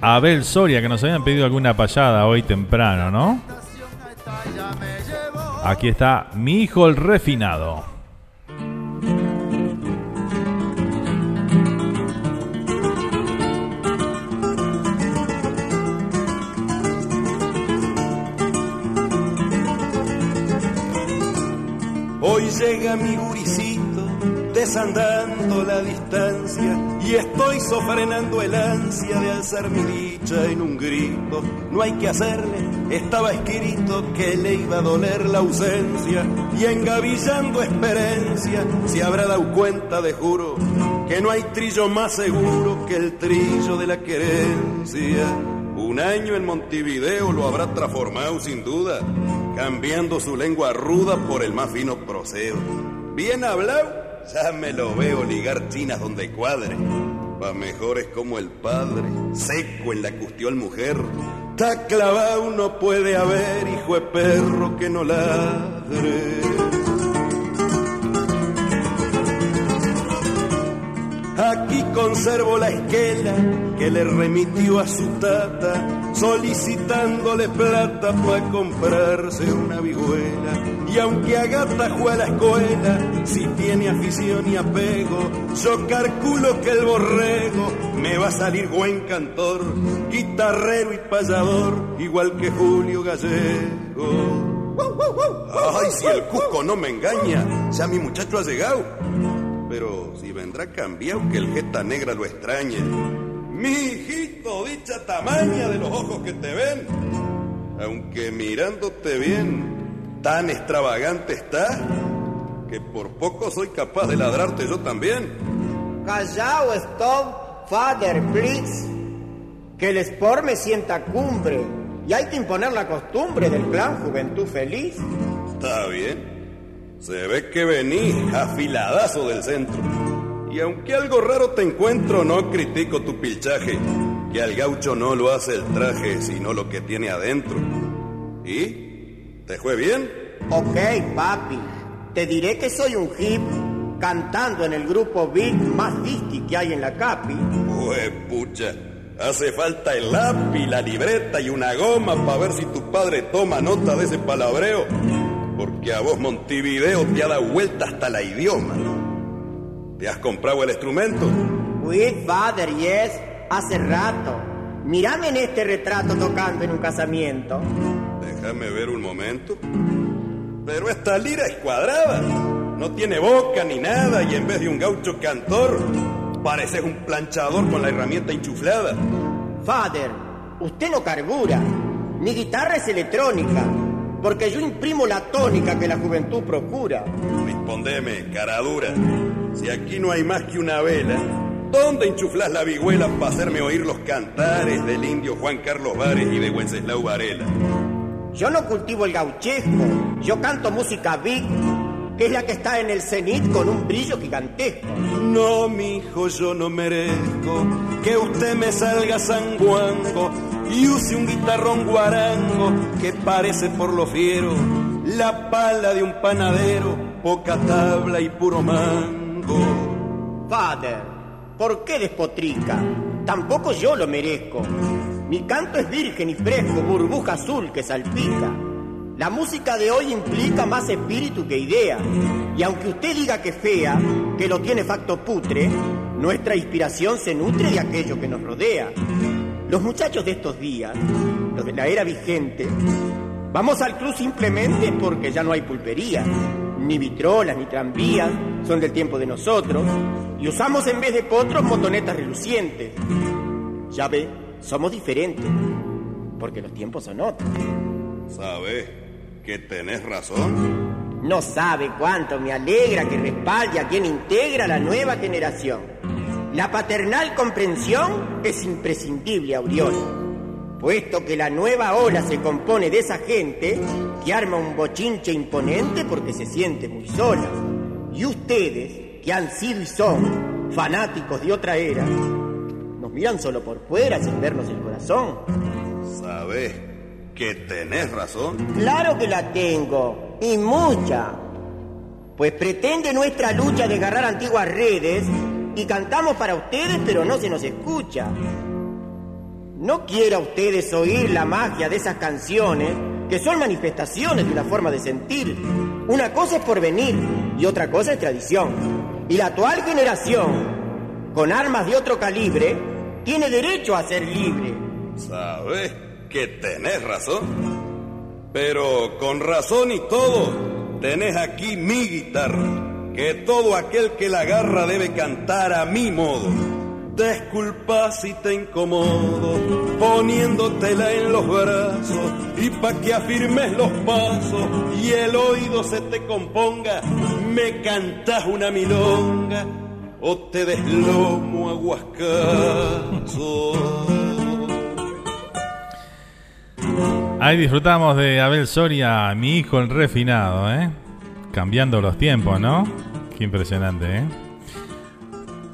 Abel Soria, que nos habían pedido alguna payada hoy temprano, ¿no? Aquí está mi hijo el refinado. Llega mi guricito, desandando la distancia, y estoy sofrenando el ansia de alzar mi dicha en un grito. No hay que hacerle, estaba escrito que le iba a doler la ausencia, y engavillando experiencia, se habrá dado cuenta de juro que no hay trillo más seguro que el trillo de la querencia. Un año en Montevideo lo habrá transformado sin duda, cambiando su lengua ruda por el más fino proseo. Bien hablado, ya me lo veo ligar chinas donde cuadre. Pa' mejores como el padre, seco en la cuestión mujer. Ta clavado no puede haber hijo de perro que no ladre. Aquí conservo la esquela que le remitió a su tata, solicitándole plata para comprarse una vihuela. Y aunque Agata fue a la escuela, si tiene afición y apego, yo calculo que el borrego me va a salir buen cantor, guitarrero y payador, igual que Julio Gallego. Ay, si el Cusco no me engaña, ya mi muchacho ha llegado. Pero si vendrá cambiado que el jeta negra lo extrañe. Mi hijito, dicha tamaña de los ojos que te ven. Aunque mirándote bien, tan extravagante estás que por poco soy capaz de ladrarte yo también. Callao, stop, father, please. Que el sport me sienta cumbre. Y hay que imponer la costumbre del plan Juventud Feliz. Está bien. Se ve que venís afiladazo del centro. Y aunque algo raro te encuentro, no critico tu pilchaje. Que al gaucho no lo hace el traje, sino lo que tiene adentro. ¿Y? ¿Te fue bien? Ok, papi. Te diré que soy un hip cantando en el grupo beat más disti que hay en la capi. Pues pucha, hace falta el lápiz, la libreta y una goma para ver si tu padre toma nota de ese palabreo. Porque a vos Montevideo te ha dado vuelta hasta la idioma. ¿Te has comprado el instrumento? With father, yes, hace rato. Mírame en este retrato tocando en un casamiento. Déjame ver un momento. Pero esta lira es cuadrada. No tiene boca ni nada y en vez de un gaucho cantor, pareces un planchador con la herramienta enchuflada. Father, usted no carbura. Mi guitarra es electrónica, porque yo imprimo la tónica que la juventud procura. Respondeme, cara dura. Si aquí no hay más que una vela, ¿dónde enchuflas la vihuela para hacerme oír los cantares del indio Juan Carlos Vares y de Wenceslao Varela? Yo no cultivo el gauchesco, yo canto música big, que es la que está en el cenit con un brillo gigantesco. No, mijo, yo no merezco que usted me salga sanguango y use un guitarrón guarango que parece por lo fiero la pala de un panadero, poca tabla y puro mango. Father, ¿por qué despotrica? Tampoco yo lo merezco. Mi canto es virgen y fresco, burbuja azul que salpica. La música de hoy implica más espíritu que idea. Y aunque usted diga que fea, que lo tiene facto putre, nuestra inspiración se nutre de aquello que nos rodea. Los muchachos de estos días, los de la era vigente, vamos al club simplemente porque ya no hay pulpería, ni vitrolas, ni tranvías, son del tiempo de nosotros, y usamos en vez de potros motonetas relucientes. Ya ve, somos diferentes, porque los tiempos son otros. ¿Sabes que tenés razón? No sabe cuánto me alegra que respalde a quien integra la nueva generación. La paternal comprensión es imprescindible, Auriol, puesto que la nueva ola se compone de esa gente que arma un bochinche imponente porque se siente muy sola. Y ustedes, que han sido y son fanáticos de otra era, nos miran solo por fuera sin vernos el corazón. ¿Sabes que tenés razón? Claro que la tengo, y mucha. Pues pretende nuestra lucha de agarrar antiguas redes y cantamos para ustedes, pero no se nos escucha. No quiera ustedes oír la magia de esas canciones, que son manifestaciones de una forma de sentir. Una cosa es porvenir y otra cosa es tradición. Y la actual generación, con armas de otro calibre, tiene derecho a ser libre. ¿Sabes que tenés razón? Pero con razón y todo, tenés aquí mi guitarra que todo aquel que la agarra debe cantar a mi modo. Disculpa si te incomodo, poniéndotela en los brazos y pa' que afirmes los pasos y el oído se te componga, me cantas una milonga o te deslomo aguascazo. Ahí disfrutamos de Abel Soria, mi hijo el refinado, ¿eh? Cambiando los tiempos, ¿no? Qué impresionante, ¿eh?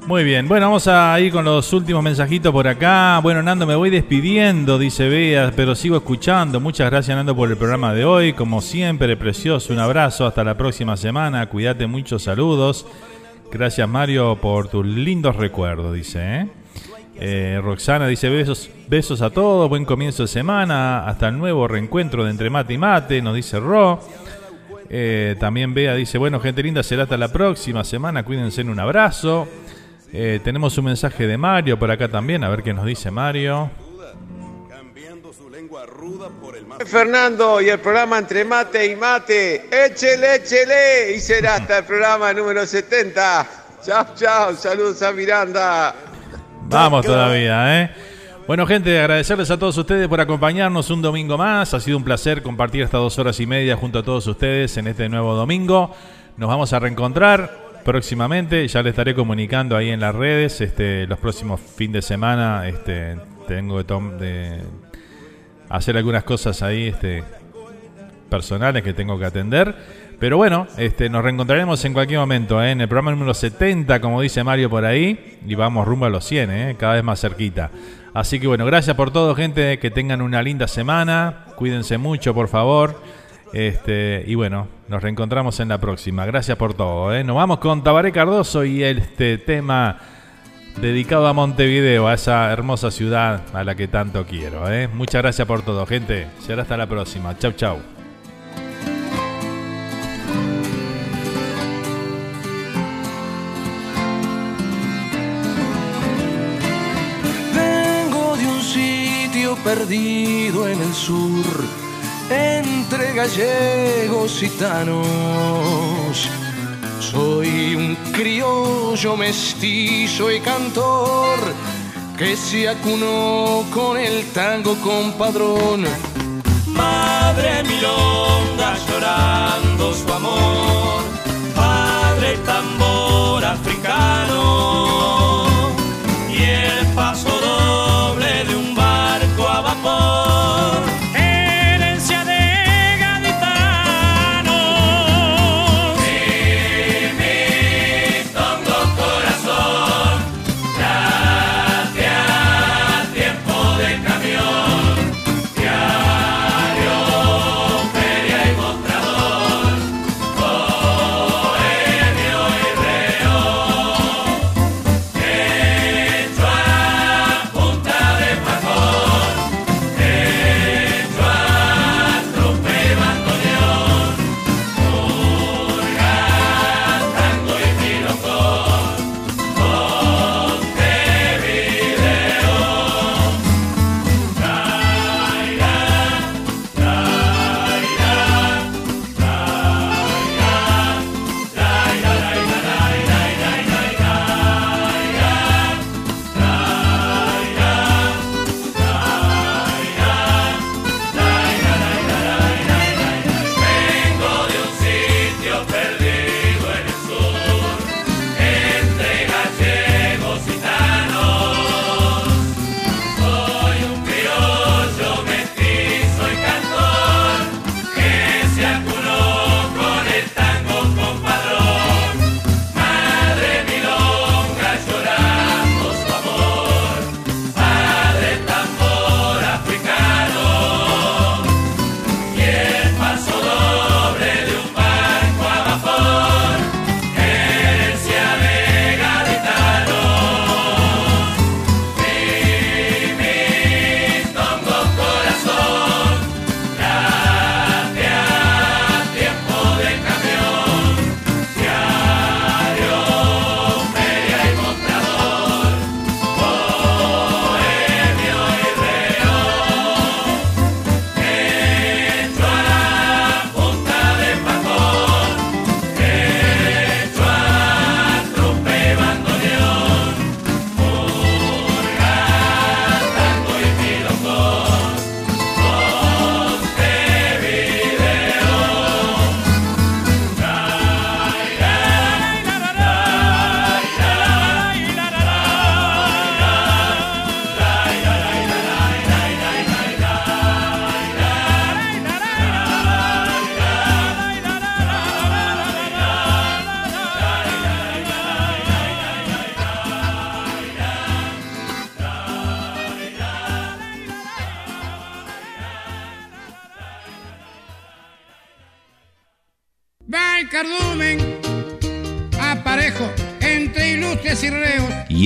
Muy bien, bueno, vamos a ir con los últimos mensajitos por acá. Bueno, Nando, me voy despidiendo, dice Bea, pero sigo escuchando. Muchas gracias, Nando, por el programa de hoy. Como siempre, precioso, un abrazo. Hasta la próxima semana. Cuídate muchos saludos. Gracias, Mario, por tus lindos recuerdos, dice. ¿eh? Eh, Roxana dice besos, besos a todos, buen comienzo de semana, hasta el nuevo reencuentro de entre mate y mate, nos dice Ro. Eh, también Bea dice, bueno, gente linda, será hasta la próxima semana, cuídense en un abrazo. Eh, tenemos un mensaje de Mario por acá también, a ver qué nos dice Mario. Fernando y el programa Entre Mate y Mate. Échele, échele. Y será hasta el programa número 70. Chao, chao. Saludos a Miranda. Vamos todavía, ¿eh? Bueno, gente, agradecerles a todos ustedes por acompañarnos un domingo más. Ha sido un placer compartir estas dos horas y media junto a todos ustedes en este nuevo domingo. Nos vamos a reencontrar próximamente. Ya les estaré comunicando ahí en las redes. Este, los próximos fin de semana este, tengo de, de hacer algunas cosas ahí este, personales que tengo que atender. Pero bueno, este, nos reencontraremos en cualquier momento, ¿eh? en el programa número 70, como dice Mario por ahí, y vamos rumbo a los 100, ¿eh? cada vez más cerquita. Así que bueno, gracias por todo, gente, que tengan una linda semana, cuídense mucho, por favor. Este, y bueno, nos reencontramos en la próxima. Gracias por todo. ¿eh? Nos vamos con Tabaré Cardoso y este tema dedicado a Montevideo, a esa hermosa ciudad a la que tanto quiero. ¿eh? Muchas gracias por todo, gente. Será hasta la próxima. Chau, chau. Perdido en el sur, entre gallegos y gitanos. Soy un criollo mestizo y cantor que se acunó con el tango compadrón. Madre milonga llorando su amor,